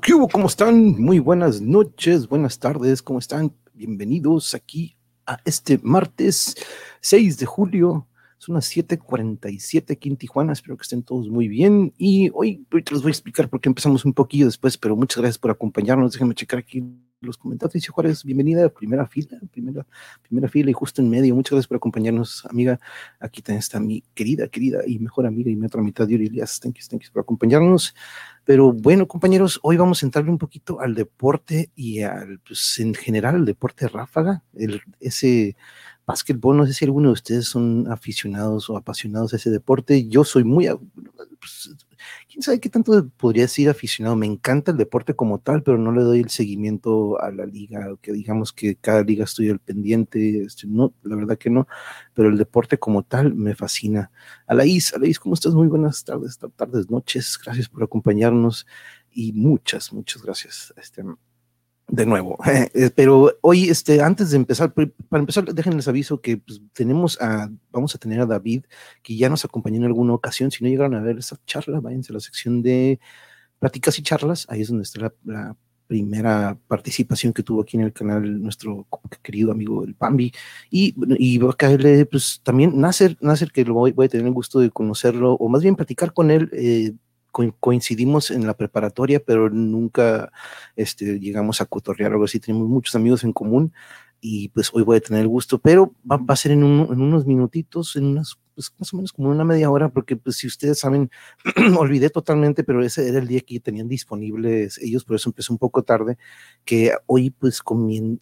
qué hubo? ¿Cómo están? Muy buenas noches, buenas tardes, ¿cómo están? Bienvenidos aquí a este martes 6 de julio. Son las 7:47 aquí en Tijuana. Espero que estén todos muy bien. Y hoy, hoy les voy a explicar por qué empezamos un poquillo después, pero muchas gracias por acompañarnos. Déjenme checar aquí los comentarios. Dice Juárez, bienvenida primera fila, primera, primera fila y justo en medio. Muchas gracias por acompañarnos, amiga. Aquí también está mi querida, querida y mejor amiga y mi otra mitad, Yuri Elias. Thank you, thank you por acompañarnos. Pero bueno, compañeros, hoy vamos a entrarle un poquito al deporte y al, pues, en general al deporte ráfaga, el, ese básquetbol. No sé si alguno de ustedes son aficionados o apasionados a ese deporte. Yo soy muy, pues, quién sabe qué tanto podría decir aficionado. Me encanta el deporte como tal, pero no le doy el seguimiento a la liga, que digamos que cada liga estoy al pendiente. Este, no, la verdad que no, pero el deporte como tal me fascina. Alaís, Alaís, ¿cómo estás? Muy buenas tardes, tardes, noches. Gracias por acompañarnos y muchas, muchas gracias. Este, de nuevo, eh, pero hoy, este, antes de empezar, para empezar, déjenles aviso que pues, tenemos a, vamos a tener a David, que ya nos acompañó en alguna ocasión. Si no llegaron a ver esa charla, váyanse a la sección de pláticas y charlas. Ahí es donde está la, primera participación que tuvo aquí en el canal nuestro querido amigo el Pambi. Y, y va a caerle, pues también Nasser, Nasser que lo voy, voy, a tener el gusto de conocerlo, o más bien platicar con él. Eh, coincidimos en la preparatoria, pero nunca este, llegamos a cotorrear algo así. Tenemos muchos amigos en común y pues hoy voy a tener el gusto, pero va, a ser en, en, unos minutitos, en unas, pues más o menos como una media hora, porque pues si ustedes saben, olvidé totalmente, pero ese era el día que tenían disponibles ellos, por eso empecé un poco tarde, que hoy pues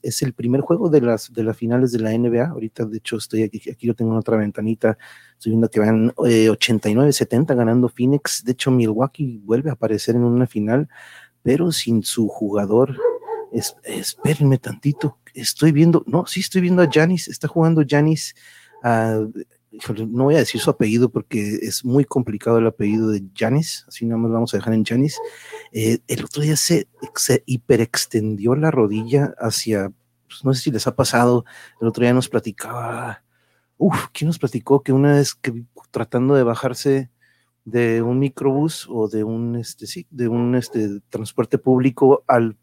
es el primer juego de las, de las finales de la NBA, ahorita de hecho estoy aquí, aquí yo tengo en otra ventanita, estoy viendo que van eh, 89-70 ganando Phoenix, de hecho Milwaukee vuelve a aparecer en una final, pero sin su jugador, es, espérenme tantito, estoy viendo, no, sí estoy viendo a Janis, está jugando Janis, uh, no voy a decir su apellido porque es muy complicado el apellido de Janis, así nada más vamos a dejar en Janis. Eh, el otro día se, se hiperextendió la rodilla hacia, pues, no sé si les ha pasado, el otro día nos platicaba, uff, ¿quién nos platicó que una vez que tratando de bajarse de un microbús o de un, este, sí, de un este, transporte público al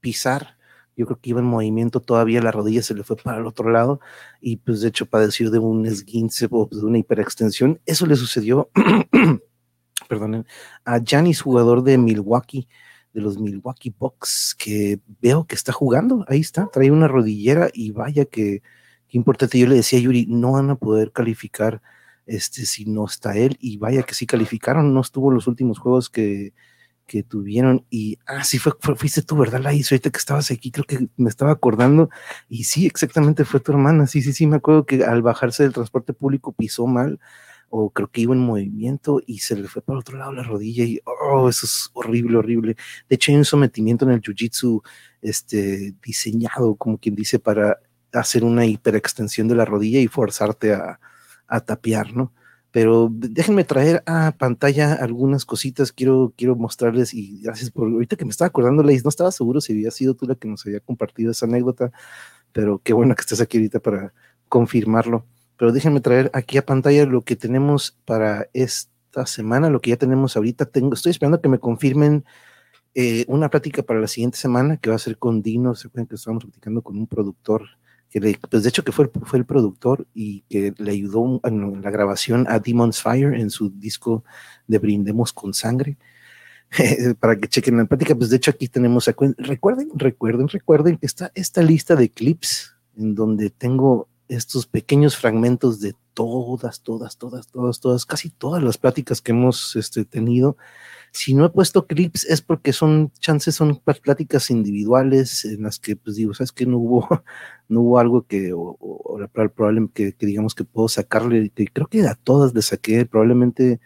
pisar yo creo que iba en movimiento todavía, la rodilla se le fue para el otro lado y pues de hecho padeció de un esguince o de una hiperextensión. Eso le sucedió, perdonen, a Janis, jugador de Milwaukee, de los Milwaukee Bucks, que veo que está jugando, ahí está, trae una rodillera y vaya que, qué importante. Yo le decía a Yuri, no van a poder calificar este si no está él y vaya que sí calificaron, no estuvo los últimos juegos que que tuvieron y, ah, sí, fue, fuiste tú, ¿verdad, Laís? Ahorita que estabas aquí, creo que me estaba acordando y sí, exactamente fue tu hermana, sí, sí, sí, me acuerdo que al bajarse del transporte público pisó mal o creo que iba en movimiento y se le fue para otro lado la rodilla y, oh, eso es horrible, horrible. De hecho, hay un sometimiento en el Jiu-Jitsu este, diseñado, como quien dice, para hacer una hiperextensión de la rodilla y forzarte a, a tapear, ¿no? Pero déjenme traer a pantalla algunas cositas, quiero, quiero mostrarles y gracias por, ahorita que me estaba acordando, Leis, no estaba seguro si había sido tú la que nos había compartido esa anécdota, pero qué bueno que estés aquí ahorita para confirmarlo. Pero déjenme traer aquí a pantalla lo que tenemos para esta semana, lo que ya tenemos ahorita. Tengo, estoy esperando que me confirmen eh, una plática para la siguiente semana que va a ser con Dino. Se que estamos platicando con un productor que pues de hecho que fue, fue el productor y que le ayudó en la grabación a Demon's Fire en su disco de Brindemos con Sangre. para que chequen la práctica, pues de hecho aquí tenemos, recuerden, recuerden, recuerden que está esta lista de clips en donde tengo estos pequeños fragmentos de todas, todas, todas, todas, todas, casi todas las pláticas que hemos este, tenido si no he puesto clips es porque son chances, son pláticas individuales en las que, pues digo, sabes que no hubo, no hubo algo que, o, o, probablemente que, digamos que puedo sacarle, que creo que a todas le saqué, probablemente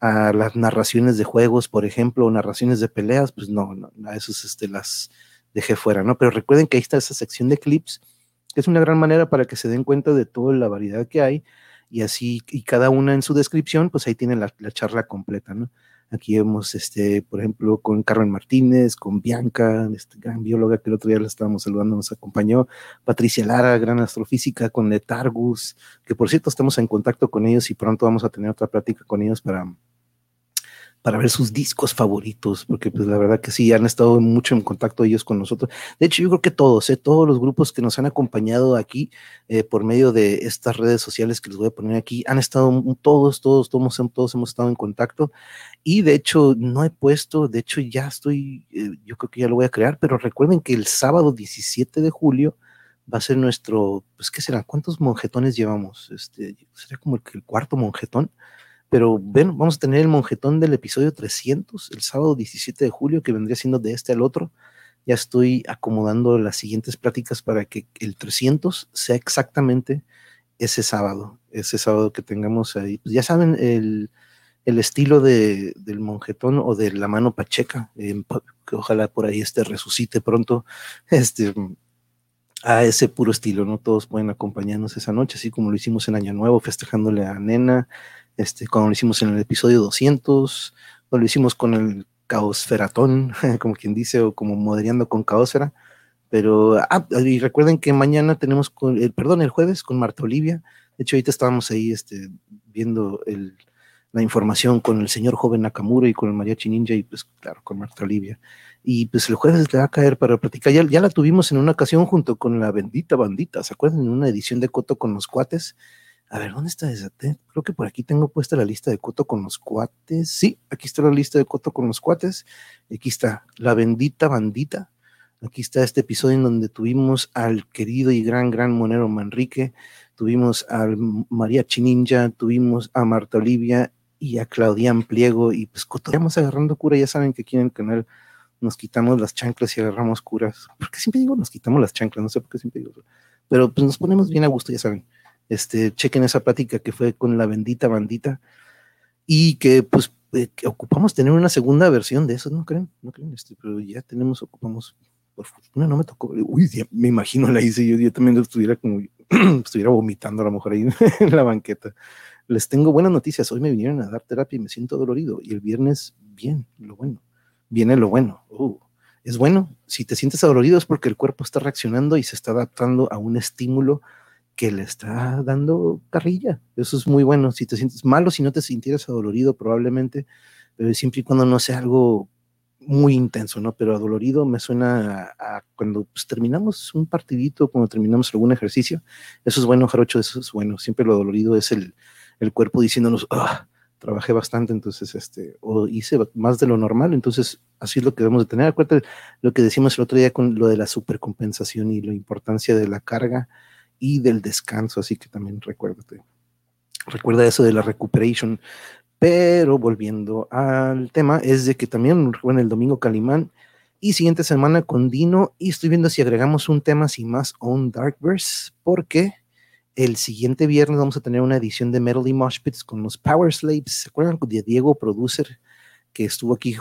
a las narraciones de juegos, por ejemplo, o narraciones de peleas, pues no, no a esos este, las dejé fuera, ¿no? Pero recuerden que ahí está esa sección de clips, que es una gran manera para que se den cuenta de toda la variedad que hay, y así, y cada una en su descripción, pues ahí tienen la, la charla completa, ¿no? Aquí vemos, este, por ejemplo, con Carmen Martínez, con Bianca, este, gran bióloga que el otro día la estábamos saludando, nos acompañó, Patricia Lara, gran astrofísica, con Letargus, que por cierto estamos en contacto con ellos y pronto vamos a tener otra plática con ellos para, para ver sus discos favoritos, porque pues la verdad que sí, han estado mucho en contacto ellos con nosotros. De hecho, yo creo que todos, ¿eh? todos los grupos que nos han acompañado aquí eh, por medio de estas redes sociales que les voy a poner aquí, han estado todos, todos, todos, todos hemos estado en contacto. Y de hecho, no he puesto, de hecho ya estoy, eh, yo creo que ya lo voy a crear, pero recuerden que el sábado 17 de julio va a ser nuestro, pues, ¿qué será? ¿Cuántos monjetones llevamos? Este, sería como el, el cuarto monjetón pero bueno, vamos a tener el monjetón del episodio 300, el sábado 17 de julio, que vendría siendo de este al otro. Ya estoy acomodando las siguientes prácticas para que el 300 sea exactamente ese sábado, ese sábado que tengamos ahí. Pues ya saben, el, el estilo de, del monjetón o de la mano pacheca, que ojalá por ahí este resucite pronto, este, a ese puro estilo, ¿no? Todos pueden acompañarnos esa noche, así como lo hicimos en Año Nuevo, festejándole a Nena, este, cuando lo hicimos en el episodio 200, cuando lo hicimos con el Caosferatón, como quien dice, o como moderando con Caosfera. Pero, ah, y recuerden que mañana tenemos, el, perdón, el jueves con Marta Olivia. De hecho, ahorita estábamos ahí este, viendo la información con el señor joven Nakamura y con el mariachi ninja y pues claro, con Marta Olivia. Y pues el jueves le va a caer para platicar. Ya, ya la tuvimos en una ocasión junto con la bendita bandita, ¿se acuerdan? En una edición de Coto con los cuates. A ver, ¿dónde está esa? Creo que por aquí tengo puesta la lista de Coto con los cuates. Sí, aquí está la lista de Coto con los cuates. Aquí está la bendita bandita. Aquí está este episodio en donde tuvimos al querido y gran, gran monero Manrique, tuvimos al María Chininja, tuvimos a Marta Olivia y a Claudian Pliego. Y pues cotorreamos agarrando cura. Ya saben que aquí en el canal nos quitamos las chanclas y agarramos curas. Porque siempre digo nos quitamos las chanclas, no sé por qué siempre digo. Pero pues nos ponemos bien a gusto, ya saben. Este, chequen esa plática que fue con la bendita bandita y que pues eh, ocupamos tener una segunda versión de eso, ¿no creen? ¿No creen? Este, pero ya tenemos, ocupamos, por fortuna no me tocó, uy, me imagino la hice yo, yo también estuviera como, estuviera vomitando a lo mejor ahí en la banqueta. Les tengo buenas noticias, hoy me vinieron a dar terapia y me siento dolorido y el viernes, bien, lo bueno, viene lo bueno. Uh, es bueno, si te sientes dolorido es porque el cuerpo está reaccionando y se está adaptando a un estímulo que le está dando carrilla. Eso es muy bueno. Si te sientes malo, si no te sintieras adolorido, probablemente, pero siempre y cuando no sea algo muy intenso, ¿no? Pero adolorido me suena a, cuando pues, terminamos un partidito, cuando terminamos algún ejercicio. Eso es bueno, Jarocho, eso es bueno. Siempre lo dolorido es el, el cuerpo diciéndonos, ah, trabajé bastante, entonces, este, o hice más de lo normal, entonces así es lo que debemos de tener. Acuérdate lo que decimos el otro día con lo de la supercompensación y la importancia de la carga y del descanso, así que también recuérdate. Recuerda eso de la recuperation. Pero volviendo al tema, es de que también en el domingo Calimán y siguiente semana con Dino. Y estoy viendo si agregamos un tema sin más on Darkverse, porque el siguiente viernes vamos a tener una edición de Metal y Mosh con los Power Slaves. ¿Se acuerdan de Diego, producer? Que estuvo aquí,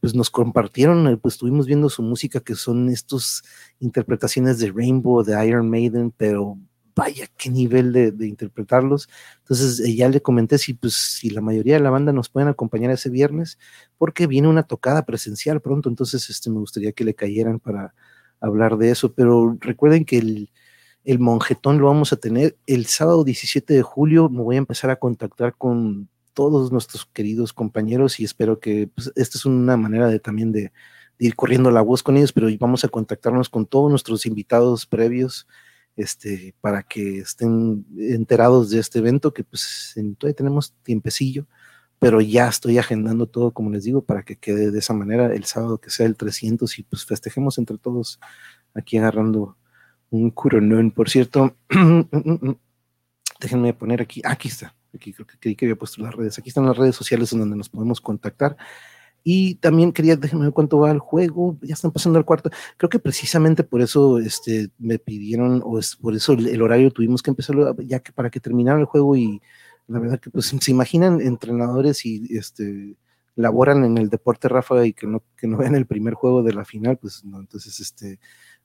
pues nos compartieron, eh, pues estuvimos viendo su música, que son estas interpretaciones de Rainbow, de Iron Maiden, pero vaya qué nivel de, interpretarlos. Entonces eh, ya le comenté si, pues, si la mayoría de la banda nos pueden acompañar ese viernes, porque viene una tocada presencial pronto, entonces este, me gustaría que le cayeran para hablar de eso, pero recuerden que el, el monjetón lo vamos a tener el sábado 17 de julio, me voy a empezar a contactar con todos nuestros queridos compañeros y espero que pues, esta es una manera de también de, ir corriendo la voz con ellos, pero vamos a contactarnos con todos nuestros invitados previos este, para que estén enterados de este evento, que pues todavía tenemos tiempecillo, pero ya estoy agendando todo, como les digo, para que quede de esa manera el sábado que sea el 300 y pues festejemos entre todos aquí agarrando un curonón. Por cierto, déjenme poner aquí, aquí está Aquí creo que creí que había puesto las redes. Aquí están las redes sociales en donde nos podemos contactar. Y también quería, déjenme ver cuánto va el juego, ya están pasando al cuarto. Creo que precisamente por eso este, me pidieron, o es por eso el, horario tuvimos que empezar ya que para que terminara el juego y la verdad que pues se imaginan entrenadores y este laboran en el deporte Rafa y que no, que no vean el primer juego de la final, pues no, entonces este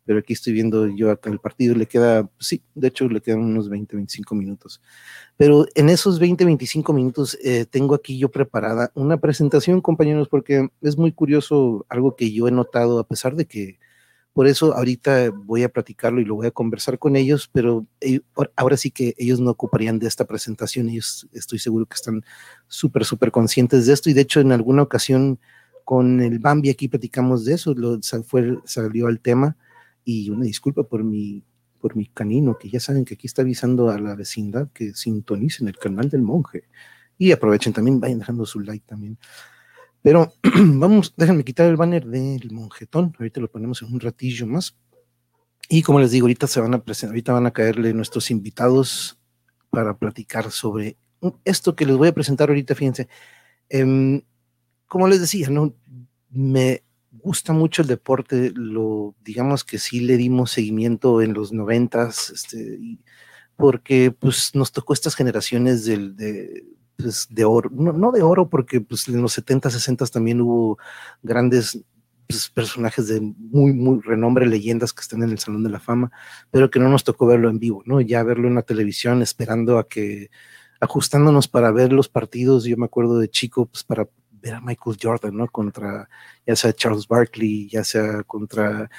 pero aquí estoy viendo yo acá el partido, le queda, sí, de hecho le quedan unos 20, 25 minutos. Pero en esos 20, 25 minutos eh, tengo aquí yo preparada una presentación, compañeros, porque es muy curioso algo que yo he notado, a pesar de que Por eso ahorita voy a platicarlo y lo voy a conversar con ellos, pero eh, ahora sí que ellos no ocuparían de esta presentación. Ellos estoy seguro que están súper, súper conscientes de esto. Y de hecho, en alguna ocasión con el Bambi aquí platicamos de eso, lo, fue, salió al tema. Y una disculpa por mi, por mi canino, que ya saben que aquí está avisando a la vecindad que sintonicen el canal del monje. Y aprovechen también, vayan dejando su like también. Pero vamos, déjenme quitar el banner del monjetón. Ahorita lo ponemos en un ratillo más. Y como les digo, ahorita se van a presentar, ahorita van a caerle nuestros invitados para platicar sobre esto que les voy a presentar ahorita. Fíjense, em, como les decía, no me gusta mucho el deporte. Lo digamos que sí le dimos seguimiento en los noventas, este, porque pues nos tocó estas generaciones del, de, pues, de oro, no, de oro, porque pues, en los 70, 60 también hubo grandes pues, personajes de muy, muy renombre, leyendas que están en el Salón de la Fama, pero que no nos tocó verlo en vivo, ¿no? Ya verlo en la televisión, esperando a que, ajustándonos para ver los partidos, yo me acuerdo de chico, pues para ver a Michael Jordan, ¿no? Contra, ya sea Charles Barkley, ya sea contra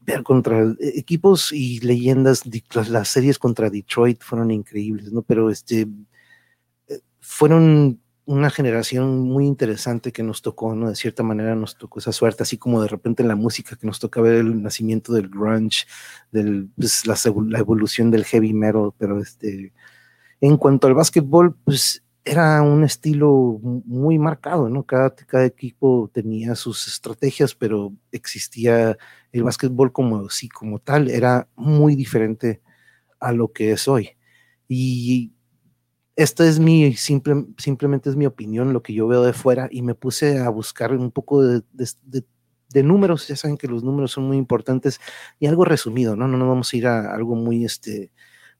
ver contra equipos y leyendas, las series contra Detroit fueron increíbles, ¿no? Pero este, fueron una generación muy interesante que nos tocó, ¿no? De cierta manera nos tocó esa suerte, así como de repente en la música que nos toca ver el nacimiento del grunge, del, pues, la, la, evolución del heavy metal, pero este, en cuanto al básquetbol, pues era un estilo muy marcado, ¿no? Cada, cada equipo tenía sus estrategias, pero existía el básquetbol como, sí, como tal, era muy diferente a lo que es hoy. Y esta es mi, simple, simplemente es mi opinión, lo que yo veo de fuera, y me puse a buscar un poco de, números, ya saben que los números son muy importantes, y algo resumido, ¿no? No nos vamos a ir a algo muy, este,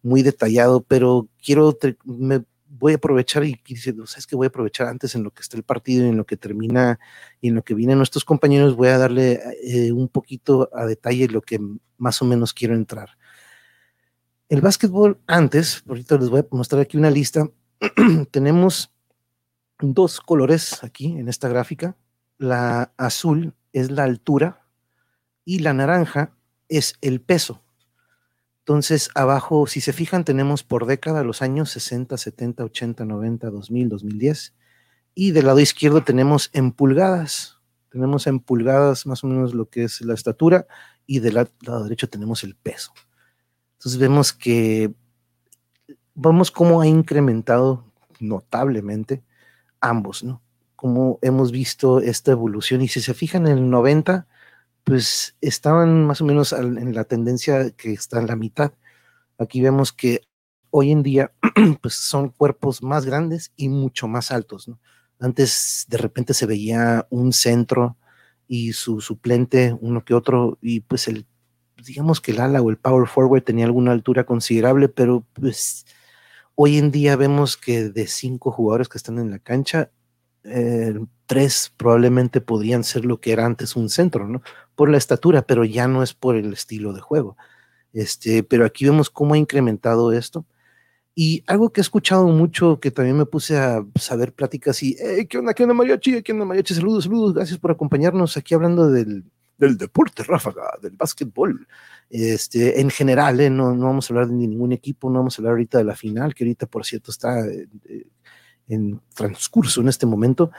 muy detallado, pero quiero, me voy a aprovechar y diciendo, sabes que voy a aprovechar antes en lo que está el partido y en lo que termina y en lo que vienen nuestros compañeros, voy a darle eh, un poquito a detalle lo que más o menos quiero entrar. El básquetbol antes, ahorita les voy a mostrar aquí una lista, tenemos dos colores aquí en esta gráfica. La azul es la altura y la naranja es el peso. Entonces, abajo, si se fijan, tenemos por década los años 60, 70, 80, 90, 2000, 2010. Y del lado izquierdo tenemos en pulgadas. Tenemos en pulgadas más o menos lo que es la estatura y del lado derecho tenemos el peso. Entonces vemos que vamos cómo ha incrementado notablemente ambos, ¿no? Como hemos visto esta evolución y si se fijan en el 90, pues estaban más o menos en la tendencia que está en la mitad. Aquí vemos que hoy en día pues son cuerpos más grandes y mucho más altos. Antes de repente se veía un centro y su suplente, uno que otro, y pues el digamos que el ala o el power forward tenía alguna altura considerable, pero pues hoy en día vemos que de cinco jugadores que están en la cancha, eh, tres probablemente podrían ser lo que era antes un centro, ¿no? Por la estatura, pero ya no es por el estilo de juego. Este, pero aquí vemos cómo ha incrementado esto. Y algo que he escuchado mucho, que también me puse a saber pláticas y, ¿qué onda, qué onda, mariachi? ¿Qué onda, mariachi? Saludos, saludos, gracias por acompañarnos aquí hablando del, del deporte ráfaga, del básquetbol. Este, en general, ¿eh? no, no, vamos a hablar de ningún equipo, no vamos a hablar ahorita de la final, que ahorita, por cierto, está eh, en transcurso en este momento.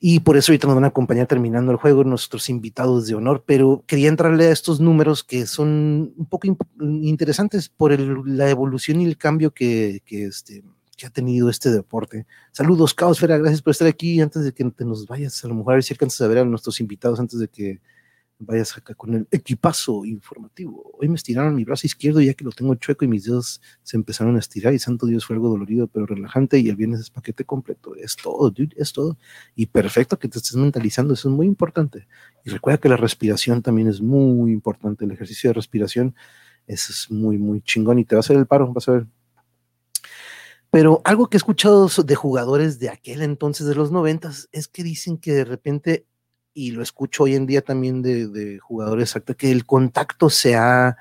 Y por eso ahorita nos van a acompañar terminando el juego nuestros invitados de honor, pero quería entrarle a estos números que son un poco interesantes por la evolución y el cambio que, que este, que ha tenido este deporte. Saludos, Caosfera, gracias por estar aquí. Antes de que te nos vayas, a lo mejor a ver si alcanzas a ver a nuestros invitados antes de que vayas acá con el equipazo informativo. Hoy me estiraron mi brazo izquierdo ya que lo tengo chueco y mis dedos se empezaron a estirar y santo Dios fue algo dolorido pero relajante y el viernes es paquete completo. Es todo, dude, es todo. Y perfecto que te estés mentalizando, eso es muy importante. Y recuerda que la respiración también es muy importante, el ejercicio de respiración, es muy, muy chingón y te va a hacer el paro, vas a ver. Pero algo que he escuchado de jugadores de aquel entonces de los noventas es que dicen que de repente, y lo escucho hoy en día también de, jugadores, que el contacto se ha,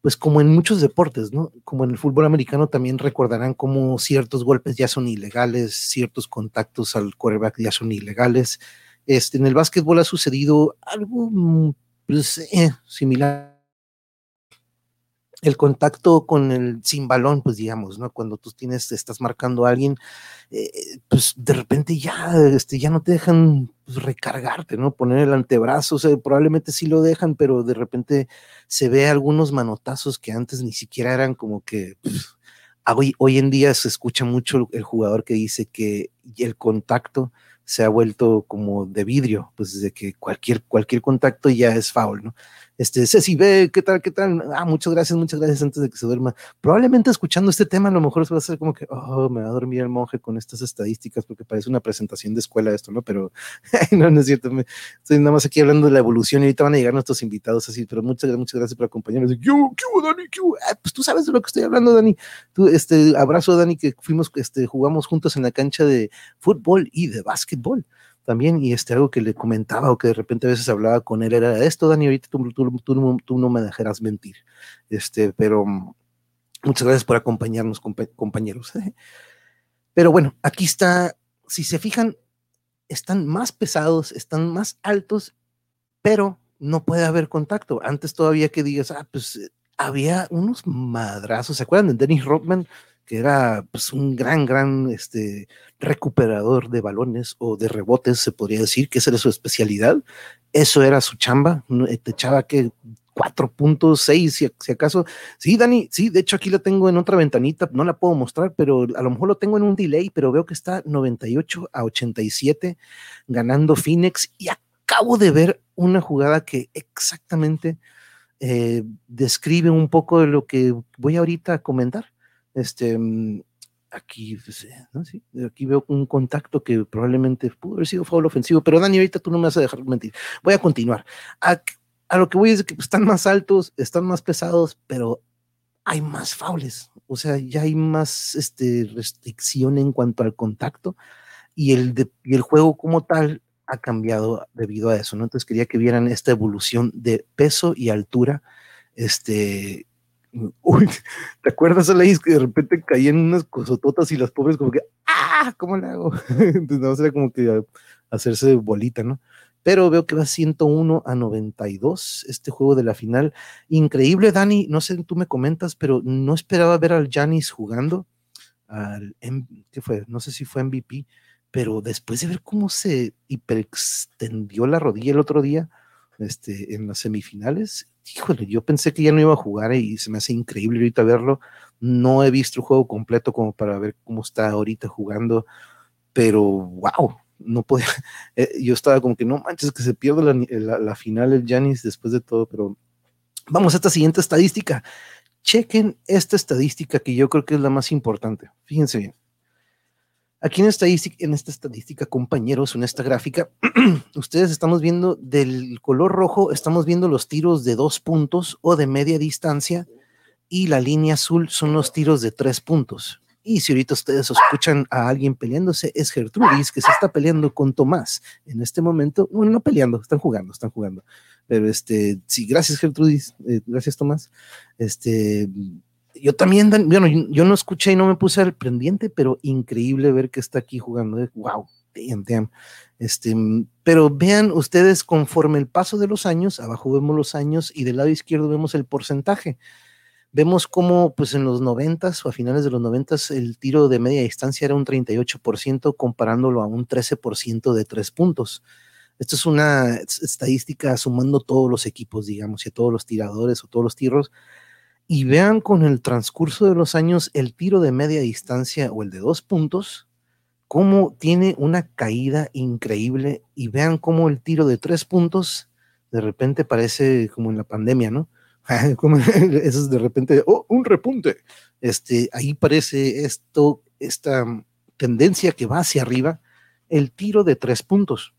pues como en muchos deportes, ¿no? Como en el fútbol americano también recordarán cómo ciertos golpes ya son ilegales, ciertos contactos al quarterback ya son ilegales. Este, en el básquetbol ha sucedido algo pues eh, similar el contacto con el sin balón, pues digamos, ¿no? Cuando tú tienes, estás marcando a alguien, eh, pues de repente ya, este, ya no te dejan pues, recargarte, ¿no? Poner el antebrazo, o sea, probablemente sí lo dejan, pero de repente se ve algunos manotazos que antes ni siquiera eran como que, pues, hoy, hoy en día se escucha mucho el jugador que dice que el contacto se ha vuelto como de vidrio, pues de que cualquier, cualquier contacto ya es foul, ¿no? Este, Ceci, ve, ¿qué tal, qué tal? Ah, muchas gracias, muchas gracias antes de que se duerma. Probablemente escuchando este tema, a lo mejor se va a hacer como que, oh, me va a dormir el monje con estas estadísticas, porque parece una presentación de escuela esto, ¿no? Pero no, no es cierto. estoy nada más aquí hablando de la evolución y ahorita van a llegar nuestros invitados así, pero muchas, muchas gracias por acompañarnos. ¿Qué hubo, Dani? ¿Qué ah, pues tú sabes de lo que estoy hablando, Dani. Tú, este, abrazo, Dani, que fuimos, este, jugamos juntos en la cancha de fútbol y de básquetbol también, y este algo que le comentaba o que de repente a veces hablaba con él era esto, Dani, ahorita tú, tú, tú, no me dejarás mentir. Este, pero mm, muchas gracias por acompañarnos, compañeros. Pero bueno, aquí está, si se fijan, están más pesados, están más altos, pero no puede haber contacto. Antes todavía que digas, ah, pues eh, había unos madrazos, ¿se acuerdan de Dennis Rodman? Que era pues, un gran, gran este, recuperador de balones o de rebotes, se podría decir, que esa era su especialidad. Eso era su chamba. Eh, te echaba que 4.6, si, si acaso. Sí, Dani, sí, de hecho aquí la tengo en otra ventanita, no la puedo mostrar, pero a lo mejor lo tengo en un delay, pero veo que está 98 a 87 ganando Phoenix y acabo de ver una jugada que exactamente eh, describe un poco de lo que voy ahorita a comentar. Este, mm, aquí, pues, eh, aquí veo un contacto que probablemente pudo haber sido foul ofensivo, pero Dani, ahorita tú no me vas a dejar mentir. Voy a continuar. A, lo que voy es que están más altos, están más pesados, pero hay más faules. O sea, ya hay más este, restricción en cuanto al contacto y el, y el juego como tal ha cambiado debido a eso, ¿no? Entonces quería que vieran esta evolución de peso y altura este, Uy, ¿te acuerdas, Alaís, que de repente caían unas cosototas y las pobres como que, ¡ah! ¿Cómo le hago? Entonces, no, era como que hacerse bolita, ¿no? Pero veo que va 101 a 92 este juego de la final. Increíble, Dani, no sé, tú me comentas, pero no esperaba ver al Janis jugando, al, ¿qué fue? No sé si fue MVP, pero después de ver cómo se hiperextendió la rodilla el otro día, este, en las semifinales, híjole, yo pensé que ya no iba a jugar y se me hace increíble ahorita verlo. No he visto el juego completo como para ver cómo está ahorita jugando, pero wow, no podía. Eh, yo estaba como que no manches, que se pierde la, la, final el Janis después de todo, pero vamos a esta siguiente estadística. Chequen esta estadística que yo creo que es la más importante. Fíjense bien. Aquí en, estadística, en esta estadística, compañeros, en esta gráfica, ustedes estamos viendo del color rojo, estamos viendo los tiros de dos puntos o de media distancia y la línea azul son los tiros de tres puntos. Y si ahorita ustedes escuchan a alguien peleándose, es Gertrudis que se está peleando con Tomás en este momento. Bueno, no peleando, están jugando, están jugando. Pero este, sí, gracias Gertrudis, eh, gracias Tomás. Este, yo también, bueno, yo no escuché y no me puse al pendiente, pero increíble ver que está aquí jugando. Wow, ¿eh? damn, damn. Este, pero vean ustedes conforme el paso de los años, abajo vemos los años y del lado izquierdo vemos el porcentaje. Vemos cómo pues en los noventas o a finales de los noventas el tiro de media distancia era un 38% comparándolo a un 13% de tres puntos. Esto es una estadística sumando todos los equipos, digamos, y a todos los tiradores o todos los tiros y vean con el transcurso de los años el tiro de media distancia o el de dos puntos, cómo tiene una caída increíble y vean cómo el tiro de tres puntos de repente parece como en la pandemia, ¿no? como eso es de repente, oh, un repunte. Este, ahí parece esto, esta tendencia que va hacia arriba, el tiro de tres puntos.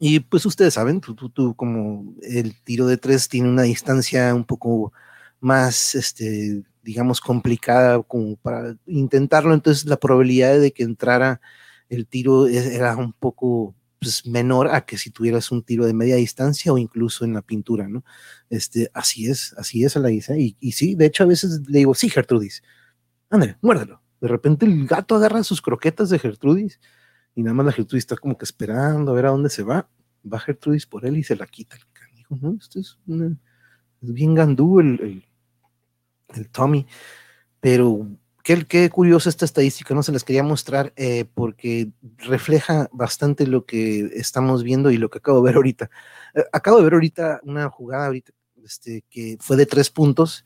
Y pues ustedes saben, tú, tú, tú, como el tiro de tres tiene una distancia un poco más, este, digamos, complicada como para intentarlo, entonces la probabilidad de que entrara el tiro e-, era un poco pues, menor a que si tuvieras un tiro de media distancia o incluso en la pintura, ¿no? Este, así es, así es, la dice. Y, y sí, de hecho, a veces le digo, sí, Gertrudis, ándale, muérdelo. De repente el gato agarra sus croquetas de Gertrudis y nada más la Gertrudis está como que esperando a ver a dónde se va. Va Gertrudis por él y se la quita el dijo, no, esto es, bien gandú el, el, Tommy, pero qué, qué curiosa esta estadística, no se las quería mostrar eh, porque refleja bastante lo que estamos viendo y lo que acabo de ver ahorita. Eh, acabo de ver ahorita una jugada ahorita este, que fue de tres puntos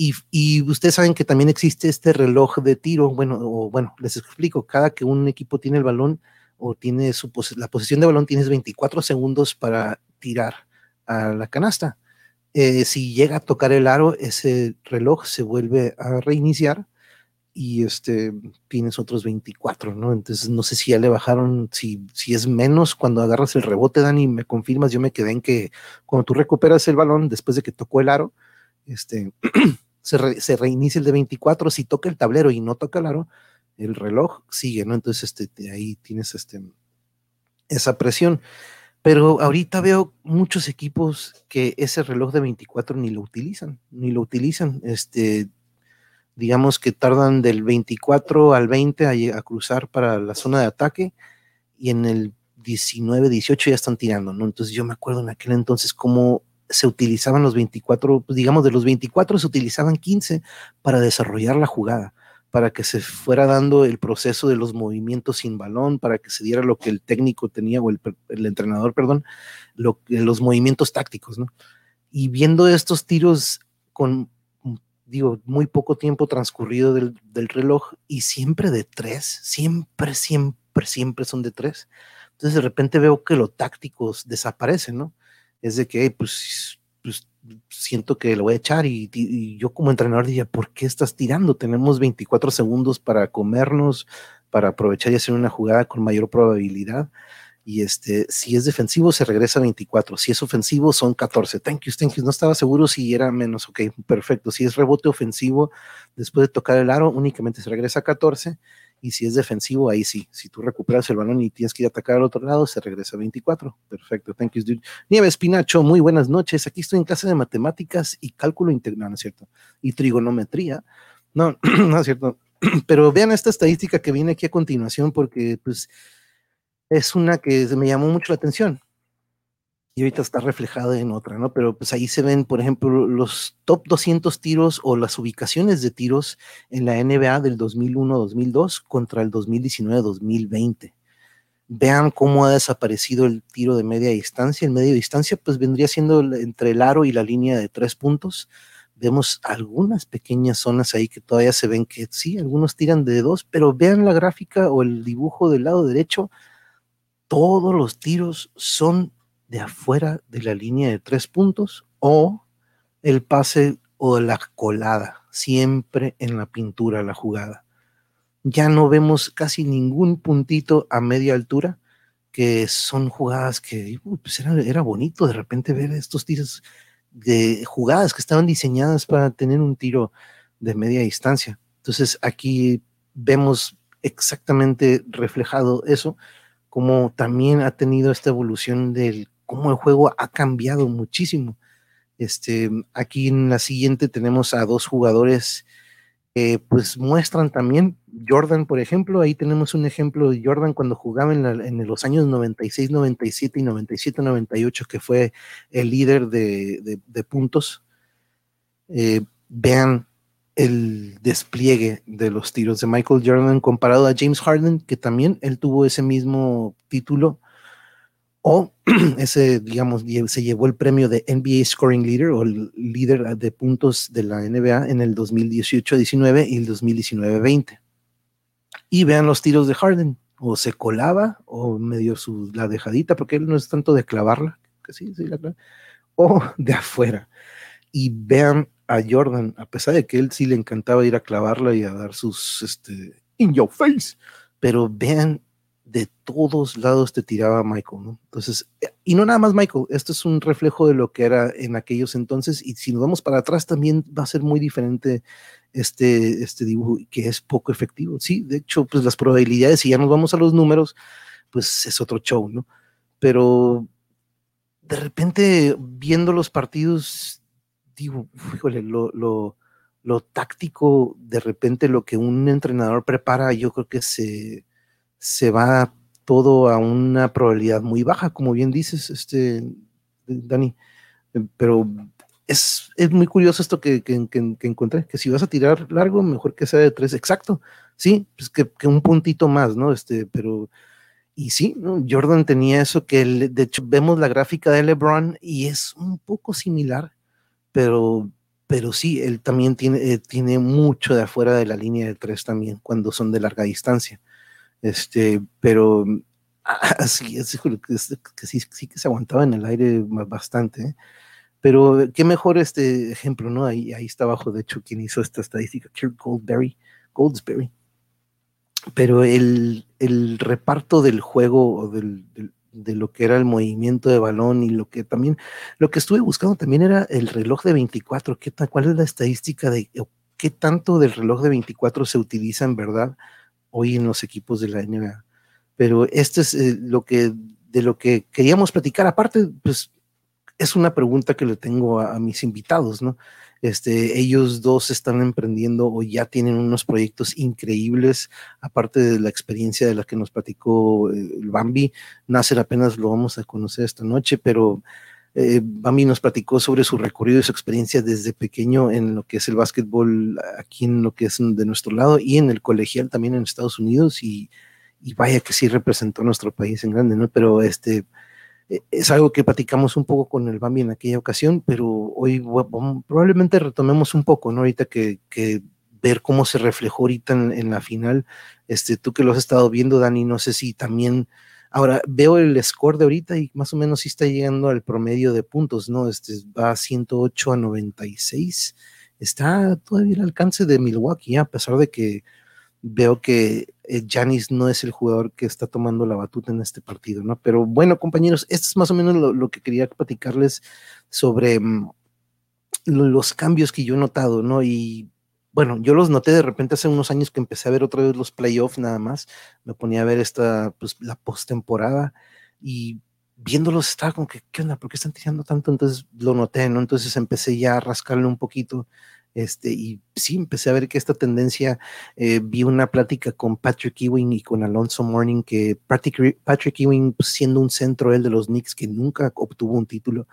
y, ustedes saben que también existe este reloj de tiro. Bueno, o, bueno, les explico, cada que un equipo tiene el balón o tiene su la posición de balón, tienes 24 segundos para tirar a la canasta. Eh, si llega a tocar el aro, ese reloj se vuelve a reiniciar y este, tienes otros 24, ¿no? Entonces no sé si ya le bajaron, si, si es menos cuando agarras el rebote, Dani, me confirmas, yo me quedé en que cuando tú recuperas el balón después de que tocó el aro, este, se, reinicia el de 24, si toca el tablero y no toca el aro, el reloj sigue, ¿no? Entonces, este, ahí tienes este, esa presión. Pero ahorita veo muchos equipos que ese reloj de 24 ni lo utilizan, ni lo utilizan. Este, digamos que tardan del 24 al 20 a, a cruzar para la zona de ataque y en el 19, 18 ya están tirando, ¿no? Entonces yo me acuerdo en aquel entonces cómo se utilizaban los 24, pues, digamos de los 24 se utilizaban 15 para desarrollar la jugada, para que se fuera dando el proceso de los movimientos sin balón, para que se diera lo que el técnico tenía o el, entrenador, perdón, lo, los movimientos tácticos, ¿no? Y viendo estos tiros con, digo, muy poco tiempo transcurrido del, del reloj y siempre de tres, siempre, siempre, siempre son de tres. Entonces de repente veo que los tácticos desaparecen, ¿no? es de que, pues, pues, siento que lo voy a echar y, yo como entrenador diría, ¿por qué estás tirando? Tenemos 24 segundos para comernos, para aprovechar y hacer una jugada con mayor probabilidad. Y este, si es defensivo, se regresa a 24. Si es ofensivo, son 14. Thank you, thank you. No estaba seguro si era menos. Ok, perfecto. Si es rebote ofensivo, después de tocar el aro, únicamente se regresa a 14 y si es defensivo, ahí sí. Si tú recuperas el balón y tienes que ir a atacar al otro lado, se regresa a 24. Perfecto, thank you, dude. Nieves Pinacho, muy buenas noches. Aquí estoy en clase de matemáticas y cálculo integral, ¿no es cierto? Y trigonometría. No, no es cierto. Pero vean esta estadística que viene aquí a continuación porque pues es una que me llamó mucho la atención y ahorita está reflejado en otra, ¿no? Pero pues ahí se ven, por ejemplo, los top 200 tiros o las ubicaciones de tiros en la NBA del 2001-2002 contra el 2019-2020. Vean cómo ha desaparecido el tiro de media distancia. El media distancia pues vendría siendo entre el aro y la línea de tres puntos. Vemos algunas pequeñas zonas ahí que todavía se ven que sí, algunos tiran de dos, pero vean la gráfica o el dibujo del lado derecho. Todos los tiros son de afuera de la línea de tres puntos o el pase o la colada, siempre en la pintura la jugada. Ya no vemos casi ningún puntito a media altura, que son jugadas que pues era, era, bonito de repente ver estos tiros de jugadas que estaban diseñadas para tener un tiro de media distancia. Entonces aquí vemos exactamente reflejado eso, como también ha tenido esta evolución del cómo el juego ha cambiado muchísimo. Este, aquí en la siguiente tenemos a dos jugadores que pues muestran también, Jordan, por ejemplo, ahí tenemos un ejemplo de Jordan cuando jugaba en, los años 96, 97 y 97, 98, que fue el líder de, puntos. Eh, vean el despliegue de los tiros de Michael Jordan comparado a James Harden, que también él tuvo ese mismo título o ese, digamos, se llevó el premio de NBA Scoring Leader o el líder de puntos de la NBA en el 2018-19 y el 2019-20. Y vean los tiros de Harden, o se colaba o medio su, la dejadita, porque él no es tanto de clavarla, que sí, sí, la o de afuera. Y vean a Jordan, a pesar de que él sí le encantaba ir a clavarla y a dar sus, este, in your face, pero vean de todos lados te tiraba Michael, ¿no? Entonces, y no nada más Michael, esto es un reflejo de lo que era en aquellos entonces, y si nos vamos para atrás también va a ser muy diferente este, este dibujo, que es poco efectivo. Sí, de hecho, pues las probabilidades, si ya nos vamos a los números, pues es otro show, ¿no? Pero de repente, viendo los partidos, digo, híjole, lo, lo, lo táctico, de repente lo que un entrenador prepara, yo creo que se se va todo a una probabilidad muy baja, como bien dices, este, Dani. pero es, es muy curioso esto que, que, que, encontré, que si vas a tirar largo, mejor que sea de tres, exacto, sí, pues que, un puntito más, ¿no? Este, pero, y sí. Jordan tenía eso que, de hecho, vemos la gráfica de LeBron y es un poco similar, pero, pero sí, él también tiene, eh, tiene mucho de afuera de la línea de tres también, cuando son de larga distancia. Este, pero así es, que sí, sí que se aguantaba en el aire bastante, ¿eh? Pero qué mejor este ejemplo, ¿no? Ahí, ahí está abajo, de hecho, quien hizo esta estadística, Kirk Goldberry, Goldsberry. Pero el, el reparto del juego, del, de lo que era el movimiento de balón y lo que también, lo que estuve buscando también era el reloj de 24, ¿qué ¿cuál es la estadística de qué tanto del reloj de 24 se utiliza en verdad hoy en los equipos de la NBA? Pero este es eh, lo que, de lo que queríamos platicar. Aparte, pues es una pregunta que le tengo a, mis invitados, ¿no? Este, ellos dos están emprendiendo o ya tienen unos proyectos increíbles, aparte de la experiencia de la que nos platicó eh, el Bambi. Nasser apenas lo vamos a conocer esta noche, pero eh, Bambi nos platicó sobre su recorrido y su experiencia desde pequeño en lo que es el básquetbol aquí en lo que es de nuestro lado y en el colegial también en Estados Unidos y, vaya que sí representó a nuestro país en grande, ¿no? Pero este eh, es algo que platicamos un poco con el Bambi en aquella ocasión, pero hoy probablemente retomemos un poco, ¿no? Ahorita que, ver cómo se reflejó ahorita en, la final, este, tú que lo has estado viendo, Dani, no sé si también, ahora veo el score de ahorita y más o menos sí está llegando al promedio de puntos, ¿no? Este va a 108 a 96, está todavía al alcance de Milwaukee, a pesar de que veo que Janis eh, no es el jugador que está tomando la batuta en este partido, ¿no? Pero bueno, compañeros, esto es más o menos lo, que quería platicarles sobre mm, los cambios que yo he notado, ¿no? Y bueno, yo los noté de repente hace unos años que empecé a ver otra vez los playoffs nada más, me ponía a ver esta, pues la postemporada y viéndolos estaba como que, ¿qué onda? ¿Por qué están tirando tanto? Entonces lo noté, ¿no? Entonces empecé ya a rascarle un poquito este, y sí, empecé a ver que esta tendencia, eh, vi una plática con Patrick Ewing y con Alonso Morning, que Patrick, Patrick Ewing, pues, siendo un centro él de los Knicks, que nunca obtuvo un título,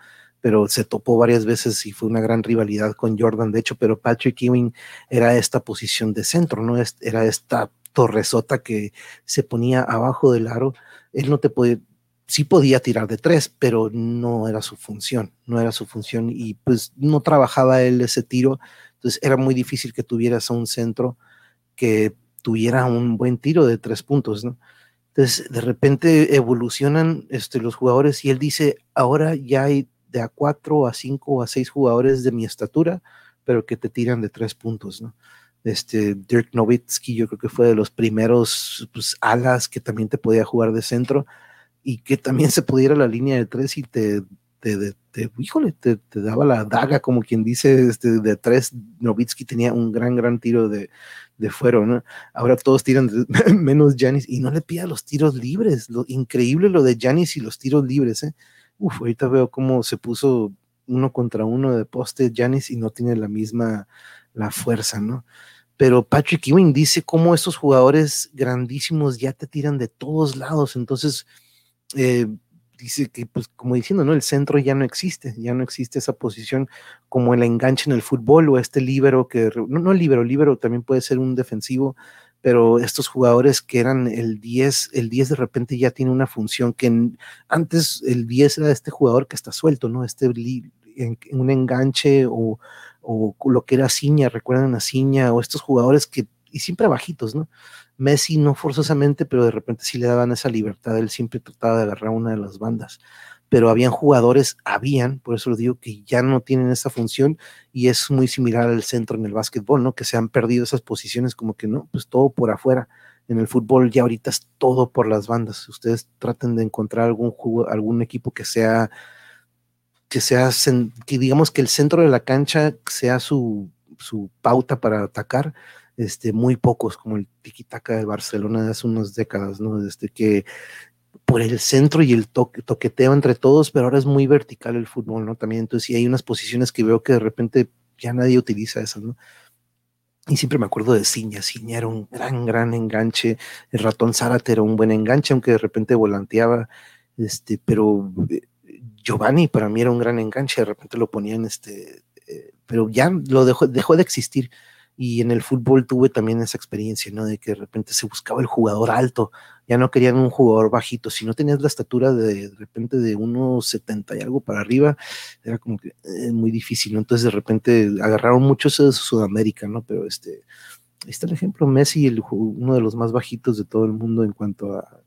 pero se topó varias veces y fue una gran rivalidad con Jordan, de hecho, pero Patrick Ewing era esta posición de centro, ¿no? Era esta torresota que se ponía abajo del aro, él no te podía, sí podía tirar de tres, pero no era su función, no era su función y pues no trabajaba él ese tiro entonces era muy difícil que tuvieras a un centro que tuviera un buen tiro de tres puntos, ¿no? Entonces de repente evolucionan este, los jugadores y él dice, ahora ya hay a cuatro a cinco o a seis jugadores de mi estatura, pero que te tiran de tres puntos, ¿no? Este, Dirk Nowitzki yo creo que fue de los primeros pues, alas que también te podía jugar de centro y que también se pudiera la línea de tres y te te, híjole, te, daba la daga, como quien dice, este, de tres. Novitsky tenía un gran, gran tiro de, de fuero, ¿no? Ahora todos tiran menos Janis y no le pida los tiros libres. Lo increíble lo de Janis y los tiros libres, ¿eh? Uf, ahorita veo cómo se puso uno contra uno de poste Janis y no tiene la misma la fuerza, ¿no? Pero Patrick Ewing dice cómo estos jugadores grandísimos ya te tiran de todos lados, entonces eh, dice que, pues, como diciendo, ¿no? El centro ya no existe, ya no existe esa posición como el enganche en el fútbol o este líbero que, no, no líbero también puede ser un defensivo, pero estos jugadores que eran el 10, el 10 de repente ya tiene una función que antes el 10 era este jugador que está suelto, ¿no? Este en, un enganche o, o, lo que era Ciña, recuerdan a Ciña, o estos jugadores que, y siempre bajitos, ¿no? Messi no forzosamente, pero de repente sí le daban esa libertad, él siempre trataba de agarrar una de las bandas, pero habían jugadores, habían, por eso lo digo, que ya no tienen esa función y es muy similar al centro en el básquetbol, ¿no? Que se han perdido esas posiciones como que no, pues todo por afuera. En el fútbol ya ahorita es todo por las bandas. Ustedes traten de encontrar algún juego, algún equipo que sea que sea que digamos que el centro de la cancha sea su, su pauta para atacar este, muy pocos, como el tiki-taka de Barcelona de hace unas décadas, ¿no? Desde que por el centro y el toque, toqueteo entre todos, pero ahora es muy vertical el fútbol, ¿no? También, entonces, sí hay unas posiciones que veo que de repente ya nadie utiliza esas, ¿no? Y siempre me acuerdo de Ciña, Ciña era un gran, gran enganche, el ratón Zárate era un buen enganche, aunque de repente volanteaba, este, pero eh, Giovanni para mí era un gran enganche, de repente lo ponían este, eh, pero ya lo dejó, dejó de existir. Y en el fútbol tuve también esa experiencia, ¿no? De que de repente se buscaba el jugador alto, ya no querían un jugador bajito. Si no tenías la estatura de, de repente de unos 70 y algo para arriba, era como que eh, muy difícil, ¿no? Entonces de repente agarraron muchos de Sudamérica, ¿no? Pero este, ahí está el ejemplo, Messi, el, uno de los más bajitos de todo el mundo en cuanto a,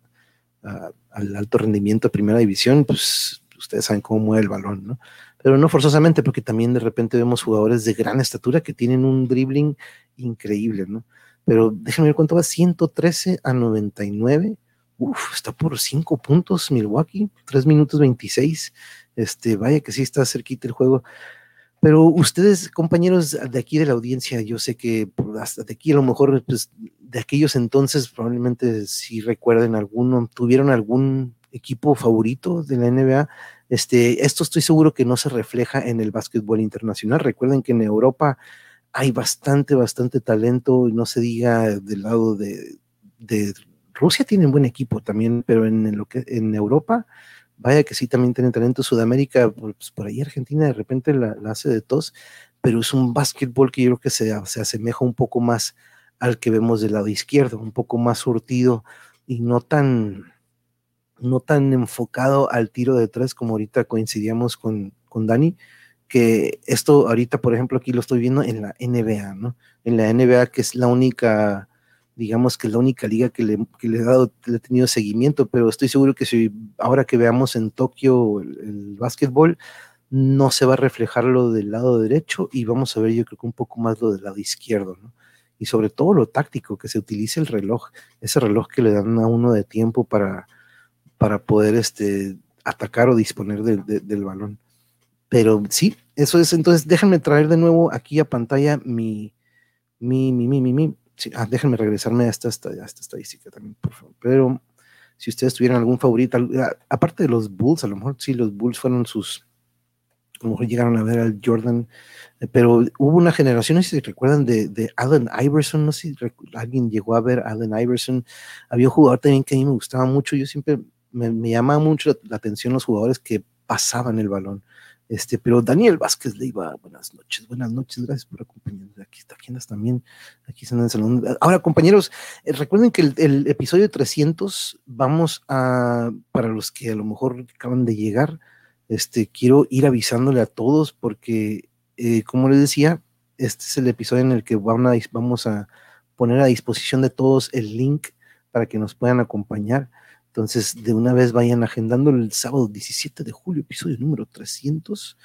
a, al alto rendimiento de primera división, pues ustedes saben cómo mueve el balón, ¿no? Pero no forzosamente, porque también de repente vemos jugadores de gran estatura que tienen un dribbling increíble, ¿no? Pero déjenme ver cuánto va, 113 a 99. Uf, está por 5 puntos Milwaukee, 3 minutos 26. Este, vaya que sí está cerquita el juego. Pero ustedes, compañeros de aquí de la audiencia, yo sé que hasta de aquí a lo mejor, pues, de aquellos entonces, probablemente si recuerden alguno, tuvieron algún equipo favorito de la NBA. Este, esto estoy seguro que no se refleja en el básquetbol internacional. Recuerden que en Europa hay bastante, bastante talento, y no se diga del lado de, de Rusia tienen buen equipo también, pero en, lo que en Europa vaya que sí también tienen talento. Sudamérica, pues por ahí Argentina de repente la, hace de tos, pero es un básquetbol que yo creo que se, se, asemeja un poco más al que vemos del lado izquierdo, un poco más surtido y no tan, no tan enfocado al tiro de tres como ahorita coincidíamos con, con Dani, que esto ahorita, por ejemplo, aquí lo estoy viendo en la NBA, ¿no? En la NBA, que es la única digamos que es la única liga que le, que le, dado, le he tenido seguimiento, pero estoy seguro que si ahora que veamos en Tokio el, el básquetbol, no se va a reflejar lo del lado derecho y vamos a ver yo creo que un poco más lo del lado izquierdo, ¿no? Y sobre todo lo táctico, que se utilice el reloj, ese reloj que le dan a uno de tiempo para, para poder este, atacar o disponer de, de, del balón. Pero sí, eso es, entonces déjenme traer de nuevo aquí a pantalla mi, mi, mi, mi, mi, mi Sí, ah, déjenme regresarme a esta, a esta, estadística también, por favor. Pero si ustedes tuvieran algún favorito, aparte de los Bulls, a lo mejor sí, los Bulls fueron sus, a lo mejor llegaron a ver al Jordan, eh, pero hubo una generación, no sé si recuerdan, de, de Allen Iverson, no sé si alguien llegó a ver a Allen Iverson, había un jugador también que a mí me gustaba mucho, yo siempre me, llamaba mucho la, atención los jugadores que pasaban el balón. Este, pero Daniel Vázquez le iba, buenas noches, buenas noches, gracias por acompañarnos. Aquí está, andas también, aquí están en el salón. Ahora, compañeros, eh, recuerden que el, el, episodio 300, vamos a, para los que a lo mejor acaban de llegar, este, quiero ir avisándole a todos porque, eh, como les decía, este es el episodio en el que van a, vamos a poner a disposición de todos el link para que nos puedan acompañar. Entonces, de una vez vayan agendando el sábado 17 de julio, episodio número 300.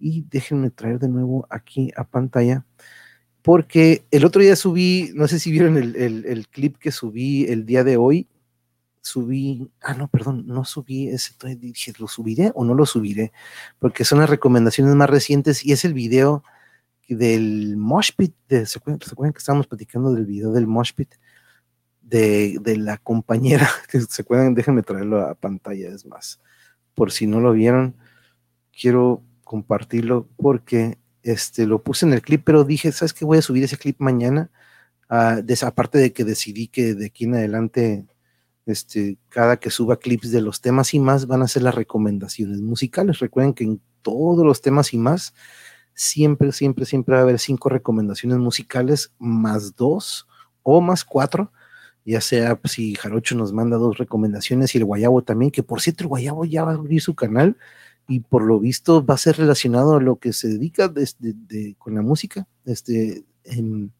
Y déjenme traer de nuevo aquí a pantalla, porque el otro día subí, no sé si vieron el, el, el clip que subí el día de hoy. Subí, ah, no, perdón, no subí ese, dije, ¿lo subiré o no lo subiré? Porque son las recomendaciones más recientes y es el video del Moshpit, de, ¿se, acuerdan, ¿se acuerdan que estábamos platicando del video del Moshpit? De, la compañera, se acuerdan, déjenme traerlo a pantalla, es más, por si no lo vieron, quiero compartirlo porque este, lo puse en el clip, pero dije, ¿sabes qué? Voy a subir ese clip mañana, uh, de, aparte de que decidí que de aquí en adelante, este, cada que suba clips de los temas y más, van a ser las recomendaciones musicales. Recuerden que en todos los temas y más, siempre, siempre, siempre va a haber cinco recomendaciones musicales más dos o más cuatro ya sea si Jarocho nos manda dos recomendaciones y el Guayabo también, que por cierto el Guayabo ya va a abrir su canal y por lo visto va a ser relacionado a lo que se dedica de, de, de, con la música. Este, en,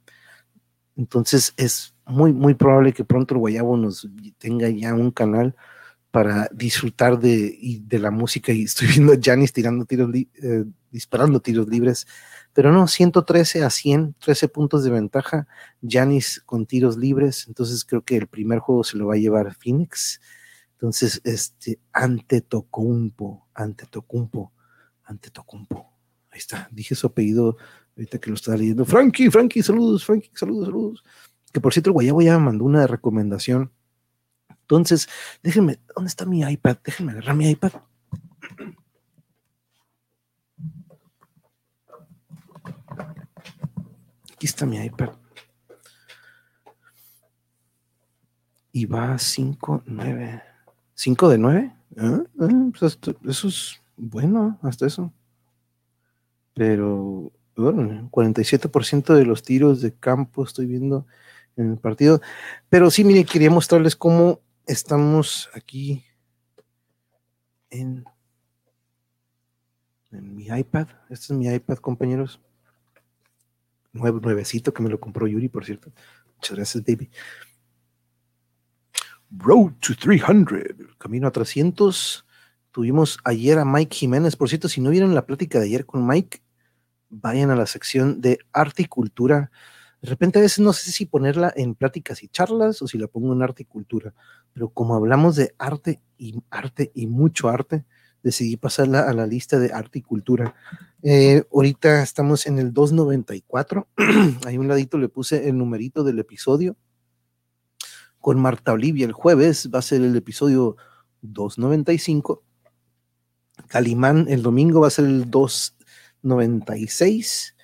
entonces es muy, muy probable que pronto el Guayabo nos tenga ya un canal para disfrutar de, de la música y estoy viendo a Janis tirando tiros, eh, disparando tiros libres pero no, 113 a 100, 13 puntos de ventaja. Janis con tiros libres. Entonces creo que el primer juego se lo va a llevar Phoenix. Entonces, este, ante Tocumpo, ante Tocumpo, ante Tocumpo. Ahí está. Dije su apellido ahorita que lo estaba leyendo. Frankie, Frankie, saludos, Frankie, saludos, saludos. Que por cierto, el Guayabo ya me mandó una recomendación. Entonces, déjenme, ¿dónde está mi iPad? Déjenme agarrar mi iPad. Aquí está mi iPad. Y va 5, 9. ¿5 de 9? ¿Eh? ¿Eh? Pues eso es bueno, hasta eso. Pero bueno, 47% de los tiros de campo estoy viendo en el partido. Pero sí, mire, quería mostrarles cómo estamos aquí en, en mi iPad. Este es mi iPad, compañeros. Nuevecito que me lo compró Yuri, por cierto. Muchas gracias, baby. Road to 300, camino a 300. Tuvimos ayer a Mike Jiménez. Por cierto, si no vieron la plática de ayer con Mike, vayan a la sección de arte y cultura. De repente a veces no sé si ponerla en pláticas y charlas o si la pongo en arte y cultura, pero como hablamos de arte y arte y mucho arte, decidí pasarla a la lista de arte y cultura. Eh, ahorita estamos en el 294, ahí un ladito le puse el numerito del episodio. Con Marta Olivia el jueves va a ser el episodio 295. Calimán el domingo va a ser el 2 96.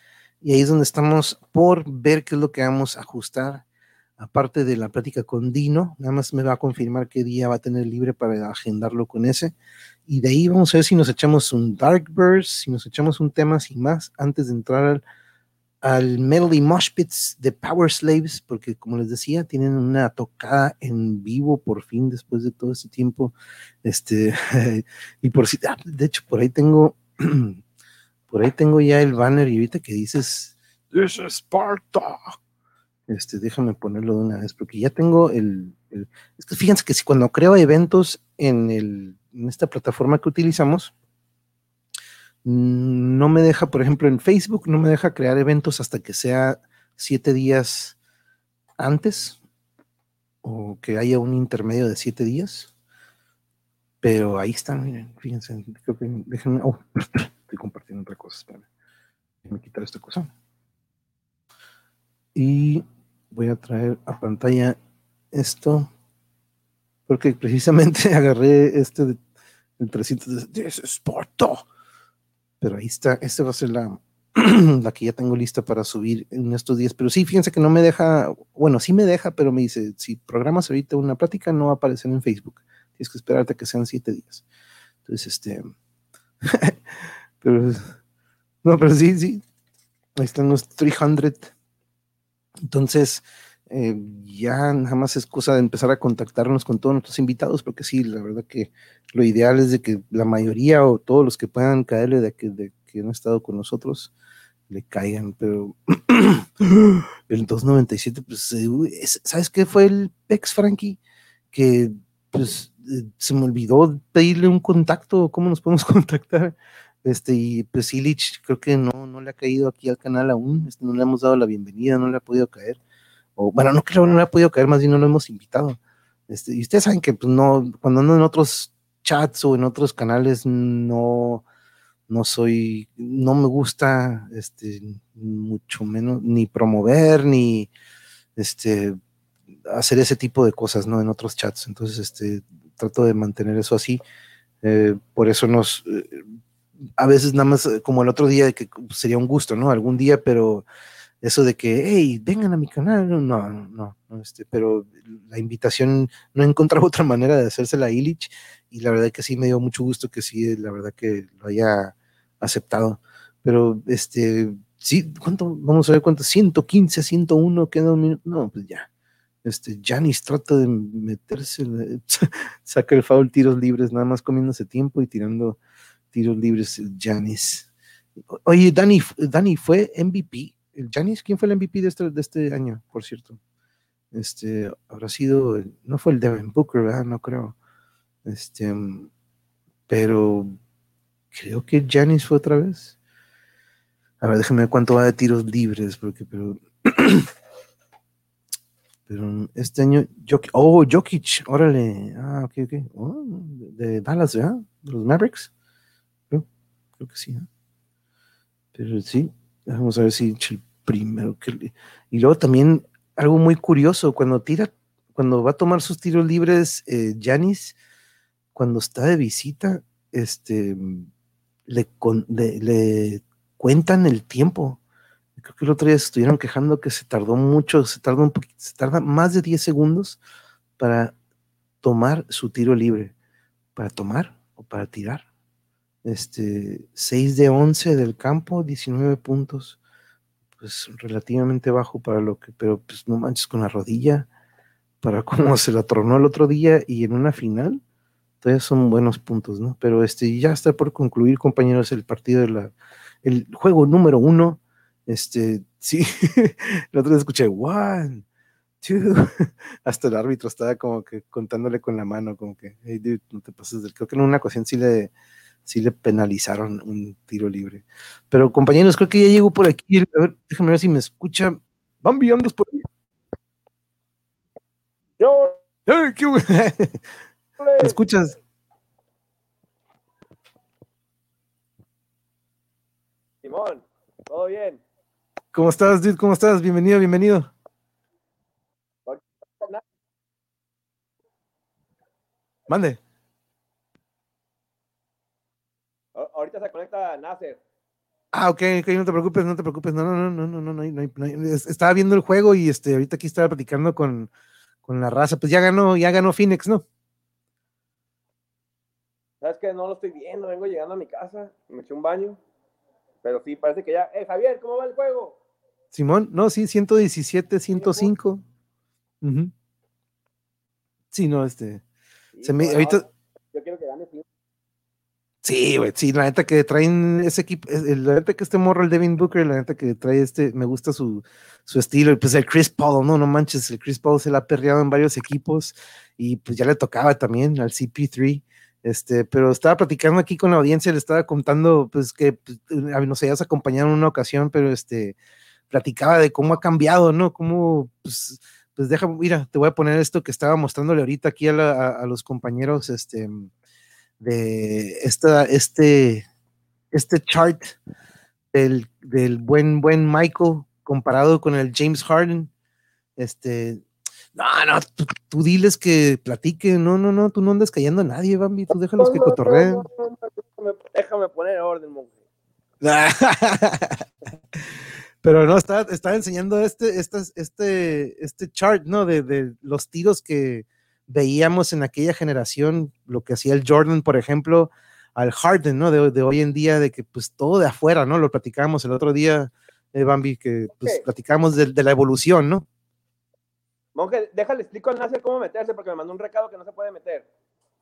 Y ahí es donde estamos por ver qué es lo que vamos a ajustar. Aparte de la plática con Dino, nada más me va a confirmar qué día va a tener libre para agendarlo con ese. Y de ahí vamos a ver si nos echamos un Dark Burst, si nos echamos un tema sin más, antes de entrar al, al Melody Mosh Pits de Power Slaves, porque como les decía, tienen una tocada en vivo por fin después de todo este tiempo. Este, y por si, ah, de hecho, por ahí tengo Por ahí tengo ya el banner y ahorita que dices, This is Sparta. Este, déjame ponerlo de una vez, porque ya tengo el, es que fíjense que si cuando creo eventos en, esta plataforma que utilizamos, mm, no me deja, por ejemplo, en Facebook, no me deja crear eventos hasta que sea siete días antes o que haya un intermedio de siete días. Pero ahí están, miren, fíjense, déjenme, oh, estoy compartiendo otra cosa, espérame. Déjame quitar esta cosa. Y voy a traer a pantalla esto, porque precisamente agarré este el 300 de Sporto. Pero ahí está, esta va a ser la, la que ya tengo lista para subir en estos días. Pero sí, fíjense que no me deja, bueno, sí me deja, pero me dice, si programas ahorita una plática, no va a aparecer en Facebook. Tienes que esperarte a que sean siete días. Entonces, este, Pero, no, pero sí, sí. Ahí están los 300. Entonces, eh, ya nada más es cosa de empezar a contactarnos con todos nuestros invitados, porque sí, la verdad que lo ideal es de que la mayoría o todos los que puedan caerle de que, de que han estado con nosotros le caigan, pero el 297, pues, eh, ¿sabes qué fue el PEX, Frankie? Que pues eh, se me olvidó pedirle un contacto, ¿cómo nos podemos contactar? Este, y pues Illich creo que no, no le ha caído aquí al canal aún, este, no le hemos dado la bienvenida, no le ha podido caer. Bueno, no creo no le ha podido caer, más bien no lo hemos invitado. Este, y ustedes saben que pues, no, cuando ando en otros chats o en otros canales, no, no soy, no me gusta, este, mucho menos, ni promover, ni este, hacer ese tipo de cosas, ¿no? En otros chats. Entonces, este, trato de mantener eso así. Eh, por eso nos, eh, a veces nada más eh, como el otro día, que sería un gusto, ¿no? Algún día, pero eso de que, hey, vengan a mi canal, no, no, no, este, pero la invitación, no he encontrado otra manera de hacérsela a Illich y la verdad que sí me dio mucho gusto que sí, la verdad que lo haya aceptado. Pero, este, sí, ¿cuánto? Vamos a ver cuánto, 115, 101, queda un minuto, no, pues ya. Este, Janis trata de meterse, saca el foul, tiros libres, nada más comiéndose tiempo y tirando tiros libres Janis. Oye, Dani, Dani fue MVP. ¿El Janis? ¿Quién fue el MVP de este, de este año, por cierto? Este, habrá sido, no fue el Devin Booker, ¿verdad? No creo. Este, pero creo que Janis fue otra vez. A ver, déjame ver cuánto va de tiros libres, porque, pero, pero este año, Jokic, oh, Jokic, órale, ah, ok, ok, oh, de Dallas, ¿verdad? De los Mavericks que sí. Pero sí, vamos a ver si el primero Y luego también algo muy curioso, cuando tira, cuando va a tomar sus tiros libres, Janis, eh, cuando está de visita, este, le, le, cuentan el tiempo. Creo que el otro día se estuvieron quejando que se tardó mucho, se tarda un poquito, se tarda más de 10 segundos para tomar su tiro libre. ¿Para tomar o para tirar? Este, 6 de 11 del campo, 19 puntos. Pues relativamente bajo para lo que, pero pues no manches con la rodilla, para cómo se la tronó el otro día y en una final, todavía son buenos puntos, ¿no? Pero este, ya está por concluir, compañeros, el partido de la, el juego número uno. Este, sí, el otro día escuché, one, two, hasta el árbitro estaba como que contándole con la mano, como que, hey, dude, no te pases del, creo que en una ocasión sí le, sí le penalizaron un tiro libre. Pero compañeros, creo que ya llegó por aquí. A ver, déjame ver si me escucha. Bambi, andas por ahí. Yo. ¿Me escuchas? Simón, todo bien. ¿Cómo estás, dude? ¿Cómo estás? Bienvenido, bienvenido. Mande. Ahorita se conecta Nasser. Ah, ok, ok, no te preocupes, no te preocupes. No, no, no, no, no, no, no, no, no, Estaba viendo el juego y este, ahorita aquí estaba platicando con, con la raza. Pues ya ganó, ya ganó Phoenix, ¿no? ¿Sabes que No lo estoy viendo, vengo llegando a mi casa, me eché un baño. Pero sí, parece que ya. Eh, Javier, ¿cómo va el juego? Simón, no, sí, 117, 105. Sí, no, este. se me, ahorita. Yo quiero que gane Sí, güey, sí, la neta que traen ese equipo, la neta que este morro, el Devin Booker, la neta que trae este, me gusta su, su estilo, y pues el Chris Paul, no, no manches, el Chris Paul se la ha perreado en varios equipos, y pues ya le tocaba también al CP3, este, pero estaba platicando aquí con la audiencia, le estaba contando, pues que pues, nos hayas acompañado en una ocasión, pero este, platicaba de cómo ha cambiado, ¿no? Cómo, pues, pues deja, mira, te voy a poner esto que estaba mostrándole ahorita aquí a, a los compañeros, este, de esta, este, este chart del, del, buen, buen Michael comparado con el James Harden. Este, no, no, tú, diles que platiquen, no, no, no, tú no andas cayendo a nadie, Bambi, tú déjalos que cotorreen. déjame poner orden, monje. Pero no, está, está enseñando este, este, este, este chart, ¿no? De, de los tiros que, veíamos en aquella generación lo que hacía el Jordan, por ejemplo, al Harden, ¿no? De, hoy en día, de que pues todo de afuera, ¿no? Lo platicamos el otro día, eh, Bambi, que pues platicamos de, la evolución, ¿no? Monje, déjale explico a Nasser cómo meterse, porque me mandó un recado que no se puede meter.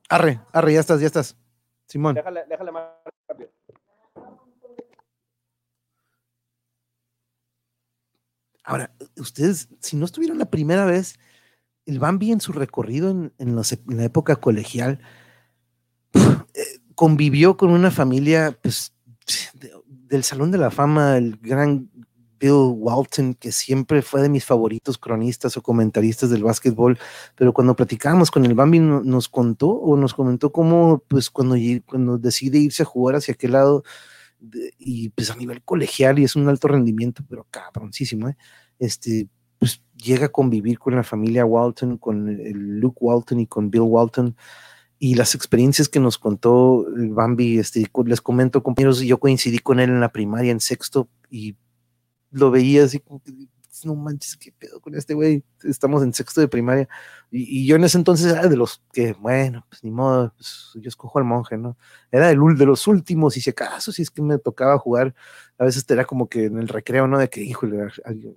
Arre, arre, ya estás, ya estás. Simón. Déjale, déjale más rápido. Ahora, ustedes, si no estuvieron la primera vez, el Bambi en su recorrido en, la época colegial eh, convivió con una familia pues, del Salón de la Fama, el gran Bill Walton, que siempre fue de mis favoritos cronistas o comentaristas del básquetbol, pero cuando platicábamos con el Bambi nos contó o nos comentó cómo, pues cuando, cuando decide irse a jugar hacia aquel lado, y pues a nivel colegial, y es un alto rendimiento, pero cabroncísimo, ¿eh? este, pues llega a convivir con la familia Walton, con el Luke Walton y con Bill Walton. Y las experiencias que nos contó Bambi, este, les comento, compañeros, yo coincidí con él en la primaria, en sexto, y lo veía así no manches, qué pedo con este güey, estamos en sexto de primaria. Y, yo en ese entonces era de los que, bueno, pues ni modo, pues, yo escojo al monje, ¿no? Era de, de los últimos, y si acaso, si es que me tocaba jugar, a veces era como que en el recreo, ¿no? De que, híjole,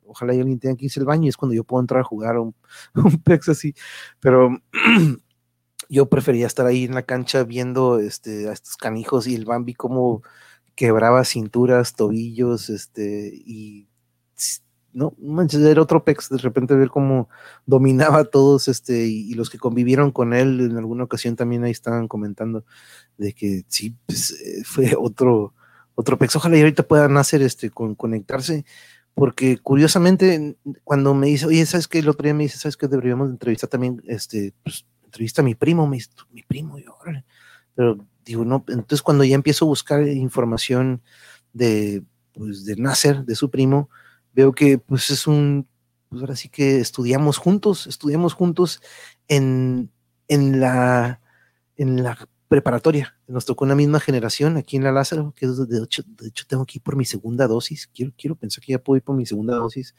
ojalá alguien tenga que irse al baño, y es cuando yo puedo entrar a jugar un, un pex así. Pero yo prefería estar ahí en la cancha viendo este, a estos canijos y el Bambi como quebraba cinturas, tobillos, este, y no manches, era otro pex de repente ver cómo dominaba a todos, este, y, los que convivieron con él en alguna ocasión también ahí estaban comentando de que sí, pues, eh, fue otro, otro pex. Ojalá y ahorita puedan hacer este, con conectarse, porque curiosamente, cuando me dice, oye, ¿sabes qué? El otro día me dice, ¿sabes qué? Deberíamos entrevistar también, este, pues, entrevista a mi primo, me dice, mi primo, yo, órale. Pero digo, no, entonces cuando ya empiezo a buscar información de, pues, de Nasser, de su primo, veo que pues es un, pues ahora sí que estudiamos juntos, estudiamos juntos en, en, la, en la preparatoria. Nos tocó una misma generación aquí en la Lázaro, que de hecho, de hecho tengo que ir por mi segunda dosis. Quiero, quiero pensar que ya puedo ir por mi segunda dosis,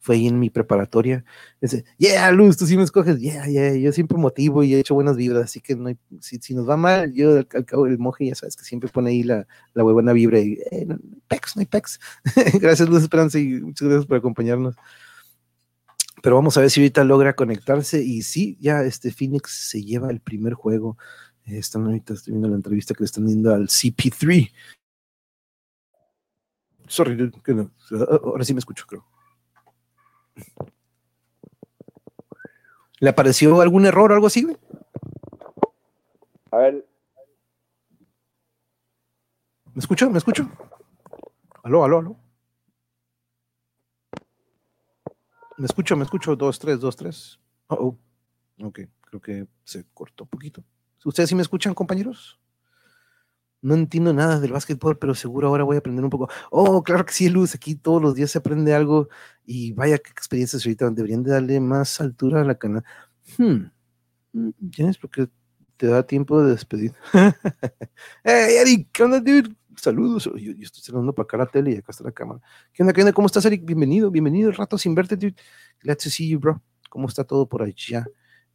fue ahí en mi preparatoria. Dice, yeah, Luz, tú sí me escoges, yeah, yeah, yo siempre motivo y he hecho buenas vibras, así que no si, nos va mal, yo al, cabo del monje ya sabes que siempre pone ahí la, la buena vibra y eh, no, pex, no hay pex. gracias Luz Esperanza y muchas gracias por acompañarnos. Pero vamos a ver si ahorita logra conectarse y sí, ya este Phoenix se lleva el primer juego. están ahorita estoy viendo la entrevista que le están dando al CP3. Sorry, ahora sí me escucho, creo. ¿Le apareció algún error o algo así, A ver. ¿Me escucho? ¿Me escucho? Aló, aló, aló. Me escucho, me escucho. Dos, tres, dos, tres. Oh, oh. Ok, creo que se cortó un poquito. ¿Ustedes sí me escuchan, compañeros? No entiendo nada del básquetbol, pero seguro ahora voy a aprender un poco. Oh, claro que sí, Luz, aquí todos los días se aprende algo y vaya qué experiencias ahorita deberían de darle más altura a la canal. Hmm. ¿Tienes? Mm, porque te da tiempo de despedir. hey, Eric, ¿qué onda, dude? Saludos. Yo, estoy saludando para acá la tele y acá está la cámara. ¿Qué onda, qué onda? ¿Cómo estás, Eric? Bienvenido, bienvenido. El rato sin verte, dude. Glad to see you, bro. ¿Cómo está todo por allá?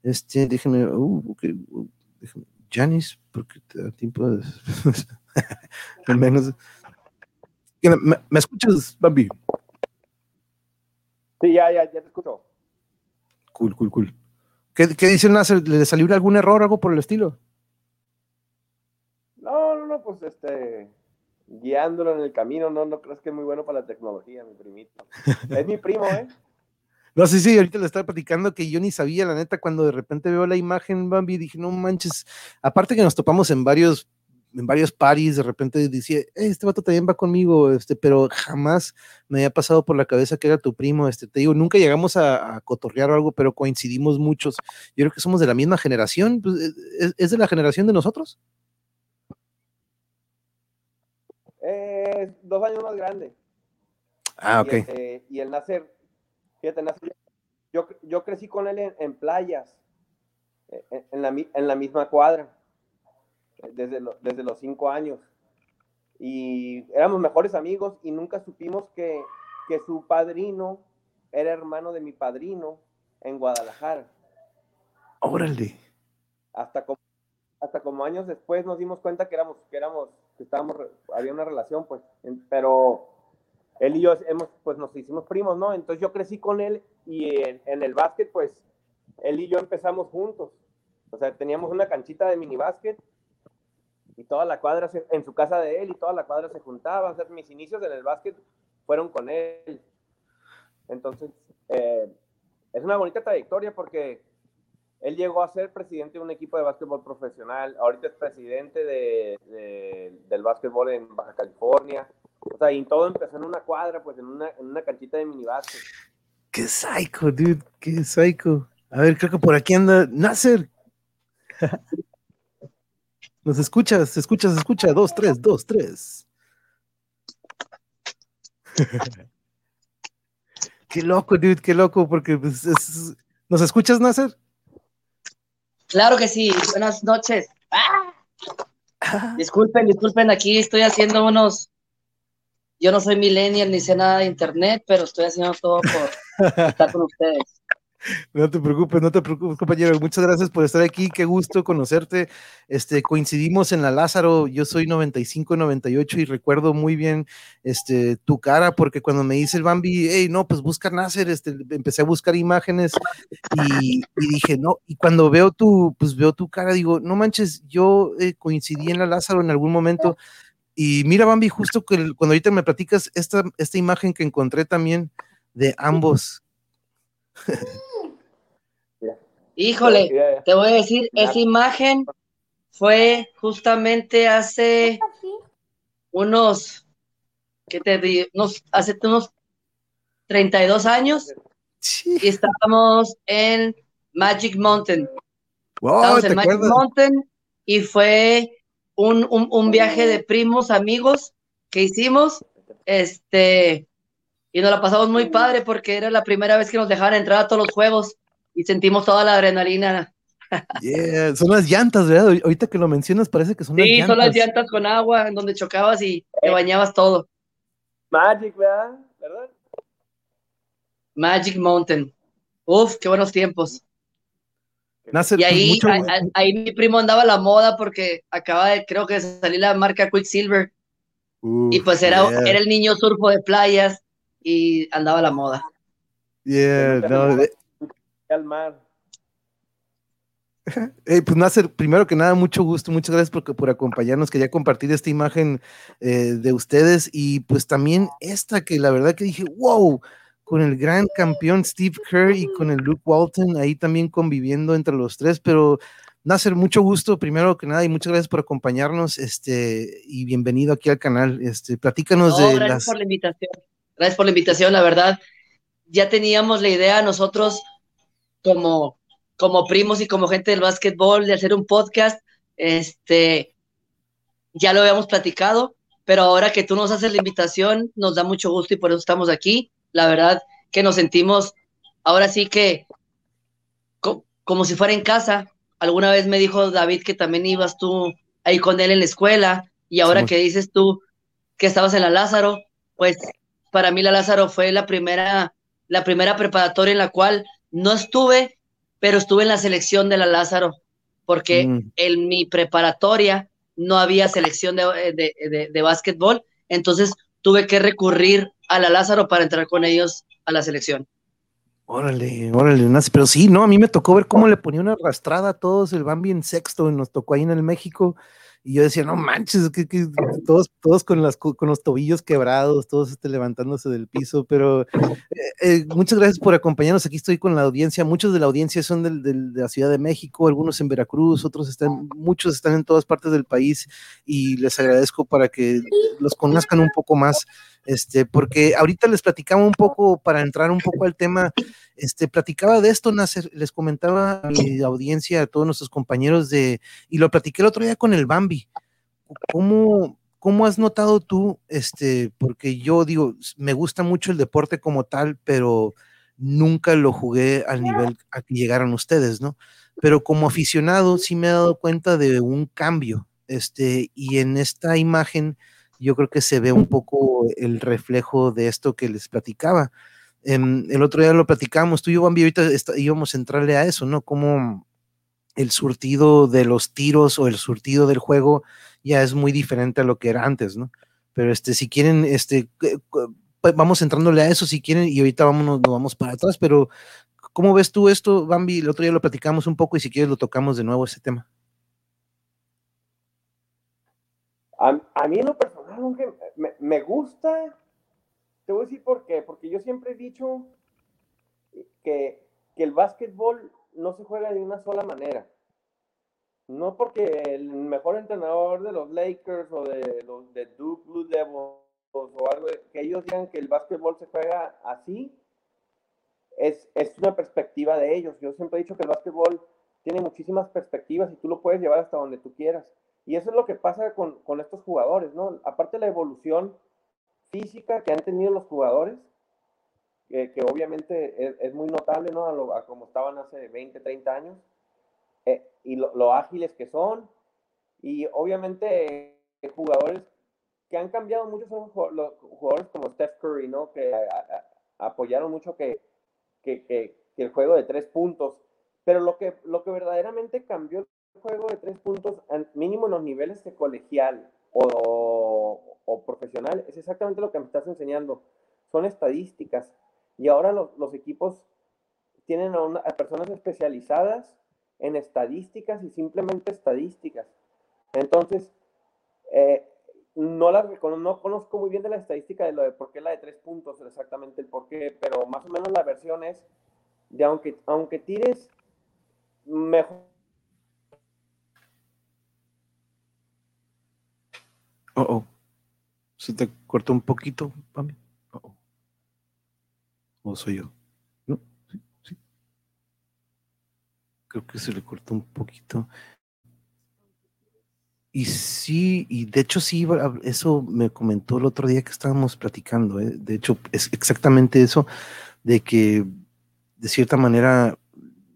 Este, déjenme, uh, okay, uh, déjenme Janice, porque te da tiempo de. Al menos. ¿Me, ¿Me, escuchas, Bambi? Sí, ya, ya, ya te escucho. Cool, cool, cool. ¿Qué, qué dice ¿Le salió algún error, algo por el estilo? No, no, no, pues este. Guiándolo en el camino, no, no crees que es muy bueno para la tecnología, mi primito. Es mi primo, ¿eh? No, sí, sí, ahorita le estaba platicando que yo ni sabía, la neta, cuando de repente veo la imagen, Bambi, dije, no manches, aparte que nos topamos en varios, en varios paris, de repente decía, eh, este vato también va conmigo, este, pero jamás me había pasado por la cabeza que era tu primo, este, te digo, nunca llegamos a, cotorrear o algo, pero coincidimos muchos. Yo creo que somos de la misma generación, pues, ¿es, ¿es, de la generación de nosotros? Eh, dos años más grande. Ah, ok. Este, y el nacer yo, yo crecí con él en, playas, eh, en, la, en, la, misma cuadra, eh, desde, desde los cinco años. Y éramos mejores amigos y nunca supimos que, que su padrino era hermano de mi padrino en Guadalajara. Órale. Hasta como, hasta como años después nos dimos cuenta que éramos, que éramos, que estábamos, había una relación, pues, pero él y yo hemos, pues nos hicimos primos, ¿no? Entonces yo crecí con él y en, el básquet, pues él y yo empezamos juntos. O sea, teníamos una canchita de mini básquet y toda la cuadra en su casa de él y toda la cuadra se juntaba. O sea, mis inicios en el básquet fueron con él. Entonces, eh, es una bonita trayectoria porque él llegó a ser presidente de un equipo de básquetbol profesional. Ahorita es presidente de, del básquetbol en Baja California. O sea, y todo empezó en una cuadra, pues en una, en una canchita de minibásquet. Qué psycho, dude, qué psycho. A ver, creo que por aquí anda Nasser. ¿Nos escuchas? ¿Se escucha? ¿Se escucha? Dos, tres, dos, tres. qué loco, dude, qué loco, porque pues, ¿nos escuchas, Nasser? Claro que sí, buenas noches. ¡Ah! Disculpen, disculpen, aquí estoy haciendo unos yo no soy millennial ni sé nada de internet, pero estoy haciendo todo por estar con ustedes. No te preocupes, no te preocupes, compañero. Muchas gracias por estar aquí. Qué gusto conocerte. Este, coincidimos en la Lázaro. Yo soy 95, 98 y recuerdo muy bien este, tu cara porque cuando me dice el Bambi, hey, no, pues busca Nasser, este, empecé a buscar imágenes y, dije, no, y cuando veo tu, pues veo tu cara, digo, no manches, yo eh, coincidí en la Lázaro en algún momento y mira, Bambi, justo que cuando ahorita me platicas esta, esta imagen que encontré también de ambos. Híjole, te voy a decir, esa imagen fue justamente hace unos, ¿qué te digo? hace unos 32 años y estábamos en Magic Mountain. Wow, en Magic Mountain y fue un, un, viaje de primos, amigos que hicimos, este, y nos la pasamos muy padre porque era la primera vez que nos dejaban entrar a todos los juegos y sentimos toda la adrenalina. Yeah, son las llantas, ¿verdad? Ahorita que lo mencionas parece que son las llantas. Sí, son las llantas con agua en donde chocabas y te bañabas todo. Magic, ¿verdad? Magic Mountain. Uf, qué buenos tiempos. Y ahí, ahí, mi primo andaba a la moda porque acaba de, creo que salir la marca Quicksilver. y pues era, era el niño surfo de playas y andaba a la moda. Yeah, no, al mar. pues Nasser, primero que nada, mucho gusto, muchas gracias por, por acompañarnos. Quería compartir esta imagen eh, de ustedes y pues también esta que la verdad que dije, wow, con el gran campeón Steve Kerr y con el Luke Walton ahí también conviviendo entre los tres, pero Nasser, mucho gusto, primero que nada, y muchas gracias por acompañarnos, este, y bienvenido aquí al canal. Este, platícanos de gracias por la invitación. Gracias por la invitación, la verdad. Ya teníamos la idea nosotros como como primos y como gente del básquetbol de hacer un podcast. Este, ya lo habíamos platicado, pero ahora que tú nos haces la invitación, nos da mucho gusto y por eso estamos aquí. La verdad que nos sentimos ahora sí que como si fuera en casa. Alguna vez me dijo David que también ibas tú ahí con él en la escuela y ahora que dices tú que estabas en la Lázaro, pues para mí la Lázaro fue la primera la primera preparatoria en la cual no estuve, pero estuve en la selección de la Lázaro, porque mm. en mi preparatoria no había selección de, de, de, básquetbol, entonces tuve que recurrir a la Lázaro para entrar con ellos a la selección. Órale, órale, pero sí, no, a mí me tocó ver cómo le ponía una arrastrada a todos el Bambi en sexto, nos tocó ahí en el México, y yo decía, no manches, que, todos, todos con, las, con los tobillos quebrados, todos este, levantándose del piso, pero eh, eh, muchas gracias por acompañarnos. Aquí estoy con la audiencia. Muchos de la audiencia son del, de la Ciudad de México, algunos en Veracruz, otros están, muchos están en todas partes del país y les agradezco para que los conozcan un poco más este, porque ahorita les platicaba un poco, para entrar un poco al tema, este, platicaba de esto, Nasser, les comentaba a mi audiencia, a todos nuestros compañeros de, y lo platiqué el otro día con el Bambi, ¿cómo, cómo has notado tú, este, porque yo digo, me gusta mucho el deporte como tal, pero nunca lo jugué al nivel a que llegaron ustedes, ¿no? Pero como aficionado sí me he dado cuenta de un cambio, este, y en esta imagen, yo creo que se ve un poco el reflejo de esto que les platicaba. Em, el otro día lo platicamos, tú y yo, Bambi, ahorita íbamos a entrarle a eso, ¿no? Como el surtido de los tiros o el surtido del juego ya es muy diferente a lo que era antes, ¿no? Pero este, si quieren, este, vamos entrándole a eso si quieren y ahorita vámonos, nos vamos para atrás, pero ¿cómo ves tú esto, Bambi? El otro día lo platicamos un poco y si quieres lo tocamos de nuevo ese tema. A, a mí en lo personal, aunque me, me, gusta, te voy a decir por qué, porque yo siempre he dicho que, que el básquetbol no se juega de una sola manera. No porque el mejor entrenador de los Lakers o de los de Duke Blue Devils o algo, que ellos digan que el básquetbol se juega así, es, es una perspectiva de ellos. Yo siempre he dicho que el básquetbol tiene muchísimas perspectivas y tú lo puedes llevar hasta donde tú quieras. Y eso es lo que pasa con, con estos jugadores, ¿no? Aparte de la evolución física que han tenido los jugadores, que obviamente es, muy notable, ¿no? A, como estaban hace 20, 30 años, eh, y lo, ágiles que son, y obviamente jugadores que han cambiado mucho son los jugadores como Steph Curry, ¿no? Que apoyaron mucho que, que, que, el juego de tres puntos, pero lo que, lo que verdaderamente cambió juego de tres puntos, mínimo en los niveles de colegial o, o, profesional, es exactamente lo que me estás enseñando. Son estadísticas. Y ahora los, los equipos tienen a, personas especializadas en estadísticas y simplemente estadísticas. Entonces, eh, no, la, no conozco muy bien de la estadística de lo de por qué la de tres puntos, exactamente el por qué, pero más o menos la versión es de aunque, aunque tires mejor Oh, oh. Se te cortó un poquito, Pami. Oh, oh. ¿O soy yo? No, sí, sí. Creo que se le cortó un poquito. Y sí, y de hecho sí, eso me comentó el otro día que estábamos platicando. ¿eh? De hecho, es exactamente eso, de que de cierta manera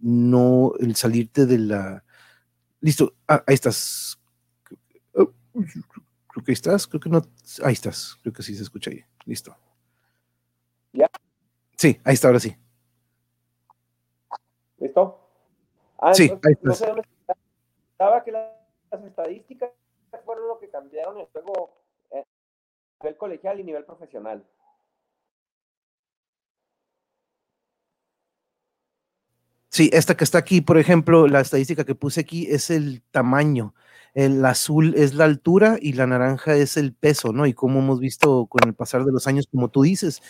no el salirte de la... Listo, ah, ahí estás. Creo que ahí estás, creo que no. Ahí estás, creo que sí se escucha ahí. Listo. ¿Ya? Sí, ahí está, ahora sí. ¿Listo? Ah, sí, ahí está. No sé dónde estaba que las, estadísticas fueron lo que cambiaron el juego eh, a nivel colegial y nivel profesional. Sí, esta que está aquí, por ejemplo, la estadística que puse aquí es el tamaño. El azul es la altura y la naranja es el peso, ¿no? Y como hemos visto con el pasar de los años, como tú dices,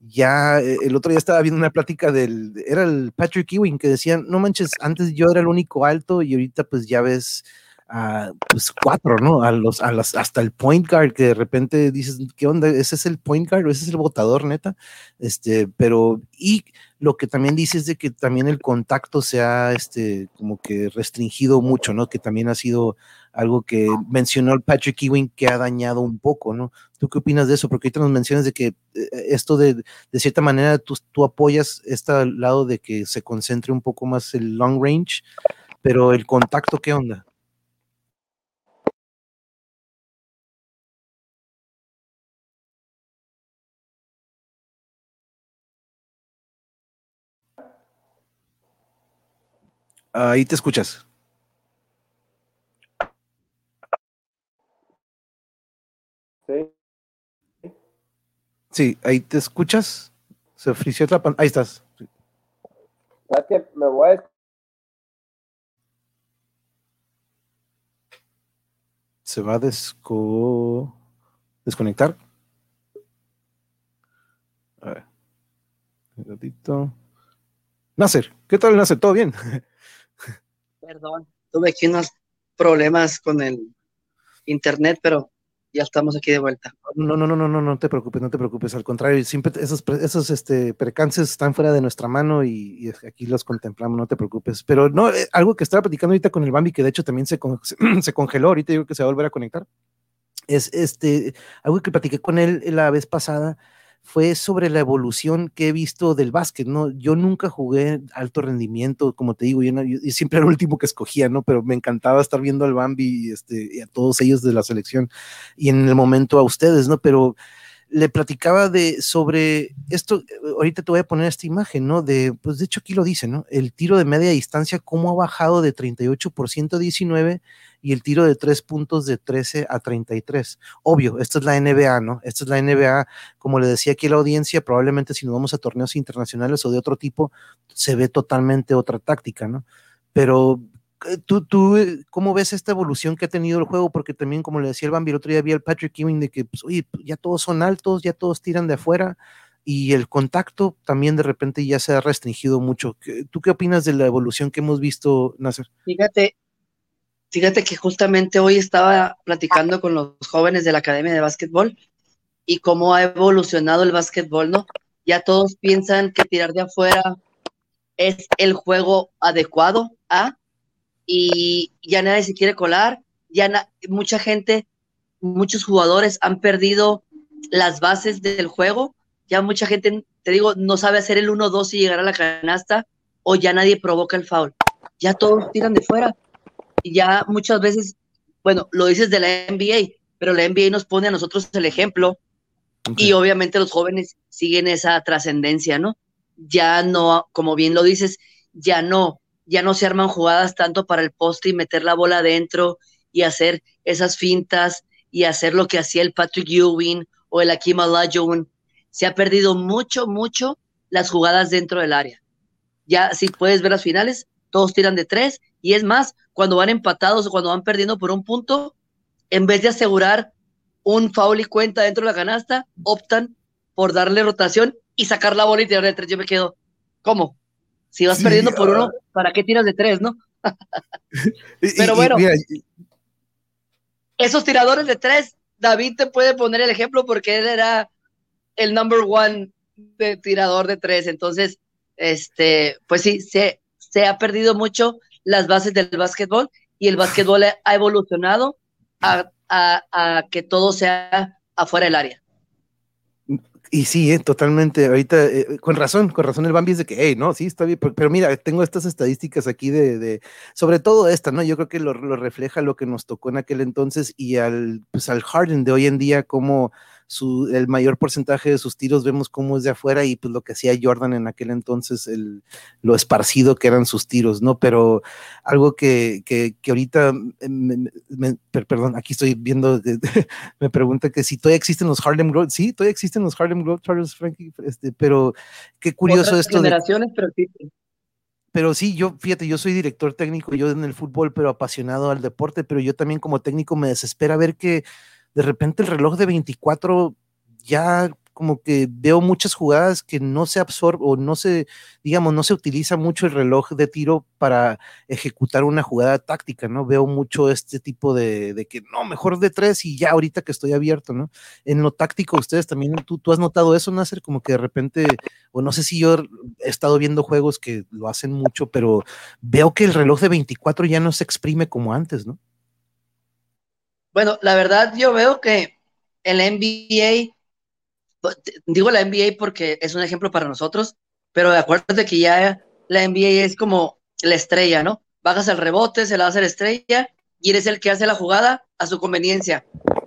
ya eh, el otro día estaba viendo una plática del, era el Patrick Ewing que decían, no manches, antes yo era el único alto y ahorita pues ya ves a pues cuatro, ¿no? A los, a las, hasta el point guard que de repente dices, ¿qué onda? ¿Ese es el point guard o ese es el votador, neta? Este, pero, y lo que también dice es de que también el contacto se ha, este, como que restringido mucho, ¿no? Que también ha sido algo que mencionó el Patrick Ewing que ha dañado un poco, ¿no? ¿Tú qué opinas de eso? Porque ahorita nos mencionas de que eh, esto de, de cierta manera tú, tú apoyas este lado de que se concentre un poco más el long range, pero el contacto, ¿qué onda? Ahí te escuchas. Sí, ahí te escuchas. Se ofreció otra pantalla. Ahí estás. ¿Sabes que me voy a... Se va a desco... desconectar. A ver. Un ratito. Nasser, ¿qué tal Nasser? ¿Todo bien? Perdón, tuve aquí unos problemas con el internet, pero ya estamos aquí de vuelta. No, no, no, no, no, no te preocupes, no te preocupes. Al contrario, siempre esos, esos este, percances están fuera de nuestra mano y, aquí los contemplamos, no te preocupes. Pero no, eh, algo que estaba platicando ahorita con el Bambi, que de hecho también se, se congeló, ahorita digo que se va a volver a conectar. Es este, algo que platiqué con él la vez pasada fue sobre la evolución que he visto del básquet, ¿no? Yo nunca jugué alto rendimiento, como te digo, yo, siempre era el último que escogía, ¿no? Pero me encantaba estar viendo al Bambi este, y a todos ellos de la selección y en el momento a ustedes, ¿no? Pero le platicaba de sobre esto, ahorita te voy a poner esta imagen, ¿no? De, pues de hecho aquí lo dice, ¿no? El tiro de media distancia, cómo ha bajado de 38% a 19 y el tiro de tres puntos de 13 a 33. Obvio, esta es la NBA, ¿no? Esta es la NBA, como le decía aquí a la audiencia, probablemente si nos vamos a torneos internacionales o de otro tipo, se ve totalmente otra táctica, ¿no? Pero eh, ¿Tú, tú, eh, cómo ves esta evolución que ha tenido el juego? Porque también, como le decía el Bambi, el otro día había el Patrick Ewing de que, pues, pues, ya todos son altos, ya todos tiran de afuera y el contacto también de repente ya se ha restringido mucho. ¿Tú qué opinas de la evolución que hemos visto, Nasser? Fíjate, fíjate que justamente hoy estaba platicando con los jóvenes de la Academia de Básquetbol y cómo ha evolucionado el básquetbol, ¿no? Ya todos piensan que tirar de afuera es el juego adecuado a y ya nadie se quiere colar, ya mucha gente, muchos jugadores han perdido las bases del juego, ya mucha gente, te digo, no sabe hacer el 1-2 y llegar a la canasta, o ya nadie provoca el foul, ya todos tiran de fuera, y ya muchas veces, bueno, lo dices de la NBA, pero la NBA nos pone a nosotros el ejemplo, y obviamente los jóvenes siguen esa trascendencia, ¿no? Ya no, como bien lo dices, ya no ya no se arman jugadas tanto para el poste y meter la bola adentro y hacer esas fintas y hacer lo que hacía el Patrick Ewing o el Akim Olajuwon. Se ha perdido mucho, mucho las jugadas dentro del área. Ya si puedes ver las finales, todos tiran de tres y es más, cuando van empatados o cuando van perdiendo por un punto, en vez de asegurar un foul y cuenta dentro de la canasta, optan por darle rotación y sacar la bola y tirar de tres. Yo me quedo, ¿cómo? Si vas perdiendo por uno, ah. ¿para qué tiras de tres, no? Pero bueno, esos tiradores de tres, David te puede poner el ejemplo porque él era el number one de tirador de tres. Entonces, este, pues sí, se, se ha perdido mucho las bases del básquetbol y el básquetbol ha evolucionado a, a que todo sea afuera del área. Y sí, eh, totalmente. Ahorita, eh, con razón, con razón el Bambi es de que, hey, no, sí, está bien. Pero, mira, tengo estas estadísticas aquí de, de, sobre todo esta, ¿no? Yo creo que lo, lo, refleja lo que nos tocó en aquel entonces y al, pues al Harden de hoy en día, como su, el mayor porcentaje de sus tiros vemos cómo es de afuera y pues lo que hacía Jordan en aquel entonces, el, lo esparcido que eran sus tiros, ¿no? Pero algo que, que, que ahorita, perdón, aquí estoy viendo, me pregunta que si todavía existen los Harlem Globetrotters, sí, todavía existen los Harlem Globetrotters, Frankie, este, pero qué curioso Otras esto. generaciones, pero sí. Pero sí, yo, fíjate, yo soy director técnico, yo en el fútbol, pero apasionado al deporte, pero yo también como técnico me desespera ver que de repente el reloj de 24 ya como que veo muchas jugadas que no se absorbe o no se, digamos, no se utiliza mucho el reloj de tiro para ejecutar una jugada táctica, ¿no? Veo mucho este tipo de, que no, mejor de tres y ya ahorita que estoy abierto, ¿no? En lo táctico, ustedes también, tú, tú has notado eso, Nasser, como que de repente, o no sé si yo he estado viendo juegos que lo hacen mucho, pero veo que el reloj de 24 ya no se exprime como antes, ¿no? Bueno, la verdad yo veo que el NBA digo la NBA porque es un ejemplo para nosotros, pero acuérdate que ya la NBA es como la estrella, ¿no? Bajas el rebote, se la va a hacer estrella y eres el que hace la jugada a su conveniencia.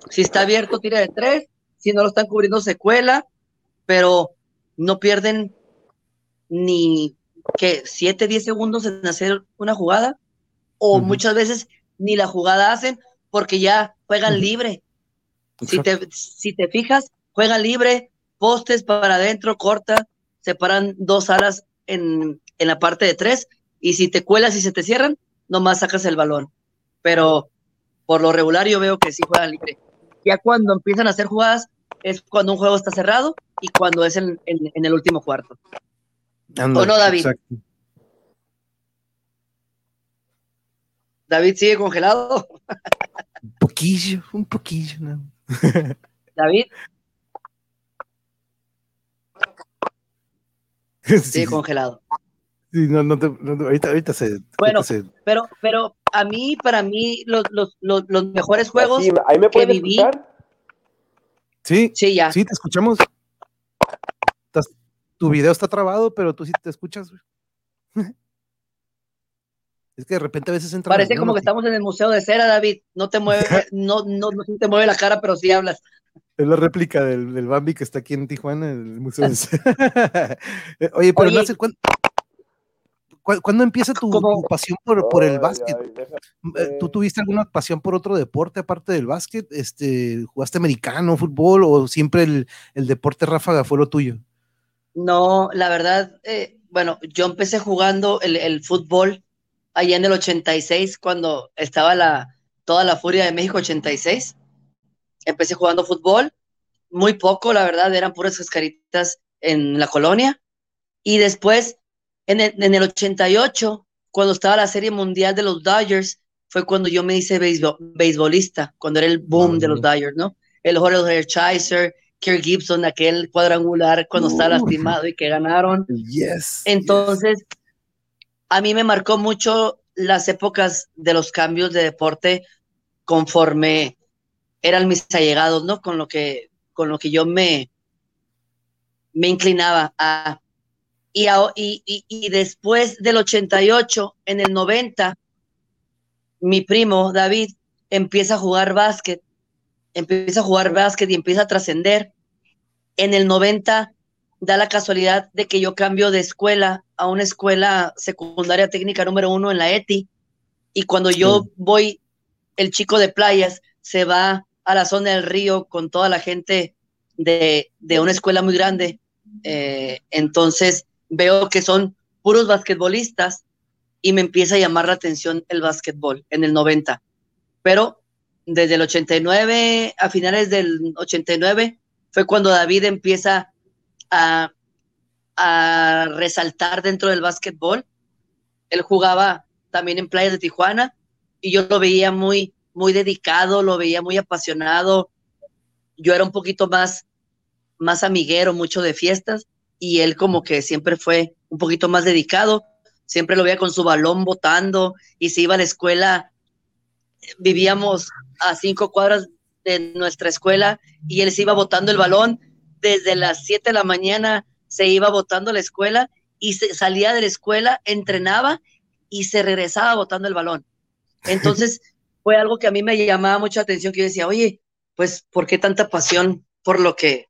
Si está abierto, tira de tres, si no lo están cubriendo, se cuela, pero no pierden ni que 7, 10 segundos en hacer una jugada, o uh -huh. muchas veces ni la jugada hacen porque ya juegan libre. Si te, si te fijas, juega libre, postes para adentro, corta, separan dos alas en, en, la parte de tres, y si te cuelas y se te cierran, nomás sacas el balón. Pero por lo regular yo veo que sí juegan libre. Ya cuando empiezan a hacer jugadas es cuando un juego está cerrado y cuando es en, en, en el último cuarto. Ando, ¿O no, David? Exacto. David sigue congelado. Un poquillo, un poquillo. ¿no? David. sí, congelado. Sí, no, no te, no, ahorita, ahorita se. Bueno, ahorita se... pero, pero a mí, para mí, los, los, los, los mejores juegos Sí, ¿Ahí me que pueden viví. escuchar? Sí, Sí, ya. sí, te escuchamos. Estás- tu video está trabado, pero tú sí te escuchas. güey. Es que de repente a veces entra. Parece como que estamos en el Museo de Cera, David. No te mueve, no, no, no te mueve la cara, pero sí hablas. Es la réplica del, del Bambi que está aquí en Tijuana, en el Museo de Eh, Oye, pero Oye. no sé ¿cuándo, cu- cuándo empieza tu, pasión por, por el básquet? ay, deja- Eh, ¿Tú tuviste alguna pasión por otro deporte aparte del básquet? Este, ¿Jugaste americano, fútbol o siempre el, el deporte ráfaga fue lo tuyo? No, la verdad, eh, bueno, yo empecé jugando el, el fútbol allá en el 86, cuando estaba la, toda la furia de México 86. Empecé jugando fútbol, muy poco, la verdad, eran puras cascaritas en la colonia. Y después, en el, en el 88, cuando estaba la Serie Mundial de los Dodgers, fue cuando yo me hice beisbo- beisbolista, cuando era el boom de los Dodgers, ¿no? El Jorge Hershiser, Kirk Gibson, aquel cuadrangular cuando estaba lastimado y que ganaron. Yes. Entonces, a mí me marcó mucho las épocas de los cambios de deporte conforme eran mis allegados, ¿no? Con lo que, con lo que yo me, me inclinaba a. Y, a- y, y, y después del 88, en el 90, mi primo David empieza a jugar básquet, empieza a jugar básquet y empieza a trascender. En el 90 da la casualidad de que yo cambio de escuela a una escuela secundaria técnica número uno en la ETI. Y cuando yo voy, el chico de playas se va a la zona del río con toda la gente de, de una escuela muy grande. Eh, entonces veo que son puros basquetbolistas y me empieza a llamar la atención el básquetbol en el 90. Pero desde el 89, a finales del 89, fue cuando David empieza a, resaltar dentro del básquetbol. Él jugaba también en playas de Tijuana y yo lo veía muy, muy dedicado, lo veía muy apasionado. Yo era un poquito más, más amiguero, mucho de fiestas y él como que siempre fue un poquito más dedicado. Siempre lo veía con su balón botando y se iba a la escuela. Vivíamos a cinco cuadras de nuestra escuela y él se iba botando el balón desde las 7 de la mañana, se iba botando a la escuela y se salía de la escuela, entrenaba y se regresaba botando el balón. Entonces fue algo que a mí me llamaba mucha atención, que yo decía, oye, pues, ¿por qué tanta pasión por lo que,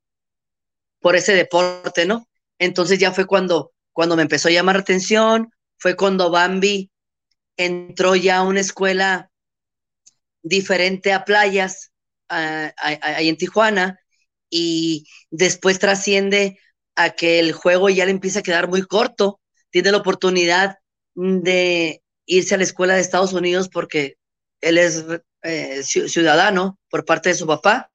por ese deporte, ¿no? Entonces ya fue cuando, cuando me empezó a llamar la atención, fue cuando Bambi entró ya a una escuela diferente a playas, ahí en Tijuana, y después trasciende a que el juego ya le empieza a quedar muy corto, tiene la oportunidad de irse a la escuela de Estados Unidos porque él es eh, ciudadano por parte de su papá.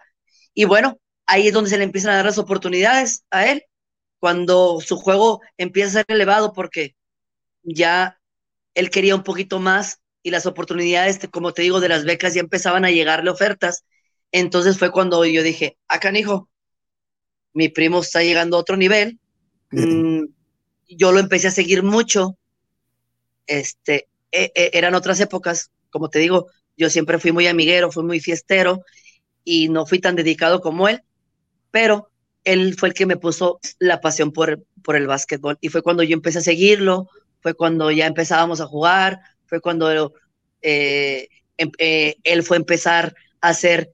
Y bueno, ahí es donde se le empiezan a dar las oportunidades a él, cuando su juego empieza a ser elevado porque ya él quería un poquito más y las oportunidades, como te digo, de las becas ya empezaban a llegarle ofertas. Entonces fue cuando yo dije, acá, hijo, mi primo está llegando a otro nivel. Mm, yo lo empecé a seguir mucho. Este, e, e, eran otras épocas, como te digo, yo siempre fui muy amiguero, fui muy fiestero y no fui tan dedicado como él, pero él fue el que me puso la pasión por, por el básquetbol y fue cuando yo empecé a seguirlo, fue cuando ya empezábamos a jugar, fue cuando eh, em, eh, él fue a empezar a ser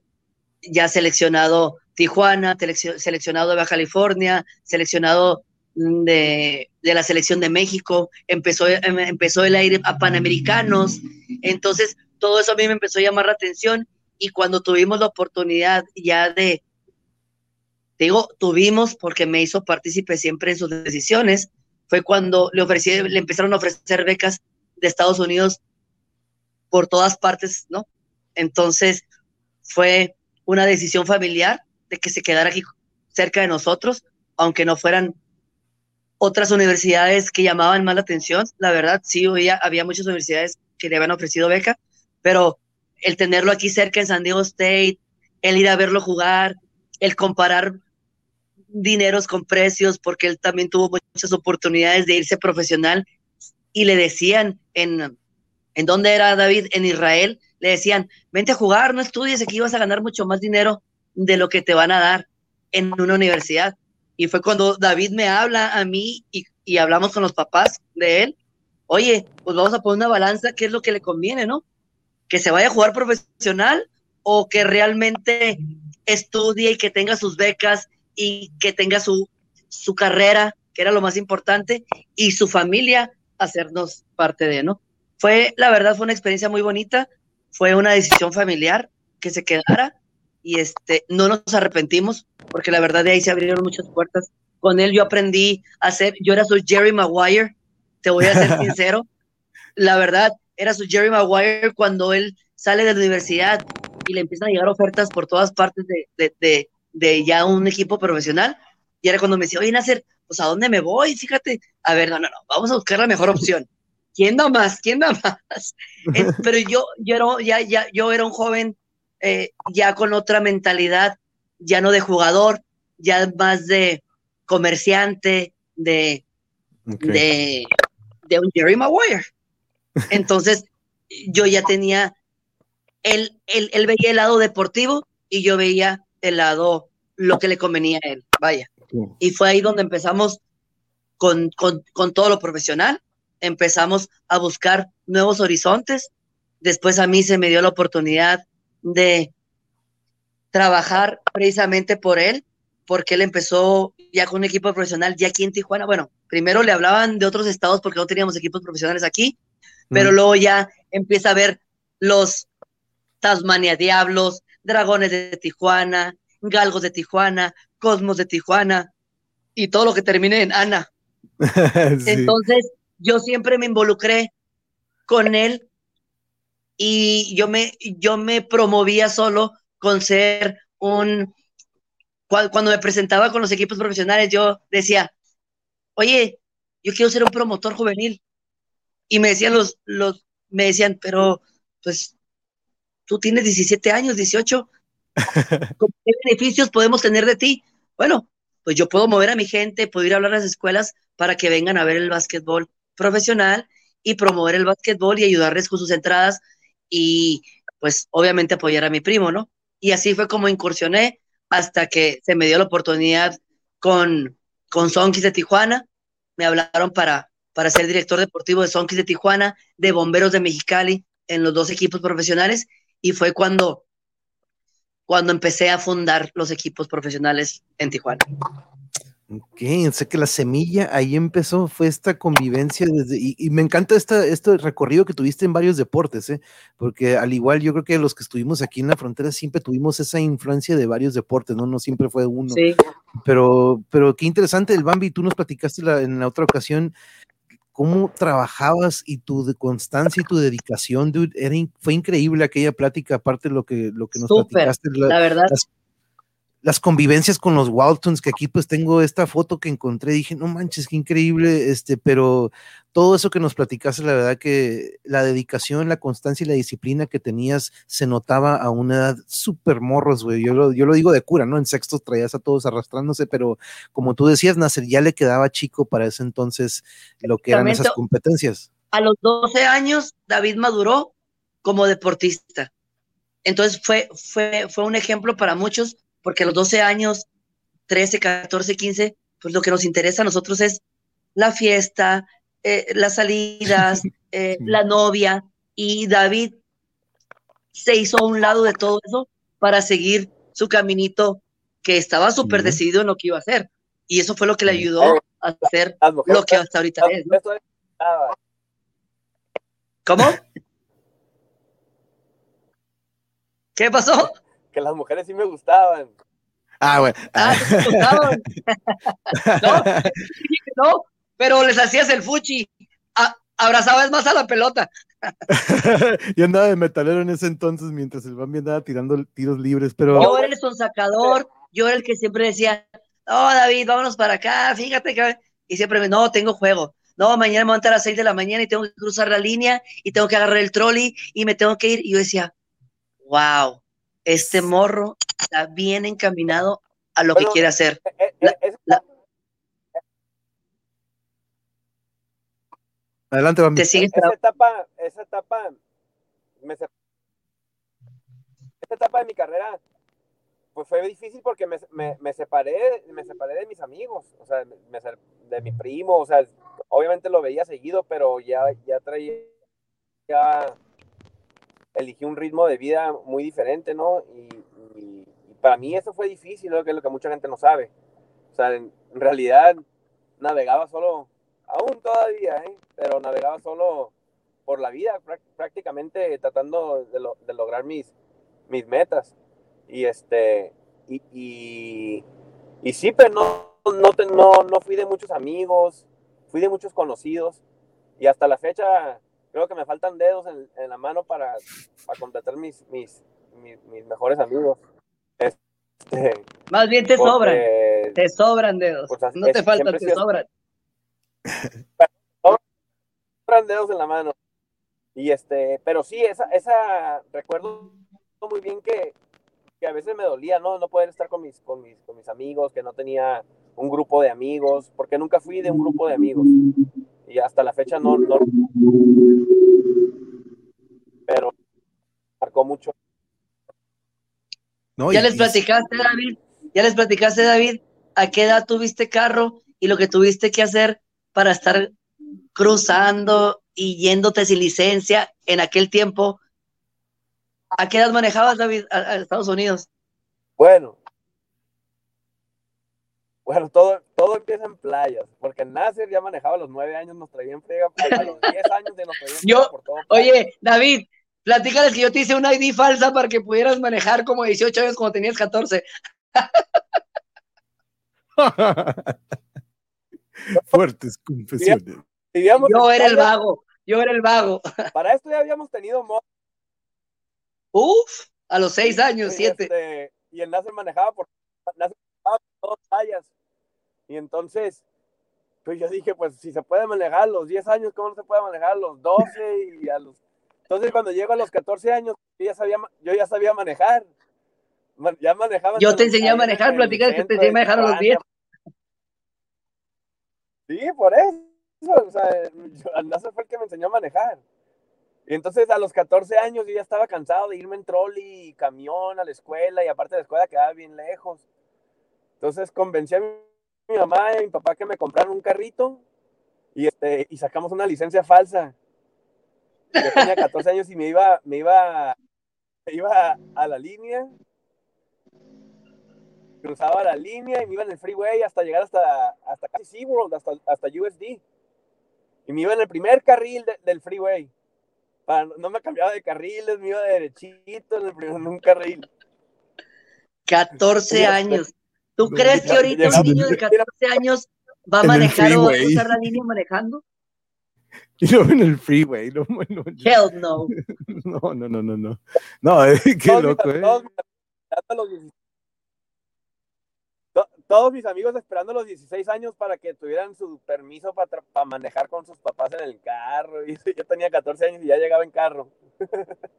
ya seleccionado Tijuana, seleccionado de Baja California, seleccionado de, de, la selección de México, empezó, em, empezó el aire a Panamericanos, entonces todo eso a mí me empezó a llamar la atención y cuando tuvimos la oportunidad ya de, digo, tuvimos porque me hizo partícipe siempre en sus decisiones, fue cuando le ofrecí, le empezaron a ofrecer becas de Estados Unidos por todas partes, ¿no? Entonces fue una decisión familiar de que se quedara aquí cerca de nosotros, aunque no fueran otras universidades que llamaban más la atención. La verdad, sí, había, había muchas universidades que le habían ofrecido beca, pero el tenerlo aquí cerca en San Diego State, el ir a verlo jugar, el comparar dineros con precios, porque él también tuvo muchas oportunidades de irse profesional y le decían en, en dónde era David, en Israel, le decían, vente a jugar, no estudies, aquí vas a ganar mucho más dinero de lo que te van a dar en una universidad. Y fue cuando David me habla a mí y, hablamos con los papás de él, oye, pues vamos a poner una balanza, ¿qué es lo que le conviene, no? Que se vaya a jugar profesional o que realmente estudie y que tenga sus becas y que tenga su, su carrera, que era lo más importante, y su familia hacernos parte de, ¿no? Fue, la verdad, fue una experiencia muy bonita, fue una decisión familiar que se quedara y este, no nos arrepentimos, porque la verdad de ahí se abrieron muchas puertas. Con él yo aprendí a hacer, yo era su Jerry Maguire, te voy a ser sincero, la verdad, era su Jerry Maguire cuando él sale de la universidad y le empiezan a llegar ofertas por todas partes de, de, de, de ya un equipo profesional. Y era cuando me decía, oye, Nasser, pues ¿a dónde me voy? Fíjate, a ver, no, no, no, vamos a buscar la mejor opción. ¿Quién da más? ¿Quién da más? pero yo, yo, era, ya, ya, yo era un joven eh, ya con otra mentalidad, ya no de jugador, ya más de comerciante, de, de, de un Jerry Maguire. Entonces, yo ya tenía, él, él, él veía el lado deportivo y yo veía el lado, lo que le convenía a él, vaya. Y fue ahí donde empezamos con, con, con, todo lo profesional, empezamos a buscar nuevos horizontes. Después a mí se me dio la oportunidad de trabajar precisamente por él, porque él empezó ya con un equipo profesional ya aquí en Tijuana. Bueno, primero le hablaban de otros estados porque no teníamos equipos profesionales aquí, pero luego ya empieza a ver los Tasmania Diablos, Dragones de Tijuana, Galgos de Tijuana, Cosmos de Tijuana y todo lo que termine en Ana. Entonces, yo siempre me involucré con él y yo me, yo me promovía solo con ser un, cuando me presentaba con los equipos profesionales, yo decía, oye, yo quiero ser un promotor juvenil. Y me decían los, los, me decían, pero pues tú tienes 17 años, 18, ¿qué beneficios podemos tener de ti? Bueno, pues yo puedo mover a mi gente, puedo ir a hablar a las escuelas para que vengan a ver el básquetbol profesional y promover el básquetbol y ayudarles con sus entradas y pues obviamente apoyar a mi primo, ¿no? Y así fue como incursioné hasta que se me dio la oportunidad con, con Sonkis de Tijuana. Me hablaron para, para ser director deportivo de Sonkis de Tijuana, de Bomberos de Mexicali, en los dos equipos profesionales. Y fue cuando cuando empecé a fundar los equipos profesionales en Tijuana. Ok, o sea que la semilla ahí empezó, fue esta convivencia desde, y, me encanta esta, este recorrido que tuviste en varios deportes, ¿eh? porque al igual yo creo que los que estuvimos aquí en la frontera siempre tuvimos esa influencia de varios deportes, ¿no? No siempre fue uno. Sí. Pero, pero qué interesante el Bambi, tú nos platicaste en la otra ocasión cómo trabajabas y tu constancia y tu dedicación, dude, fue increíble aquella plática, aparte de lo que, lo que nos platicaste. La, verdad las convivencias con los Waltons, que aquí pues tengo esta foto que encontré, dije, no manches, qué increíble, este, pero todo eso que nos platicaste, la verdad que la dedicación, la constancia y la disciplina que tenías se notaba a una edad súper morros, güey. Yo lo, yo lo digo de cura, ¿no? En sexto traías a todos arrastrándose, pero como tú decías, Nasser, ya le quedaba chico para ese entonces lo que eran esas competencias. A los 12 años, David maduró como deportista. Entonces fue, fue, fue un ejemplo para muchos porque a los 12 años, 13, 14, 15, pues lo que nos interesa a nosotros es la fiesta, eh, las salidas, eh, la novia, y David se hizo a un lado de todo eso para seguir su caminito que estaba súper decidido en lo que iba a hacer. Y eso fue lo que le ayudó a hacer lo que hasta ahorita es. ¿Cómo? ¿Qué pasó? Que las mujeres sí me gustaban. Ah, bueno. Ah, gustaban. no, no, pero les hacías el fuchi. abrazabas más a la pelota. Yo andaba de metalero en ese entonces mientras el Bambi andaba tirando tiros libres, pero. Yo era el sonsacador, yo era el que siempre decía, oh David, vámonos para acá, fíjate que. Y siempre me, no, tengo juego. No, mañana me voy a a las 6 de la mañana y tengo que cruzar la línea y tengo que agarrar el trolley y me tengo que ir. Y yo decía, wow, este morro está bien encaminado a lo que quiere hacer. Eh, eh, Adelante, vamos. Esa etapa, esa etapa, esa etapa de mi carrera, pues fue difícil porque me, separé, me separé de mis amigos, o sea, de mi primo, o sea, obviamente lo veía seguido, pero ya, ya traía, ya elegí un ritmo de vida muy diferente, ¿no? Y, para mí eso fue difícil, ¿no? que es lo que mucha gente no sabe. O sea, en, realidad navegaba solo, aún todavía, ¿eh? pero navegaba solo por la vida, prácticamente tratando de, lograr mis, mis metas. Y este, y, y, sí, pero no, no, no, no fui de muchos amigos, fui de muchos conocidos. Y hasta la fecha, creo que me faltan dedos en, la mano para, para completar mis, mis, mis, mejores amigos. Este, Más bien te sobran. Te sobran dedos. Pues, no te faltan, te sobran. sobran dedos en la mano. Y este, pero sí, esa, esa recuerdo muy bien que, que a veces me dolía, ¿no? No poder estar con mis, con mis, con mis amigos, que no tenía un grupo de amigos, porque nunca fui de un grupo de amigos y hasta la fecha no, no pero marcó mucho. ya les platicaste, David, ya les platicaste, David, a qué edad tuviste carro y lo que tuviste que hacer para estar cruzando y yéndote sin licencia en aquel tiempo. ¿A qué edad manejabas, David, a Estados Unidos? Bueno, bueno, todo, todo empieza en playas, porque Nasser ya manejaba a los nueve años, nos traía en friega, a los diez años de nos traía yo, por todo. Oye, David, platícales que yo te hice una ID falsa para que pudieras manejar como 18 años cuando tenías 14. Fuertes confesiones. yo era el vago, yo era el vago. Para esto ya habíamos tenido Uf, a los seis años, siete. Este, y el Nasser manejaba por dos tallas. Y entonces, pues yo dije, pues si se puede manejar a los 10 años, ¿cómo no se puede manejar a los 12 y a los... Entonces cuando llego a los 14 años, yo ya sabía, yo ya sabía manejar. Ya manejaba. Yo te enseñé a manejar, platicas que te enseñé a manejar a los 10. Sí, por eso. O sea, fue el que me enseñó a manejar. Y entonces a los 14 años yo ya estaba cansado de irme en trolley y camión a la escuela y aparte la escuela quedaba bien lejos. Entonces convencí a mi mamá y a mi papá que me compraron un carrito y, este, y sacamos una licencia falsa. Yo tenía 14 años y me iba, me iba, iba a la línea cruzaba la línea y me iba en el freeway hasta llegar hasta, hasta casi SeaWorld, hasta, hasta USD. Y me iba en el primer carril del freeway. no me cambiaba de carriles, me iba derechito en, el primer, en un carril. 14 años. ¿Tú crees que ahorita un niño de 14 años va a manejar o va a cruzar la línea manejando? Y no en el freeway. No, no, Hell no. No, no, no, no, no. No, qué loco, ¿eh? todos mis amigos esperando los 16 años para que tuvieran su permiso para, manejar con sus papás en el carro. Y yo tenía 14 años y ya llegaba en carro.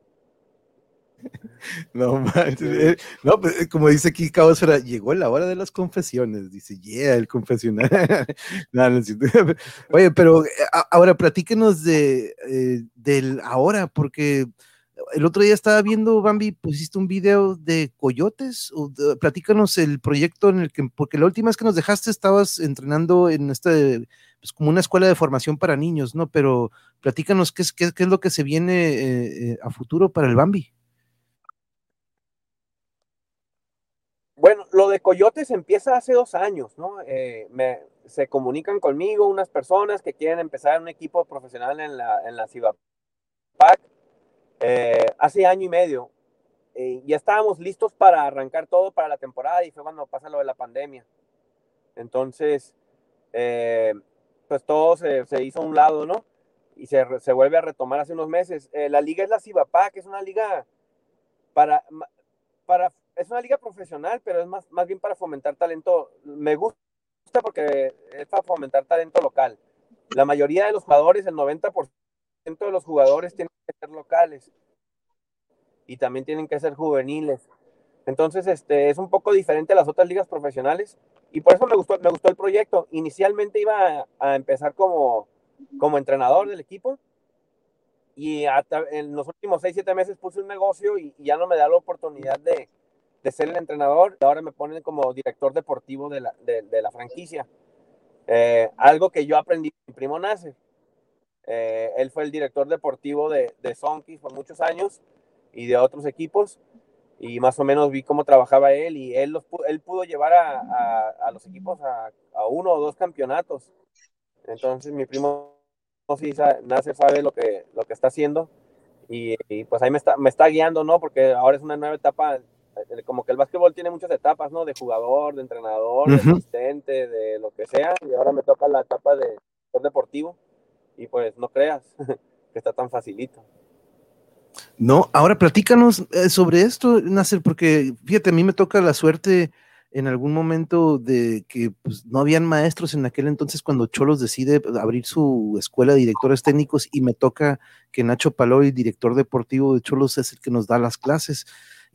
No, eh, no, pues, eh, como dice aquí Cabosfera, llegó la hora de las confesiones. Dice, yeah, el confesional. Oye, pero eh, ahora platíquenos de, del ahora, porque el otro día estaba viendo, Bambi, pusiste un video de coyotes. O platícanos el proyecto en el que, porque la última vez que nos dejaste estabas entrenando en este, pues como una escuela de formación para niños, ¿no? Pero platícanos qué es, qué, es lo que se viene eh, eh, a futuro para el Bambi. Bueno, lo de coyotes empieza hace dos años, ¿no? Eh, me, se comunican conmigo unas personas que quieren empezar un equipo profesional en la, en la CIVAPAC eh, hace año y medio. Eh, ya estábamos listos para arrancar todo para la temporada y fue cuando pasa lo de la pandemia. Entonces, eh, pues todo se, se, hizo a un lado, ¿no? Y se, se, vuelve a retomar hace unos meses. la liga es la CIBAPA, que es una liga para, para, es una liga profesional, pero es más, más bien para fomentar talento. Me gusta porque es para fomentar talento local. La mayoría de los jugadores, el 90% de los jugadores tienen que ser locales y también tienen que ser juveniles. Entonces, este, es un poco diferente a las otras ligas profesionales y por eso me gustó, me gustó el proyecto. Inicialmente iba a, empezar como, como entrenador del equipo y en los últimos 6, 7 meses puse un negocio y, ya no me da la oportunidad de, de, ser el entrenador. Ahora me ponen como director deportivo de la, de, la franquicia. Eh, algo que yo aprendí en Primo Nasser. Eh, él fue el director deportivo de, de Sonkis por muchos años y de otros equipos y más o menos vi cómo trabajaba él y él, los, él pudo llevar a, a, los equipos a, a, uno o dos campeonatos. Entonces mi primo sí nace, sabe lo que, lo que está haciendo y, pues ahí me está, me está guiando, ¿no? Porque ahora es una nueva etapa, como que el básquetbol tiene muchas etapas, ¿no? De jugador, de entrenador, de asistente, de lo que sea y ahora me toca la etapa de deportivo y pues no creas que está tan facilito. No, ahora platícanos eh, sobre esto, Nasser, porque fíjate, a mí me toca la suerte en algún momento de que pues, no habían maestros en aquel entonces cuando Cholos decide abrir su escuela de directores técnicos y me toca que Nacho Paloy, director deportivo de Cholos, es el que nos da las clases.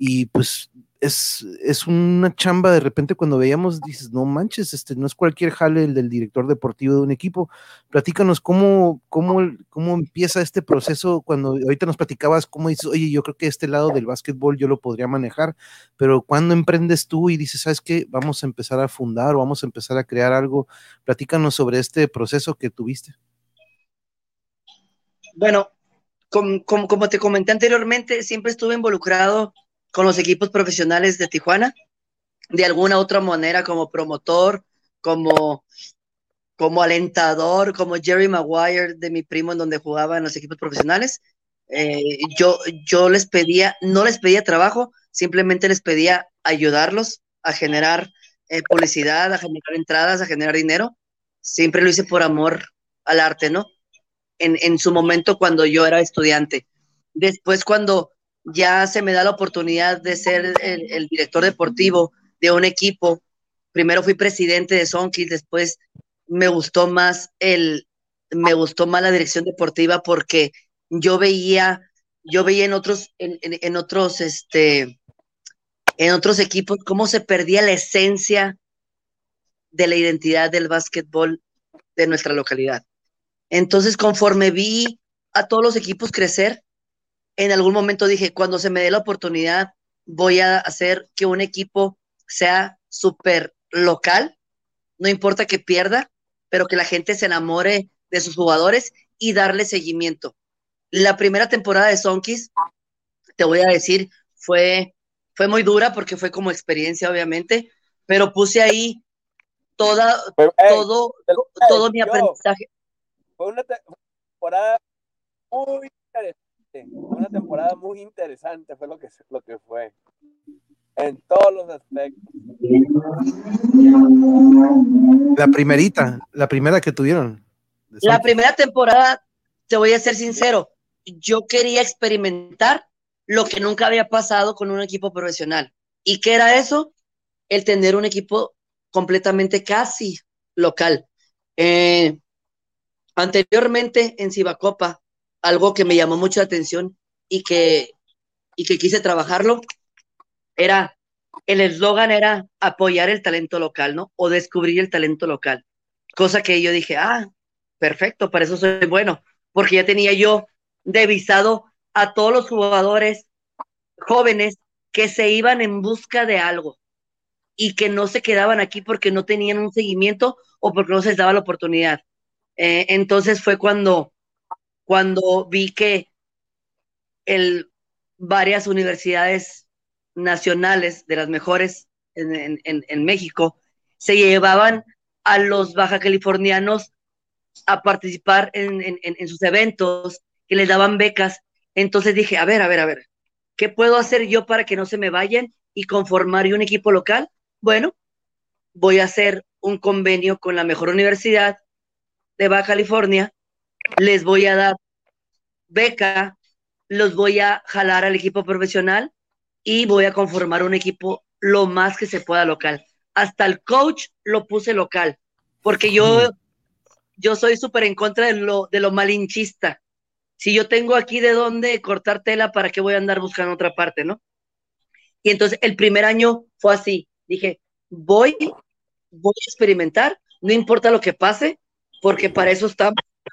Y pues es, es, una chamba de repente cuando veíamos, dices, no manches, este no es cualquier jale el del director deportivo de un equipo. Platícanos cómo, cómo, cómo empieza este proceso cuando ahorita nos platicabas, cómo dices, oye, yo creo que este lado del básquetbol yo lo podría manejar, pero cuando emprendes tú y dices, ¿sabes qué? Vamos a empezar a fundar o vamos a empezar a crear algo. Platícanos sobre este proceso que tuviste. Bueno, como, como te comenté anteriormente, siempre estuve involucrado con los equipos profesionales de Tijuana, de alguna otra manera como promotor, como, como alentador, como Jerry Maguire de mi primo en donde jugaba en los equipos profesionales. Eh, yo, yo les pedía, no les pedía trabajo, simplemente les pedía ayudarlos a generar eh, publicidad, a generar entradas, a generar dinero. Siempre lo hice por amor al arte, ¿no? En, en su momento cuando yo era estudiante. Después cuando ya se me da la oportunidad de ser el, director deportivo de un equipo. Primero fui presidente de Sonkis, después me gustó más el, me gustó más la dirección deportiva porque yo veía, yo veía en otros, en, otros, este, en otros equipos cómo se perdía la esencia de la identidad del básquetbol de nuestra localidad. Entonces, conforme vi a todos los equipos crecer, en algún momento dije, cuando se me dé la oportunidad, voy a hacer que un equipo sea súper local, no importa que pierda, pero que la gente se enamore de sus jugadores y darle seguimiento. La primera temporada de Sonkis, te voy a decir, fue, fue muy dura porque fue como experiencia, obviamente, pero puse ahí toda, todo, todo mi aprendizaje. Fue una temporada muy interesante, una temporada muy interesante fue lo que, lo que fue, en todos los aspectos. La primerita, la primera que tuvieron. La primera temporada, te voy a ser sincero, yo quería experimentar lo que nunca había pasado con un equipo profesional. ¿Y qué era eso? El tener un equipo completamente casi local. Eh, anteriormente en Cibacopa, algo que me llamó mucho la atención y que, y que quise trabajarlo, era, el eslogan era apoyar el talento local, ¿no? O descubrir el talento local. Cosa que yo dije, ah, perfecto, para eso soy bueno, porque ya tenía yo devisado a todos los jugadores jóvenes que se iban en busca de algo y que no se quedaban aquí porque no tenían un seguimiento o porque no se les daba la oportunidad. Eh, entonces fue cuando, cuando vi que el, varias universidades nacionales de las mejores en, en México se llevaban a los baja californianos a participar en, sus eventos, que les daban becas. Entonces dije, a ver, a ver, a ver, ¿qué puedo hacer yo para que no se me vayan y conformar un equipo local? Bueno, voy a hacer un convenio con la mejor universidad de Baja California, les voy a dar beca, los voy a jalar al equipo profesional y voy a conformar un equipo lo más que se pueda local. Hasta el coach lo puse local, porque yo yo soy súper en contra de lo, de lo malinchista. Si yo tengo aquí de dónde cortar tela, ¿para qué voy a andar buscando otra parte, no? Y entonces el primer año fue así. Dije, voy, voy a experimentar, no importa lo que pase, porque para eso está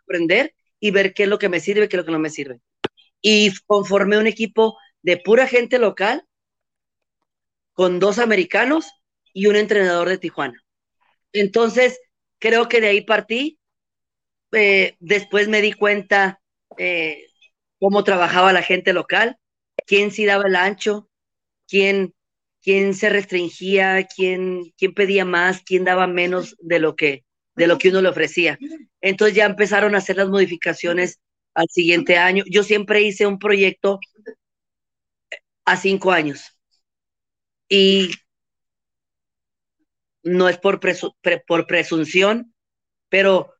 aprender y ver qué es lo que me sirve, qué es lo que no me sirve. Y conformé un equipo de pura gente local, con dos americanos y un entrenador de Tijuana. Entonces, creo que de ahí partí eh, después me di cuenta eh, cómo trabajaba la gente local, quién sí daba el ancho, quién, quién se restringía, quién, quién pedía más, quién daba menos de lo que de lo que uno le ofrecía. Entonces ya empezaron a hacer las modificaciones al siguiente año. Yo siempre hice un proyecto a cinco años y no es por, por presunción, pero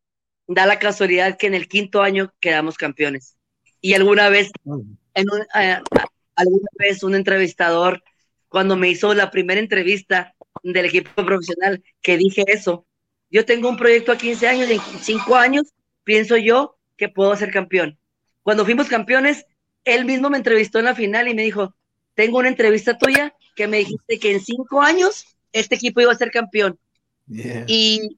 da la casualidad que en el quinto año quedamos campeones. Y alguna vez, un, eh, alguna vez un entrevistador, cuando me hizo la primera entrevista del equipo profesional, que dije eso, yo tengo un proyecto a 15 años y en 5 años pienso yo que puedo ser campeón. Cuando fuimos campeones, él mismo me entrevistó en la final y me dijo, tengo una entrevista tuya que me dijiste que en 5 años este equipo iba a ser campeón. Y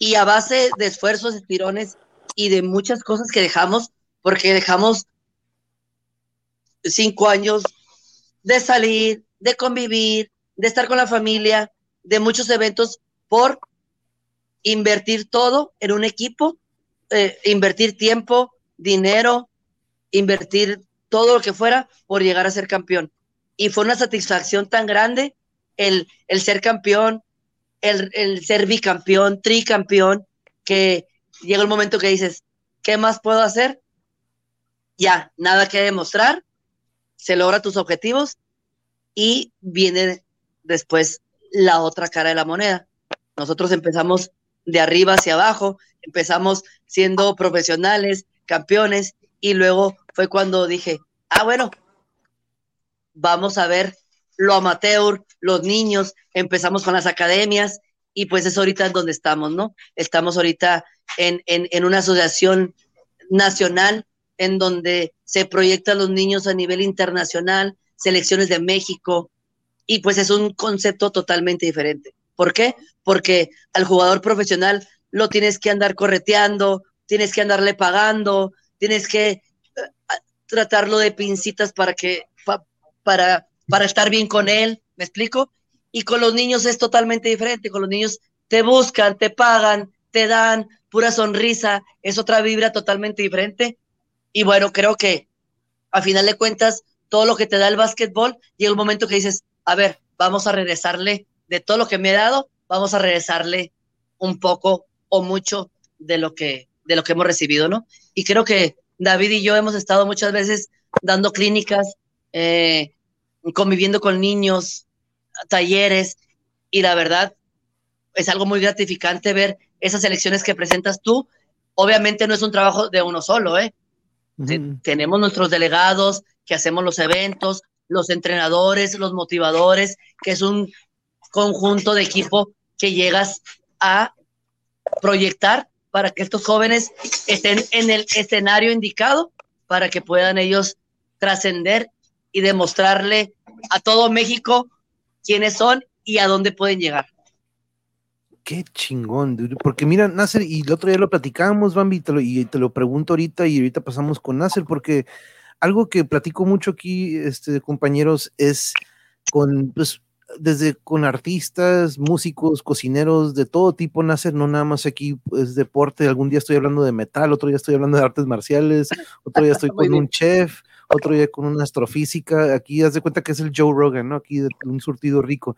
y a base de esfuerzos, estirones y de muchas cosas que dejamos, porque dejamos cinco años de salir, de convivir, de estar con la familia, de muchos eventos por invertir todo en un equipo, eh, invertir tiempo, dinero, invertir todo lo que fuera por llegar a ser campeón. Y fue una satisfacción tan grande el, el ser campeón, el, ser bicampeón, tricampeón, que llega el momento que dices, ¿qué más puedo hacer? Ya, nada que demostrar, se logra tus objetivos y viene después la otra cara de la moneda. Nosotros empezamos de arriba hacia abajo, empezamos siendo profesionales, campeones, y luego fue cuando dije, ah, bueno, vamos a ver lo amateur, los niños, empezamos con las academias y pues es ahorita en donde estamos, ¿no? Estamos ahorita en, en, una asociación nacional en donde se proyectan los niños a nivel internacional, selecciones de México, y pues es un concepto totalmente diferente. ¿Por qué? Porque al jugador profesional lo tienes que andar correteando, tienes que andarle pagando, tienes que eh, tratarlo de pincitas para que para para estar bien con él, ¿me explico? Y con los niños es totalmente diferente, con los niños te buscan, te pagan, te dan pura sonrisa, es otra vibra totalmente diferente. Y bueno, creo que a final de cuentas, todo lo que te da el básquetbol, llega un momento que dices, a ver, vamos a regresarle de todo lo que me he dado, vamos a regresarle un poco o mucho de lo que, de lo que hemos recibido, ¿no? Y creo que David y yo hemos estado muchas veces dando clínicas, eh, conviviendo con niños, talleres, y la verdad es algo muy gratificante ver esas elecciones que presentas tú. Obviamente no es un trabajo de uno solo, ¿eh? Tenemos nuestros delegados que hacemos los eventos, los entrenadores, los motivadores, que es un conjunto de equipo que llegas a proyectar para que estos jóvenes estén en el escenario indicado para que puedan ellos trascender y demostrarle a todo México quiénes son y a dónde pueden llegar. Qué chingón, porque mira, Nasser, y el otro día lo platicamos, Bambi, y te lo, pregunto ahorita y ahorita pasamos con Nasser, porque algo que platico mucho aquí, este, compañeros, es con, pues, desde con artistas, músicos, cocineros, de todo tipo, Nasser, no nada más aquí es deporte, algún día estoy hablando de metal, otro día estoy hablando de artes marciales, otro día estoy con un chef, otro día con una astrofísica, aquí haz de cuenta que es el Joe Rogan, ¿no? Aquí un surtido rico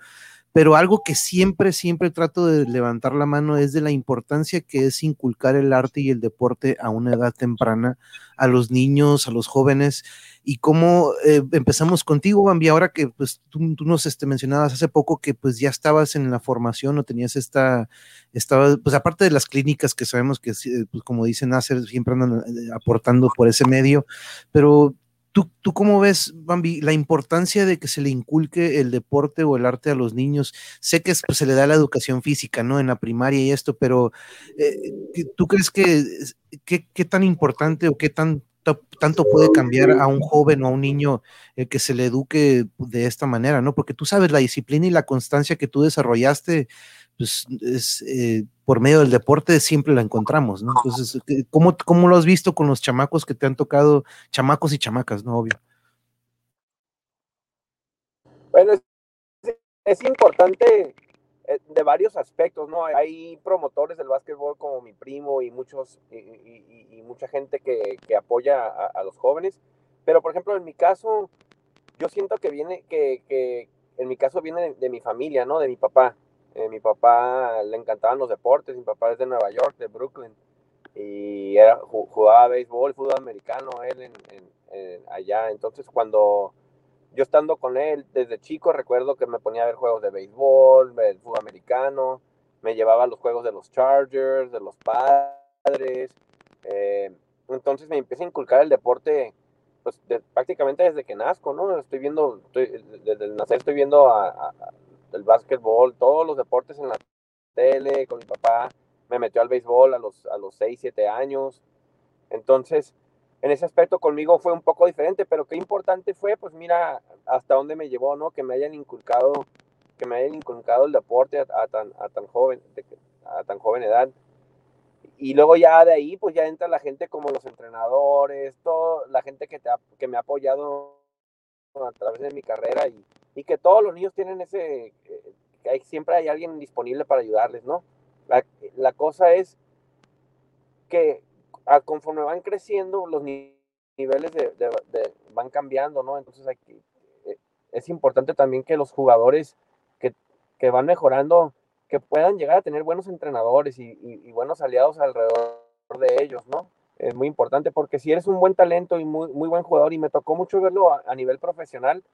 pero algo que siempre, siempre trato de levantar la mano es de la importancia que es inculcar el arte y el deporte a una edad temprana a los niños, a los jóvenes, y cómo eh, empezamos contigo, Bambi, ahora que pues tú, nos este, mencionabas hace poco que pues ya estabas en la formación o tenías esta, estaba, pues aparte de las clínicas que sabemos que, pues, como dicen hacer, siempre andan eh, aportando por ese medio, pero ¿Tú, ¿Tú cómo ves, Bambi, la importancia de que se le inculque el deporte o el arte a los niños? Sé que pues, se le da la educación física, ¿no? En la primaria y esto, pero eh, ¿tú crees que qué tan importante o qué tan, tanto puede cambiar a un joven o a un niño el que se le eduque de esta manera, ¿no? Porque tú sabes la disciplina y la constancia que tú desarrollaste pues es, eh, por medio del deporte siempre la encontramos, ¿no? Entonces, ¿cómo, ¿cómo, lo has visto con los chamacos que te han tocado, chamacos y chamacas, ¿no? Obvio. Bueno, es, importante eh, de varios aspectos, ¿no? Hay promotores del básquetbol como mi primo y muchos y, mucha gente que, apoya a, los jóvenes, pero por ejemplo en mi caso, yo siento que viene, que, que en mi caso viene de mi familia, ¿no? De mi papá. Eh, mi papá le encantaban los deportes, mi papá es de Nueva York, de Brooklyn, y era, jugaba béisbol, fútbol americano, él en, allá. Entonces, cuando yo estando con él desde chico, recuerdo que me ponía a ver juegos de béisbol, del fútbol americano, me llevaba los juegos de los Chargers, de los padres. Eh, entonces me empieza a inculcar el deporte pues prácticamente desde que nazco, ¿no? Estoy viendo, desde el nacer estoy viendo a, el básquetbol, todos los deportes en la tele, con mi papá, me metió al béisbol a los, a los 6, 7 años. Entonces, en ese aspecto conmigo fue un poco diferente, pero qué importante fue, pues mira, hasta dónde me llevó, ¿no? Que me hayan inculcado, que me hayan inculcado el deporte a, tan, a tan joven, a tan joven edad. Y luego ya de ahí, pues ya entra la gente como los entrenadores, todo, la gente que, te que me ha apoyado a través de mi carrera y, y que todos los niños tienen ese, eh, siempre hay alguien disponible para ayudarles, ¿no? La, la cosa es que a, conforme van creciendo, los niveles de, de, van cambiando, ¿no? Entonces aquí, eh, es importante también que los jugadores que, que, van mejorando, que puedan llegar a tener buenos entrenadores y, y, buenos aliados alrededor de ellos, ¿no? Es muy importante porque si eres un buen talento y muy, muy buen jugador, y me tocó mucho verlo a nivel profesional,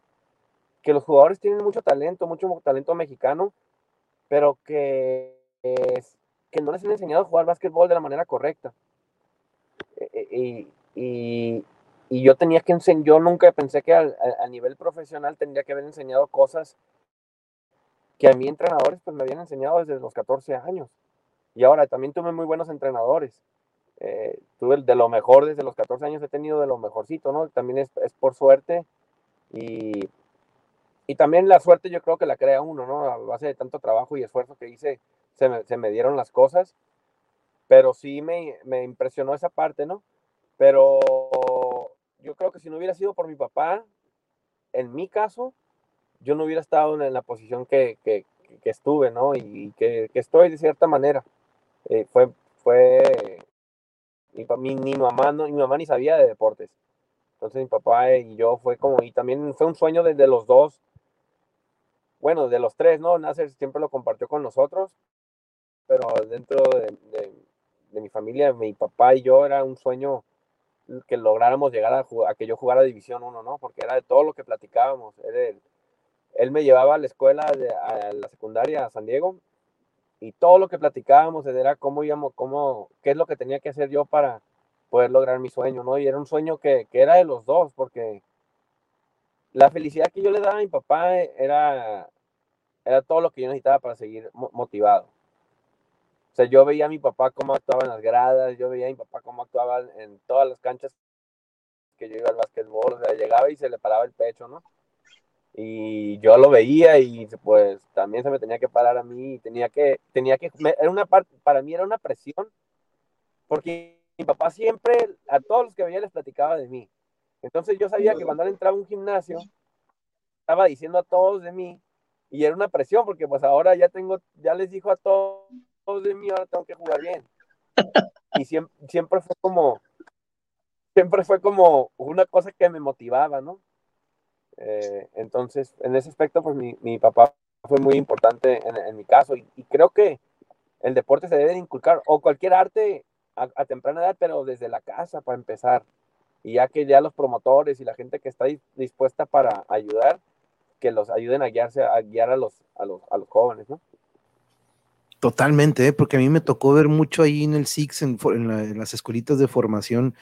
que los jugadores tienen mucho talento, mucho talento mexicano, pero que, que no les han enseñado a jugar básquetbol de la manera correcta. E, e, y, y, yo tenía que enseñar, yo nunca pensé que a, nivel profesional tendría que haber enseñado cosas que a mí entrenadores pues me habían enseñado desde los 14 años. Y ahora también tuve muy buenos entrenadores. Eh, tuve de lo mejor desde los 14 años, he tenido de lo mejorcito, ¿no? También es, es por suerte y, y también la suerte yo creo que la crea uno, ¿no? A base de tanto trabajo y esfuerzo que hice, se me, se me dieron las cosas. Pero sí me, me, impresionó esa parte, ¿no? Pero yo creo que si no hubiera sido por mi papá, en mi caso, yo no hubiera estado en la posición que, que, estuve, ¿no? Y que, que, estoy de cierta manera. Eh, fue, fue, mi, mi, mamá no, mi mamá ni sabía de deportes. Entonces mi papá y yo fue como, y también fue un sueño desde los dos bueno, de los tres, ¿no? Nasser siempre lo compartió con nosotros, pero dentro de, mi familia, mi papá y yo, era un sueño que lográramos llegar a, a, que yo jugara División 1, ¿no? Porque era de todo lo que platicábamos. Él, me llevaba a la escuela, a la secundaria, a San Diego, y todo lo que platicábamos era cómo íbamos, cómo, qué es lo que tenía que hacer yo para poder lograr mi sueño, ¿no? Y era un sueño que, que era de los dos, porque la felicidad que yo le daba a mi papá era, era todo lo que yo necesitaba para seguir motivado. O sea, yo veía a mi papá cómo actuaba en las gradas, yo veía a mi papá cómo actuaba en todas las canchas que yo iba al básquetbol, o sea, llegaba y se le paraba el pecho, ¿no? Y yo lo veía y pues también se me tenía que parar a mí, tenía que, tenía que, era una parte, para mí era una presión, porque mi papá siempre, a todos los que veía les platicaba de mí. Entonces yo sabía que cuando él entraba a un gimnasio, estaba diciendo a todos de mí, y era una presión, porque pues ahora ya tengo, ya les dijo a todos, de mí, ahora tengo que jugar bien. Y siempre, siempre fue como, siempre fue como una cosa que me motivaba, ¿no? Eh, entonces, en ese aspecto, pues mi, mi papá fue muy importante en, mi caso, y, creo que el deporte se debe inculcar, o cualquier arte a temprana edad, pero desde la casa para empezar y ya que ya los promotores y la gente que está dispuesta para ayudar, que los ayuden a guiarse, a guiar a los, a los, a los jóvenes, ¿no? Totalmente, ¿eh? porque a mí me tocó ver mucho ahí en el SIX, en, en, las escuelitas de formación,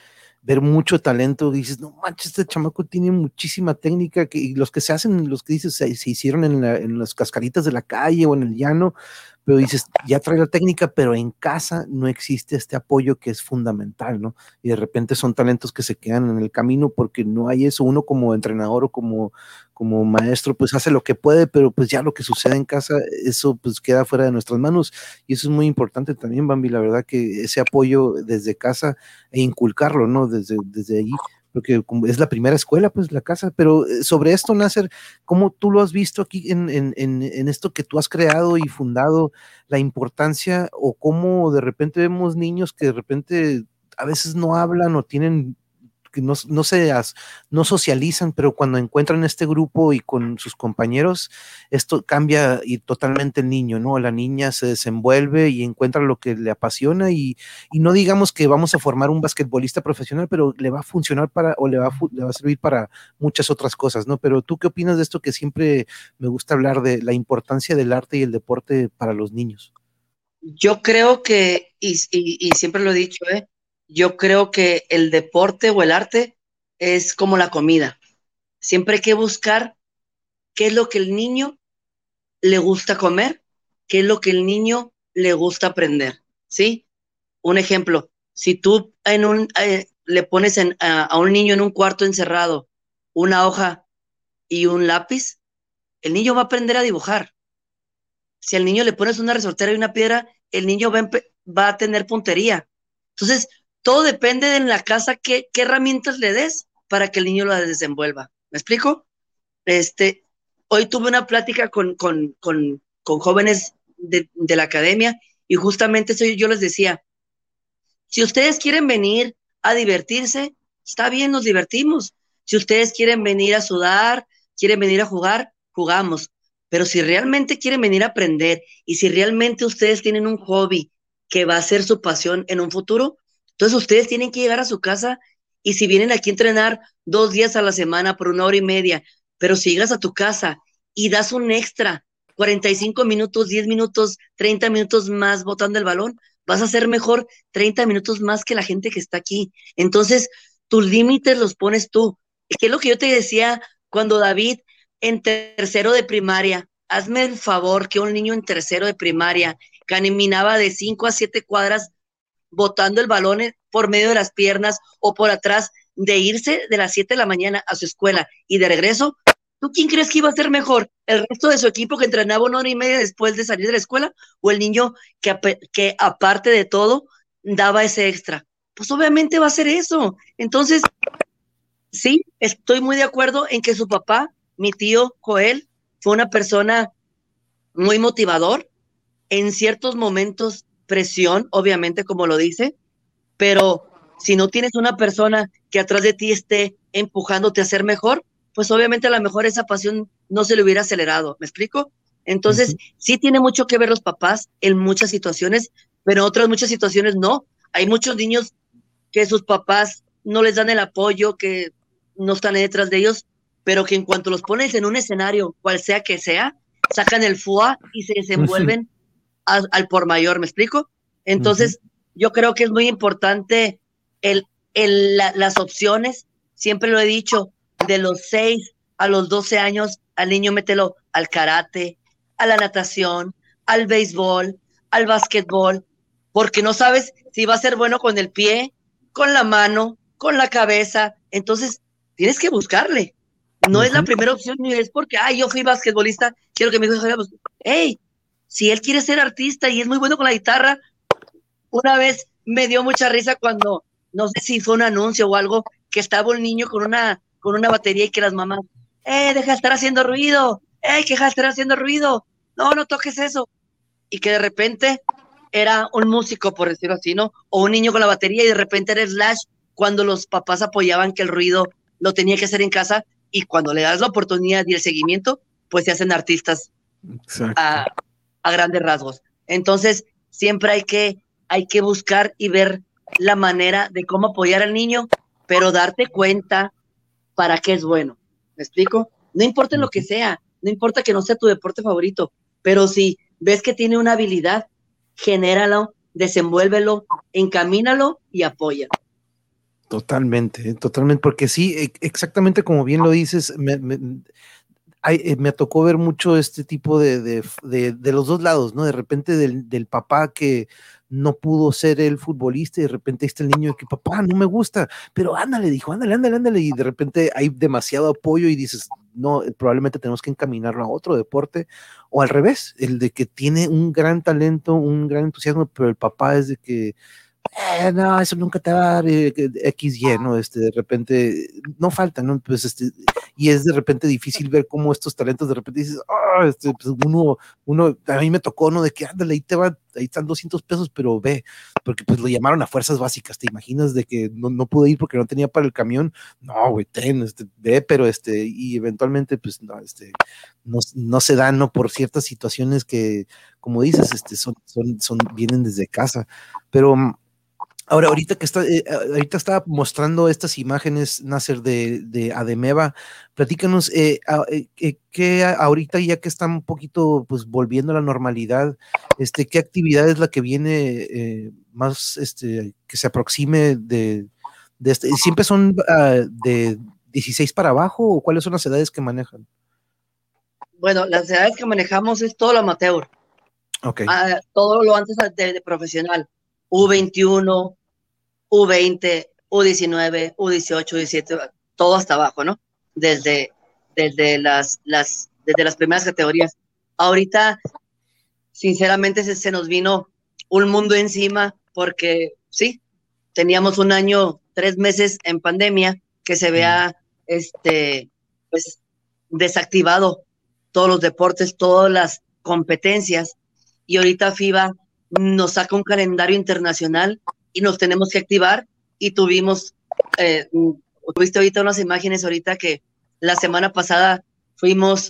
ver mucho talento. Dices, no manches, este chamaco tiene muchísima técnica. Que, y los que se hacen, los que dices, se, se hicieron en, la, en, las cascaritas de la calle o en el llano, pero dices, ya trae la técnica, pero en casa no existe este apoyo que es fundamental, ¿no? Y de repente son talentos que se quedan en el camino porque no hay eso. Uno como entrenador o como, como maestro, pues hace lo que puede, pero pues ya lo que sucede en casa, eso pues queda fuera de nuestras manos. Y eso es muy importante también, Bambi, la verdad que ese apoyo desde casa e inculcarlo, ¿no? Desde, desde ahí porque es la primera escuela, pues la casa, pero eh, sobre esto, Nasser, ¿cómo tú lo has visto aquí en, en, en, esto que tú has creado y fundado, la importancia o cómo de repente vemos niños que de repente a veces no hablan o tienen no, no, se, no socializan, pero cuando encuentran este grupo y con sus compañeros, esto cambia y totalmente el niño, ¿no? La niña se desenvuelve y encuentra lo que le apasiona y, y no digamos que vamos a formar un basquetbolista profesional, pero le va a funcionar para, o le va a, le va a servir para muchas otras cosas, ¿no? Pero tú qué opinas de esto que siempre me gusta hablar de la importancia del arte y el deporte para los niños? Yo creo que, y, y, y siempre lo he dicho, ¿eh? Yo creo que el deporte o el arte es como la comida. Siempre hay que buscar qué es lo que el niño le gusta comer, qué es lo que el niño le gusta aprender, ¿sí? Un ejemplo, si tú en un, eh, le pones en, a, un niño en un cuarto encerrado una hoja y un lápiz, el niño va a aprender a dibujar. Si al niño le pones una resortera y una piedra, el niño va a, va a tener puntería. Entonces, todo depende de en la casa qué, qué herramientas le des para que el niño lo desenvuelva. ¿Me explico? Este, hoy tuve una plática con, con, con, con jóvenes de, de, la academia y justamente eso yo les decía, si ustedes quieren venir a divertirse, está bien, nos divertimos. Si ustedes quieren venir a sudar, quieren venir a jugar, jugamos. Pero si realmente quieren venir a aprender y si realmente ustedes tienen un hobby que va a ser su pasión en un futuro, entonces ustedes tienen que llegar a su casa y si vienen aquí a entrenar dos días a la semana por una hora y media, pero si llegas a tu casa y das un extra, 45 minutos, 10 minutos, 30 minutos más botando el balón, vas a ser mejor 30 minutos más que la gente que está aquí. Entonces, tus límites los pones tú. ¿Qué es lo que yo te decía cuando David en tercero de primaria, hazme el favor que un niño en tercero de primaria caminaba de 5 a 7 cuadras botando el balón por medio de las piernas o por atrás, de irse de las 7 de la mañana a su escuela y de regreso, ¿tú quién crees que iba a ser mejor? ¿El resto de su equipo que entrenaba una hora y media después de salir de la escuela o el niño que, que aparte de todo daba ese extra? Pues obviamente va a ser eso. Entonces, sí, estoy muy de acuerdo en que su papá, mi tío Joel, fue una persona muy motivador. En ciertos momentos presión, obviamente, como lo dice, pero si no tienes una persona que atrás de ti esté empujándote a ser mejor, pues obviamente a lo mejor esa pasión no se le hubiera acelerado. ¿Me explico? Entonces, sí tiene mucho que ver los papás en muchas situaciones, pero en otras muchas situaciones no. Hay muchos niños que sus papás no les dan el apoyo, que no están detrás de ellos, pero que en cuanto los pones en un escenario, cual sea que sea, sacan el FUA y se desenvuelven al, por mayor, ¿me explico? Entonces, yo creo que es muy importante el, el las opciones, siempre lo he dicho, de los 6 a los 12 años, al niño mételo al karate, a la natación, al béisbol, al básquetbol, porque no sabes si va a ser bueno con el pie, con la mano, con la cabeza. Entonces, tienes que buscarle. No es la primera opción, ni es porque, ay, yo fui basquetbolista, quiero que mi hijo pues, hey, si él quiere ser artista y es muy bueno con la guitarra, una vez me dio mucha risa cuando, no sé si fue un anuncio o algo, que estaba un niño con una, con una batería y que las mamás, eh, deja de estar haciendo ruido, ¡Ey, que estar haciendo ruido! No, no toques eso. Y que de repente era un músico, por decirlo así, ¿no? O un niño con la batería y de repente era Slash cuando los papás apoyaban que el ruido lo tenía que hacer en casa y cuando le das la oportunidad y el seguimiento, pues se hacen artistas a, a, grandes rasgos. Entonces, siempre hay que, hay que buscar y ver la manera de cómo apoyar al niño, pero darte cuenta para qué es bueno. ¿Me explico? No importa lo que sea, no importa que no sea tu deporte favorito, pero si ves que tiene una habilidad, genéralo, desenvuélvelo, encamínalo y apoya. Totalmente, totalmente, porque sí, e, exactamente como bien lo dices, me, me, eh, me tocó ver mucho este tipo de, de, de, los dos lados, ¿no? De repente del, del papá que no pudo ser el futbolista y de repente está el niño que papá no me gusta, pero ándale, dijo, ándale, ándale, ándale, y de repente hay demasiado apoyo y dices, no, eh, probablemente tenemos que encaminarlo a otro deporte, o al revés, el de que tiene un gran talento, un gran entusiasmo, pero el papá es de que eh, no, eso nunca te va a dar eh, X, Y, ¿no? Este, de repente, no falta, ¿no? Pues este, y es de repente difícil ver cómo estos talentos de repente dices, oh, este, pues uno, uno, a mí me tocó, ¿no? De que ándale, ahí te va, ahí están 200 pesos, pero ve, porque pues lo llamaron a fuerzas básicas, ¿te imaginas de que no, no pude ir porque no tenía para el camión? No, güey, ten, este, ve, pero este, y eventualmente, pues, no, este, no, no se dan, ¿no? Por ciertas situaciones que, como dices, este, son, son, son, vienen desde casa, pero Ahora, ahorita que está, eh, ahorita estaba mostrando estas imágenes, Nasser, de, de Ademeva, platícanos, eh, eh, que ahorita ya que está un poquito, pues, volviendo a la normalidad, este, ¿qué actividad es la que viene más, este, que se aproxime de, de este? ¿Siempre son ah, de 16 para abajo o cuáles son las edades que manejan? Bueno, las edades que manejamos es todo lo amateur. Ok. Ah, todo lo antes de, de profesional. U21, U20, U19, U18, U17, todo hasta abajo, ¿no? Desde, desde, las, las, desde las primeras categorías. Ahorita, sinceramente, se, se nos vino un mundo encima porque, sí, teníamos un año, tres meses en pandemia que se vea, este, pues, desactivado todos los deportes, todas las competencias. Y ahorita FIBA nos saca un calendario internacional y nos tenemos que activar y tuvimos, eh, tuviste ahorita unas imágenes ahorita que la semana pasada fuimos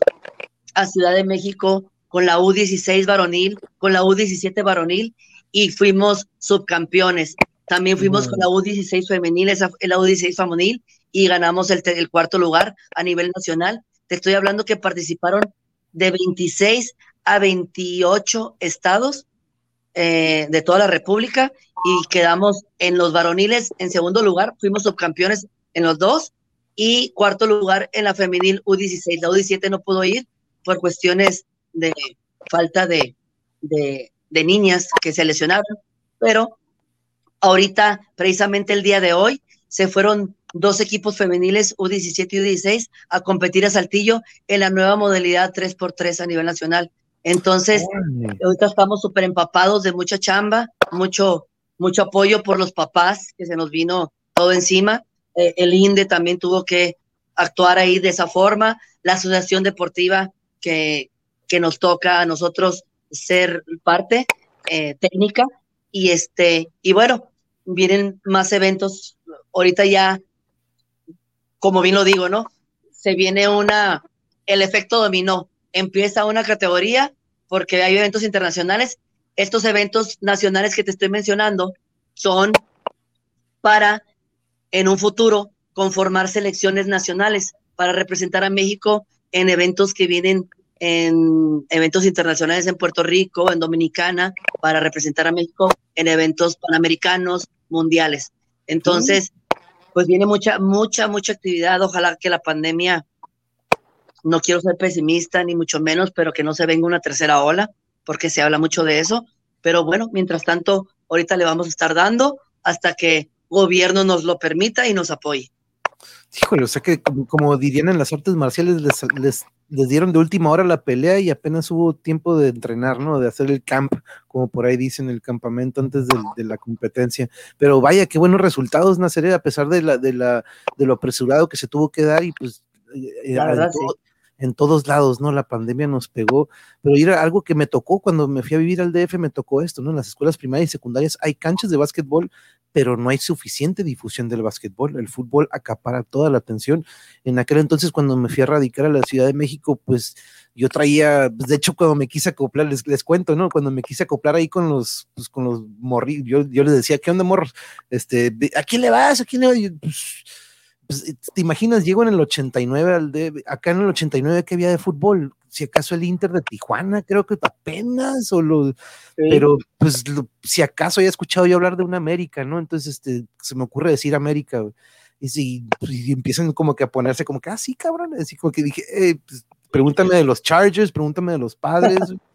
a Ciudad de México con la U16 varonil, con la U17 varonil y fuimos subcampeones. También fuimos con la U16 femenil, esa, la U16 femenil y ganamos el, el cuarto lugar a nivel nacional. Te estoy hablando que participaron de 26 a 28 estados eh, de toda la República y quedamos en los varoniles en segundo lugar, fuimos subcampeones en los dos y cuarto lugar en la femenil U16. La U17 no pudo ir por cuestiones de falta de, de, de niñas que se lesionaron, pero ahorita, precisamente el día de hoy, se fueron dos equipos femeniles U17 y U16 a competir a Saltillo en la nueva modalidad 3x3 a nivel nacional. Entonces, ahorita estamos súper empapados de mucha chamba, mucho, mucho apoyo por los papás, que se nos vino todo encima. Eh, el INDE también tuvo que actuar ahí de esa forma. La asociación deportiva que, que nos toca a nosotros ser parte eh, técnica. Y este, y bueno, vienen más eventos. Ahorita ya, como bien lo digo, ¿no? Se viene una, el efecto dominó. Empieza una categoría porque hay eventos internacionales. Estos eventos nacionales que te estoy mencionando son para en un futuro conformar selecciones nacionales para representar a México en eventos que vienen en eventos internacionales en Puerto Rico, en Dominicana, para representar a México en eventos panamericanos, mundiales. Entonces, pues viene mucha, mucha, mucha actividad. Ojalá que la pandemia, no quiero ser pesimista ni mucho menos, pero que no se venga una tercera ola, porque se habla mucho de eso. Pero bueno, mientras tanto, ahorita le vamos a estar dando hasta que gobierno nos lo permita y nos apoye. Híjole, o sea que como, dirían en las artes marciales, les, les, dieron de última hora la pelea y apenas hubo tiempo de entrenar, ¿no? De hacer el camp, como por ahí dicen, el campamento antes de, la competencia. Pero vaya, qué buenos resultados, Nazaret, a pesar de, la, de, la, de lo apresurado que se tuvo que dar y pues... Eh, eh, en todos lados, ¿no? La pandemia nos pegó, pero era algo que me tocó cuando me fui a vivir al DF, me tocó esto, ¿no? En las escuelas primarias y secundarias hay canchas de básquetbol pero no hay suficiente difusión del básquetbol. El fútbol acapara toda la atención. En aquel entonces, cuando me fui a radicar a la Ciudad de México, pues yo traía, pues, de hecho, cuando me quise acoplar, les, les cuento, ¿no? Cuando me quise acoplar ahí con los, pues, con los morrillos, yo, yo les decía, ¿qué onda, morros? Este, ¿a quién le vas? ¿A quién le vas? Pues, pues, te imaginas, llego en el 89 al de, acá en el 89 que había de fútbol, si acaso el Inter de Tijuana, creo que apenas, o lo, pero pues si acaso haya escuchado yo hablar de una América, ¿no? Entonces, este, se me ocurre decir América, y, si, empiezan como que a ponerse como que, ah, sí, cabrón, así como que dije, eh, pues, pregúntame de los Chargers, pregúntame de los padres,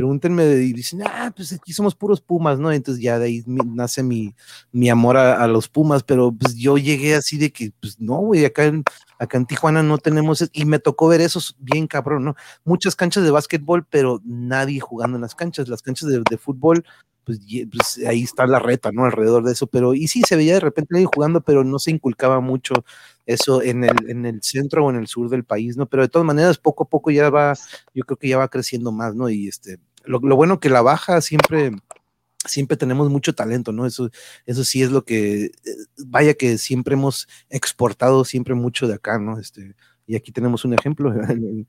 pregúntenme y dicen, ah, pues aquí somos puros Pumas, ¿no? Entonces ya de ahí nace mi, mi amor a, los Pumas, pero pues yo llegué así de que, pues no, güey, acá en, acá en Tijuana no tenemos, y me tocó ver esos bien cabrón, ¿no? Muchas canchas de básquetbol, pero nadie jugando en las canchas, las canchas de, de fútbol, pues, pues, ahí está la reta, ¿no? Alrededor de eso, pero y sí, se veía de repente alguien jugando, pero no se inculcaba mucho eso en el, en el centro o en el sur del país, ¿no? Pero de todas maneras, poco a poco ya va, yo creo que ya va creciendo más, ¿no? Y este, lo, bueno que la baja siempre, siempre tenemos mucho talento, ¿no? Eso, eso sí es lo que, eh, vaya que siempre hemos exportado siempre mucho de acá, ¿no? Este, y aquí tenemos un ejemplo.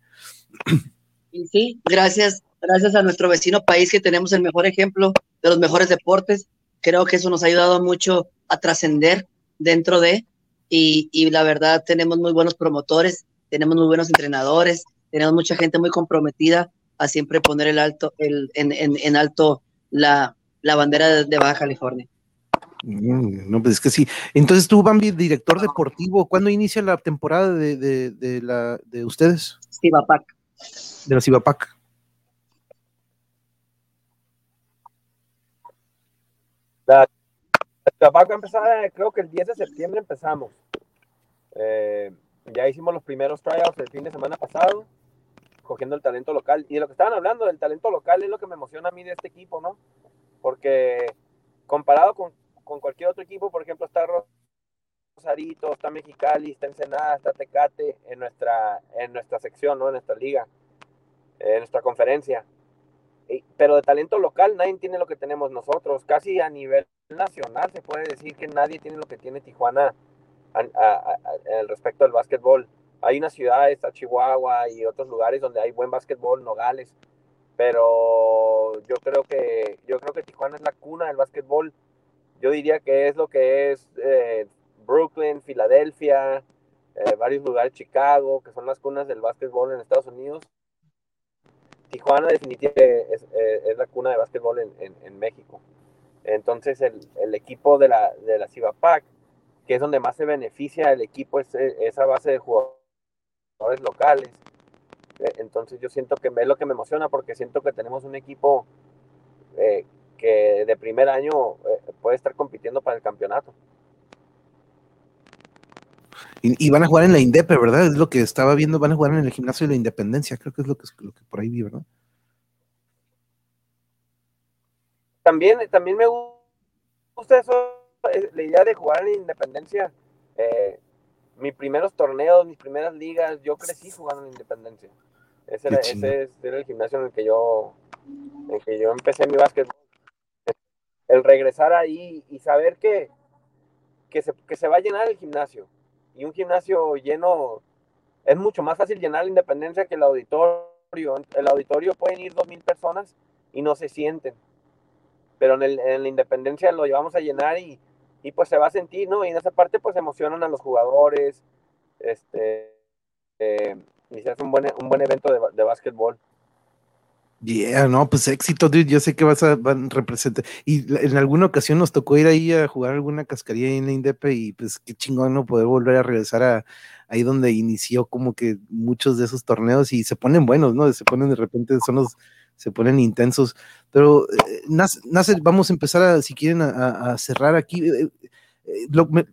Sí, gracias, gracias a nuestro vecino país que tenemos el mejor ejemplo de los mejores deportes. Creo que eso nos ha ayudado mucho a trascender dentro de, y, y la verdad tenemos muy buenos promotores, tenemos muy buenos entrenadores, tenemos mucha gente muy comprometida a siempre poner el alto, el, en, en, en alto la, la bandera de, Baja California. Mm, no, pues es que sí. Entonces tú, Bambi, director deportivo, ¿cuándo inicia la temporada de, de, de la, de ustedes? Cibapac. De la Cibapac. La, Cibapac va a empezar, creo que el 10 de septiembre empezamos. Eh, ya hicimos los primeros tryouts el fin de semana pasado cogiendo el talento local. Y de lo que estaban hablando, del talento local, es lo que me emociona a mí de este equipo, ¿no? Porque comparado con, con cualquier otro equipo, por ejemplo, está Rosarito, está Mexicali, está Ensenada, está Tecate en nuestra, en nuestra sección, ¿no? En nuestra liga, en nuestra conferencia. pero de talento local nadie tiene lo que tenemos nosotros. Casi a nivel nacional se puede decir que nadie tiene lo que tiene Tijuana al respecto del básquetbol. Hay una ciudad, está Chihuahua y otros lugares donde hay buen básquetbol, Nogales, pero yo creo que yo creo que Tijuana es la cuna del básquetbol. Yo diría que es lo que es eh, Brooklyn, Filadelfia, eh, varios lugares, Chicago, que son las cunas del básquetbol en Estados Unidos. Tijuana definitivamente es, eh, la cuna de básquetbol en, México. Entonces el, el, equipo de la, de la que es donde más se beneficia el equipo, es esa base de jugadores locales. Eh, entonces yo siento que es lo que me emociona porque siento que tenemos un equipo eh, que de primer año eh, puede estar compitiendo para el campeonato. Y, van a jugar en la INDEP, ¿verdad? Es lo que estaba viendo, van a jugar en el gimnasio de la Independencia, creo que es lo que, lo que por ahí vi, ¿verdad? También, también me gusta eso, la idea de jugar en la Independencia. Eh, mis primeros torneos, mis primeras ligas, yo crecí jugando en Independencia. Ese, era, ese era, el gimnasio en el que yo, en que yo empecé mi básquetbol. El regresar ahí y saber que, que, se, que se va a llenar el gimnasio. Y un gimnasio lleno es mucho más fácil llenar la independencia que el auditorio. El auditorio pueden ir dos mil personas y no se sienten. Pero en, el, en, la independencia lo llevamos a llenar y, y, pues se va a sentir, ¿no? Y en esa parte pues emocionan a los jugadores, este, eh, un buen, un buen evento de, de básquetbol. Yeah, no, pues éxito, dude. Yo sé que vas a representar. Y en alguna ocasión nos tocó ir ahí a jugar alguna cascaría en la Indepe y pues qué chingón no poder volver a regresar a ahí donde inició como que muchos de esos torneos y se ponen buenos, ¿no? Se ponen de repente, son los, se ponen intensos. Pero, eh, Nace, vamos a empezar a, si quieren, a, cerrar aquí. Eh, eh,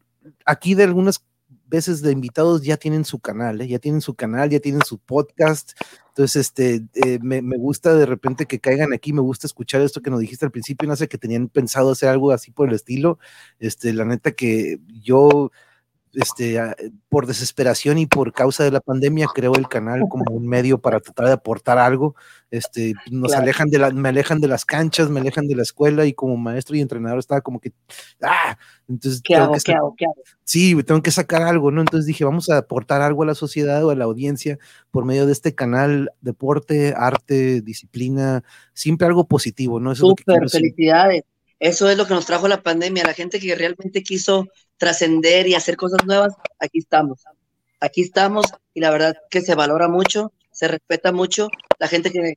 aquí de algunas veces de invitados ya tienen su canal, ¿eh? ya tienen su canal, ya tienen su podcast. Entonces, este, me, gusta de repente que caigan aquí, me gusta escuchar esto que nos dijiste al principio, no que tenían pensado hacer algo así por el estilo. Este, la neta que yo, este, por desesperación y por causa de la pandemia, creo el canal como un medio para tratar de aportar algo. Este, nos claro. alejan de la, me alejan de las canchas, me alejan de la escuela y como maestro y entrenador estaba como que, ah, entonces ¿Qué hago, que ¿qué hago, qué hago? Sí, tengo que sacar algo, ¿no? Entonces dije, vamos a aportar algo a la sociedad o a la audiencia por medio de este canal, deporte, arte, disciplina, siempre algo positivo, ¿no? Eso Súper, es felicidades. Eso es lo que nos trajo la pandemia, la gente que realmente quiso trascender y hacer cosas nuevas, aquí estamos. Aquí estamos y la verdad que se valora mucho, se respeta mucho. La gente que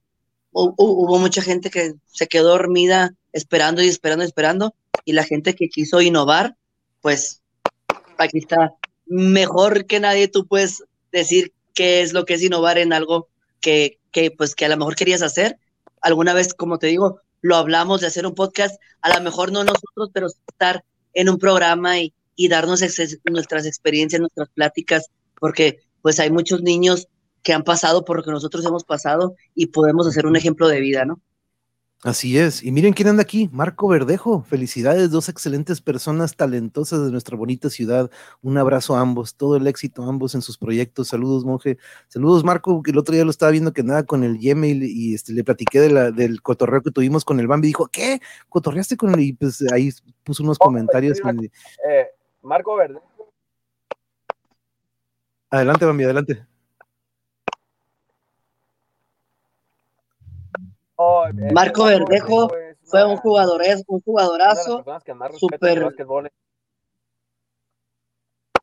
hubo mucha gente que se quedó dormida esperando y esperando y esperando y la gente que quiso innovar, pues aquí está. Mejor que nadie tú puedes decir qué es lo que es innovar en algo que, que pues que a lo mejor querías hacer. Alguna vez, como te digo, lo hablamos de hacer un podcast, a lo mejor no nosotros, pero estar en un programa y, y darnos ex nuestras experiencias, nuestras pláticas, porque pues hay muchos niños que han pasado por lo que nosotros hemos pasado y podemos hacer un ejemplo de vida, ¿no? Así es. Y miren quién anda aquí, Marco Verdejo. Felicidades, dos excelentes personas talentosas de nuestra bonita ciudad. Un abrazo a ambos, todo el éxito a ambos en sus proyectos. Saludos, monje. Saludos, Marco, que el otro día lo estaba viendo que andaba con el Gmail y este, le platiqué de la, del cotorreo que tuvimos con el Bambi. Dijo, ¿qué? ¿Cotorreaste con él? Y pues ahí puso unos oh, comentarios. Pues, eh, Marco Verdejo. Adelante, Bambi, adelante. Oh, Marco Verdejo fue un jugador, es un jugadorazo, súper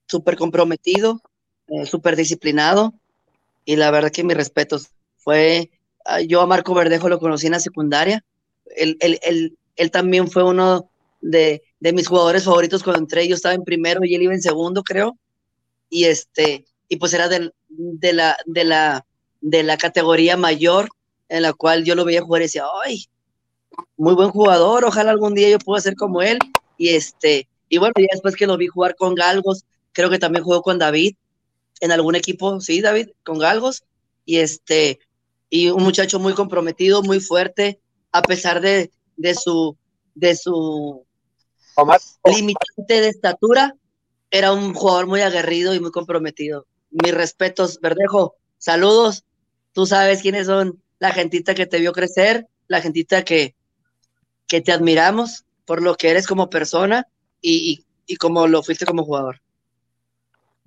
super comprometido, eh, súper disciplinado, y la verdad que mis respetos. Fue, ah, yo a Marco Verdejo lo conocí en la secundaria, él, él, él, él también fue uno de, de, mis jugadores favoritos cuando entré, yo estaba en primero y él iba en segundo, creo, y este, y pues era de, de la, de la, de la categoría mayor, en la cual yo lo veía jugar y decía, ay, muy buen jugador, ojalá algún día yo pueda ser como él. Y este, y bueno, ya después que lo vi jugar con Galgos, creo que también jugó con David en algún equipo, sí, David, con Galgos. Y este, y un muchacho muy comprometido, muy fuerte, a pesar de, de su, de su limitante de estatura, era un jugador muy aguerrido y muy comprometido. Mis respetos, Verdejo, saludos. Tú sabes quiénes son la gentita que te vio crecer, la gentita que, que te admiramos por lo que eres como persona y, y, y como lo fuiste como jugador.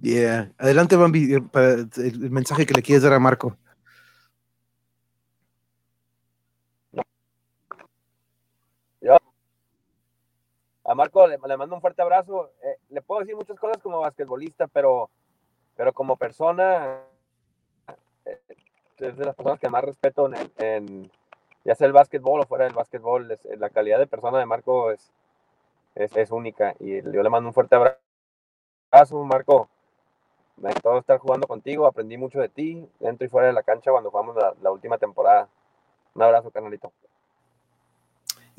Yeah. Adelante, Bambi, eh, para el mensaje que le quieres dar a Marco. Yo a Marco le, le mando un fuerte abrazo. Eh, le puedo decir muchas cosas como basquetbolista, pero, pero como persona, eh, es de las personas que más respeto en, en, ya sea el básquetbol o fuera del básquetbol. La calidad de persona de Marco es, es, única y yo le mando un fuerte abrazo, Marco. Me encantó estar jugando contigo, aprendí mucho de ti dentro y fuera de la cancha cuando jugamos la, la última temporada. Un abrazo, canalito.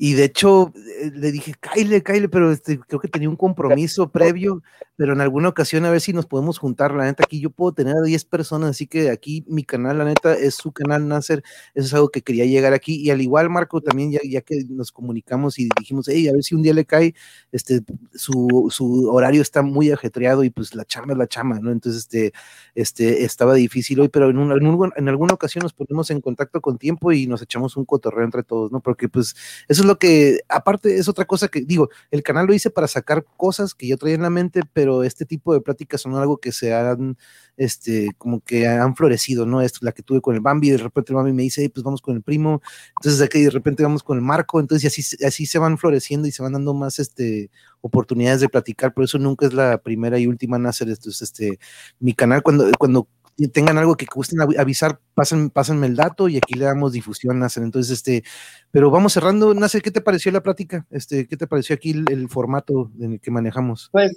Y de hecho, eh, le dije, Kyle, Kyle, pero este, creo que tenía un compromiso previo, pero en alguna ocasión a ver si nos podemos juntar. La neta, aquí yo puedo tener a 10 personas, así que aquí mi canal, la neta, es su canal Nasser. Eso es algo que quería llegar aquí. Y al igual, Marco, también, ya, ya que nos comunicamos y dijimos, hey, a ver si un día le cae, este, su, su horario está muy ajetreado y pues la chama es la chama, ¿no? Entonces, este, este, estaba difícil hoy, pero en, un, en, un, en alguna ocasión nos ponemos en contacto con tiempo y nos echamos un cotorreo entre todos, ¿no? Porque pues eso es lo que, aparte, es otra cosa que digo, el canal lo hice para sacar cosas que yo traía en la mente, pero este tipo de pláticas son algo que se han, este, como que han florecido, ¿no? Esto, la que tuve con el Bambi, de repente el Bambi me dice, pues vamos con el primo, entonces aquí de repente vamos con el Marco, entonces así, así se van floreciendo y se van dando más, este, oportunidades de platicar, por eso nunca es la primera y última en hacer esto, este, mi canal cuando, cuando tengan algo que gusten avisar, pasen, pásenme el dato y aquí le damos difusión, Nasser. Entonces, este, pero vamos cerrando. Nasser, ¿qué te pareció la plática? Este, ¿qué te pareció aquí el, formato en el que manejamos? Pues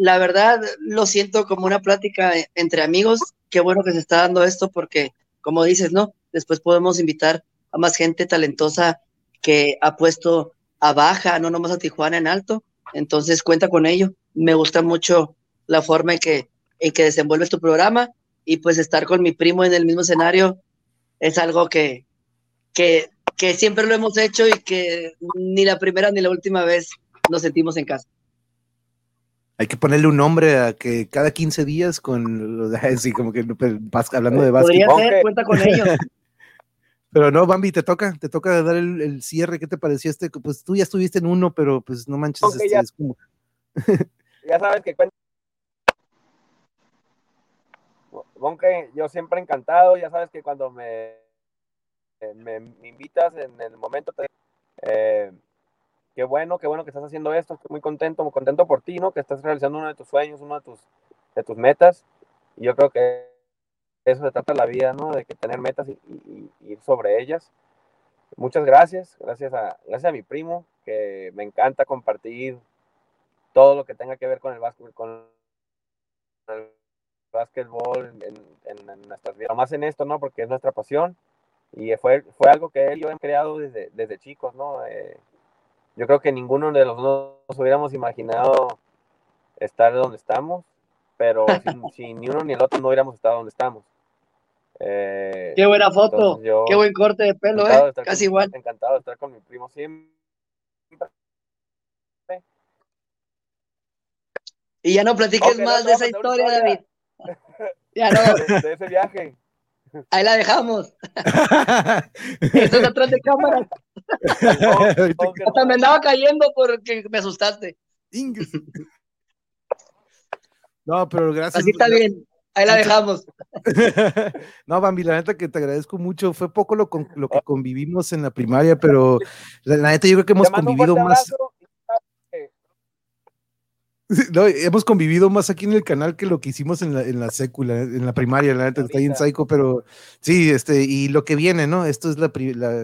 la, verdad lo siento como una plática entre amigos. Qué bueno que se está dando esto porque, como dices, ¿no? Después podemos invitar a más gente talentosa que ha puesto a baja, no nomás a Tijuana en alto. Entonces cuenta con ello. Me gusta mucho la forma en que, en que desenvuelves tu programa y pues estar con mi primo en el mismo escenario es algo que, que, que siempre lo hemos hecho y que ni la primera ni la última vez nos sentimos en casa. Hay que ponerle un nombre a que cada 15 días con así como que pues, hablando de básquet. Podría ser, cuenta con ellos. Pero no, Bambi, te toca, te toca dar el, cierre. ¿Qué te pareció este? Pues tú ya estuviste en uno, pero pues no manches, este, ya, es como... ya sabes que cuenta Bonke, yo siempre encantado, ya sabes que cuando me, me, invitas en el momento, eh, qué bueno, qué bueno que estás haciendo esto, estoy muy contento, muy contento por ti, ¿no? Que estás realizando uno de tus sueños, uno de tus, de tus metas, y yo creo que eso se trata la vida, ¿no? De que tener metas y, ir sobre ellas. Muchas gracias, gracias a, gracias a mi primo, que me encanta compartir todo lo que tenga que ver con el básquet, con el básquetbol, en, en, nuestras vidas, más en esto, ¿no? Porque es nuestra pasión y fue, fue algo que él y yo hemos creado desde, desde chicos, ¿no? Eh, yo creo que ninguno de los dos nos hubiéramos imaginado estar donde estamos, pero sin, ni uno ni el otro no hubiéramos estado donde estamos. Eh, qué buena foto, qué buen corte de pelo, eh, casi igual. Encantado de estar con mi primo siempre. Y ya no platiques más de esa historia, David. Ya no. De, ese viaje. Ahí la dejamos. Esto es atrás de cámara. Hasta me andaba cayendo porque me asustaste. No, pero gracias. Así está bien. Ahí la dejamos. no, Bambi, la neta que te agradezco mucho. Fue poco lo, lo que convivimos en la primaria, pero la, neta yo creo que hemos convivido más. No, hemos convivido más aquí en el canal que lo que hicimos en la, en la sécula, en la primaria, la neta, está en psycho, pero sí, este, y lo que viene, ¿no? Esto es la,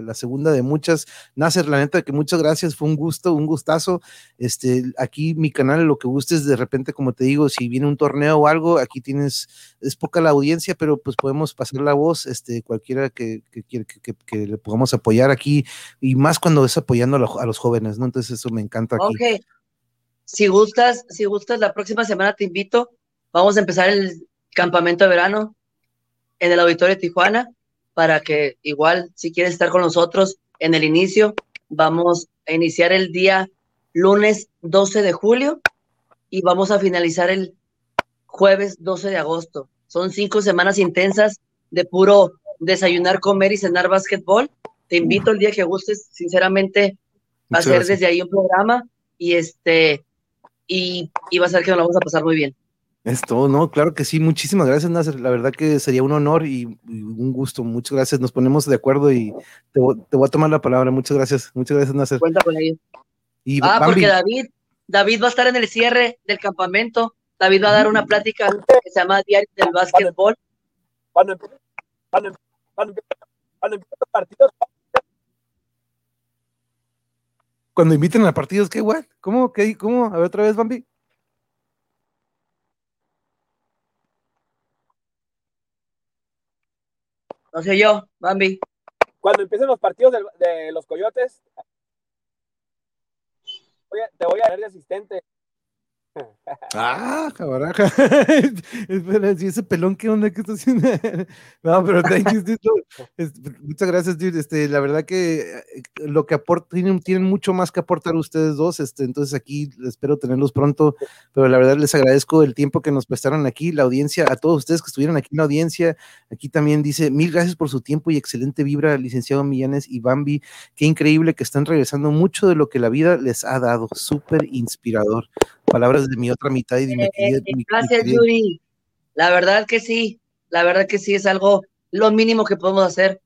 la, segunda de muchas. Nasser, la neta, que muchas gracias, fue un gusto, un gustazo. Este, aquí mi canal, lo que gustes, de repente, como te digo, si viene un torneo o algo, aquí tienes, es poca la audiencia, pero pues podemos pasar la voz, este, cualquiera que, que, que, que le podamos apoyar aquí, y más cuando es apoyando a, los jóvenes, ¿no? Entonces eso me encanta aquí. Okay si gustas, si gustas, la próxima semana te invito. Vamos a empezar el campamento de verano en el auditorio de Tijuana para que igual, si quieres estar con nosotros en el inicio, vamos a iniciar el día lunes 12 de julio y vamos a finalizar el jueves 12 de agosto. Son cinco semanas intensas de puro desayunar, comer y cenar básquetbol. Te invito el día que gustes, sinceramente, a hacer desde ahí un programa y este y, va a ser que nos vamos a pasar muy bien. Esto, no, claro que sí. Muchísimas gracias, Nasser. La verdad que sería un honor y, un gusto. Muchas gracias. Nos ponemos de acuerdo y te, voy a tomar la palabra. Muchas gracias. Muchas gracias, Nasser. Cuenta con ello. ah, porque David, David va a estar en el cierre del campamento. David va a dar una plática que se llama Diario del Básquetbol. Cuando, cuando, cuando, cuando los partidos, cuando inviten a partidos, ¿qué igual? ¿Cómo? ¿Qué? ¿Cómo? A ver otra vez, Bambi. No sé yo, Bambi. Cuando empiecen los partidos de, los Coyotes, te voy a dar de asistente. Ah, cabaraja. Espera, si ese pelón, ¿qué onda? ¿Qué está haciendo? no, pero thank you, dude. muchas gracias, dude. Este, la verdad que eh, lo que aportan, tienen, tienen, mucho más que aportar ustedes dos. Este, entonces aquí espero tenerlos pronto. Pero la verdad les agradezco el tiempo que nos prestaron aquí, la audiencia, a todos ustedes que estuvieron aquí en la audiencia. Aquí también dice, mil gracias por su tiempo y excelente vibra, licenciado Millanes y Bambi. Qué increíble que están regresando mucho de lo que la vida les ha dado. Súper inspirador palabras de mi otra mitad y de mi, Gracias, Yuri. La verdad que sí, la verdad que sí, es algo, lo mínimo que podemos hacer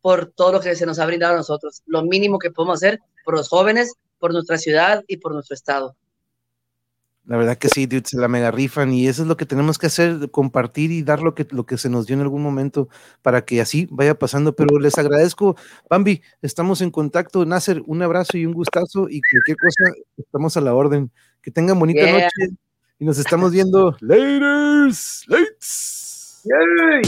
por todo lo que se nos ha brindado a nosotros, lo mínimo que podemos hacer por los jóvenes, por nuestra ciudad y por nuestro estado. La verdad que sí, dude, se la mega rifan y eso es lo que tenemos que hacer, compartir y dar lo que, lo que se nos dio en algún momento para que así vaya pasando. Pero les agradezco, Bambi, estamos en contacto. Nasser, un abrazo y un gustazo y cualquier cosa, estamos a la orden. Que tengan bonita noche y nos estamos viendo. Laters, lates. Yay.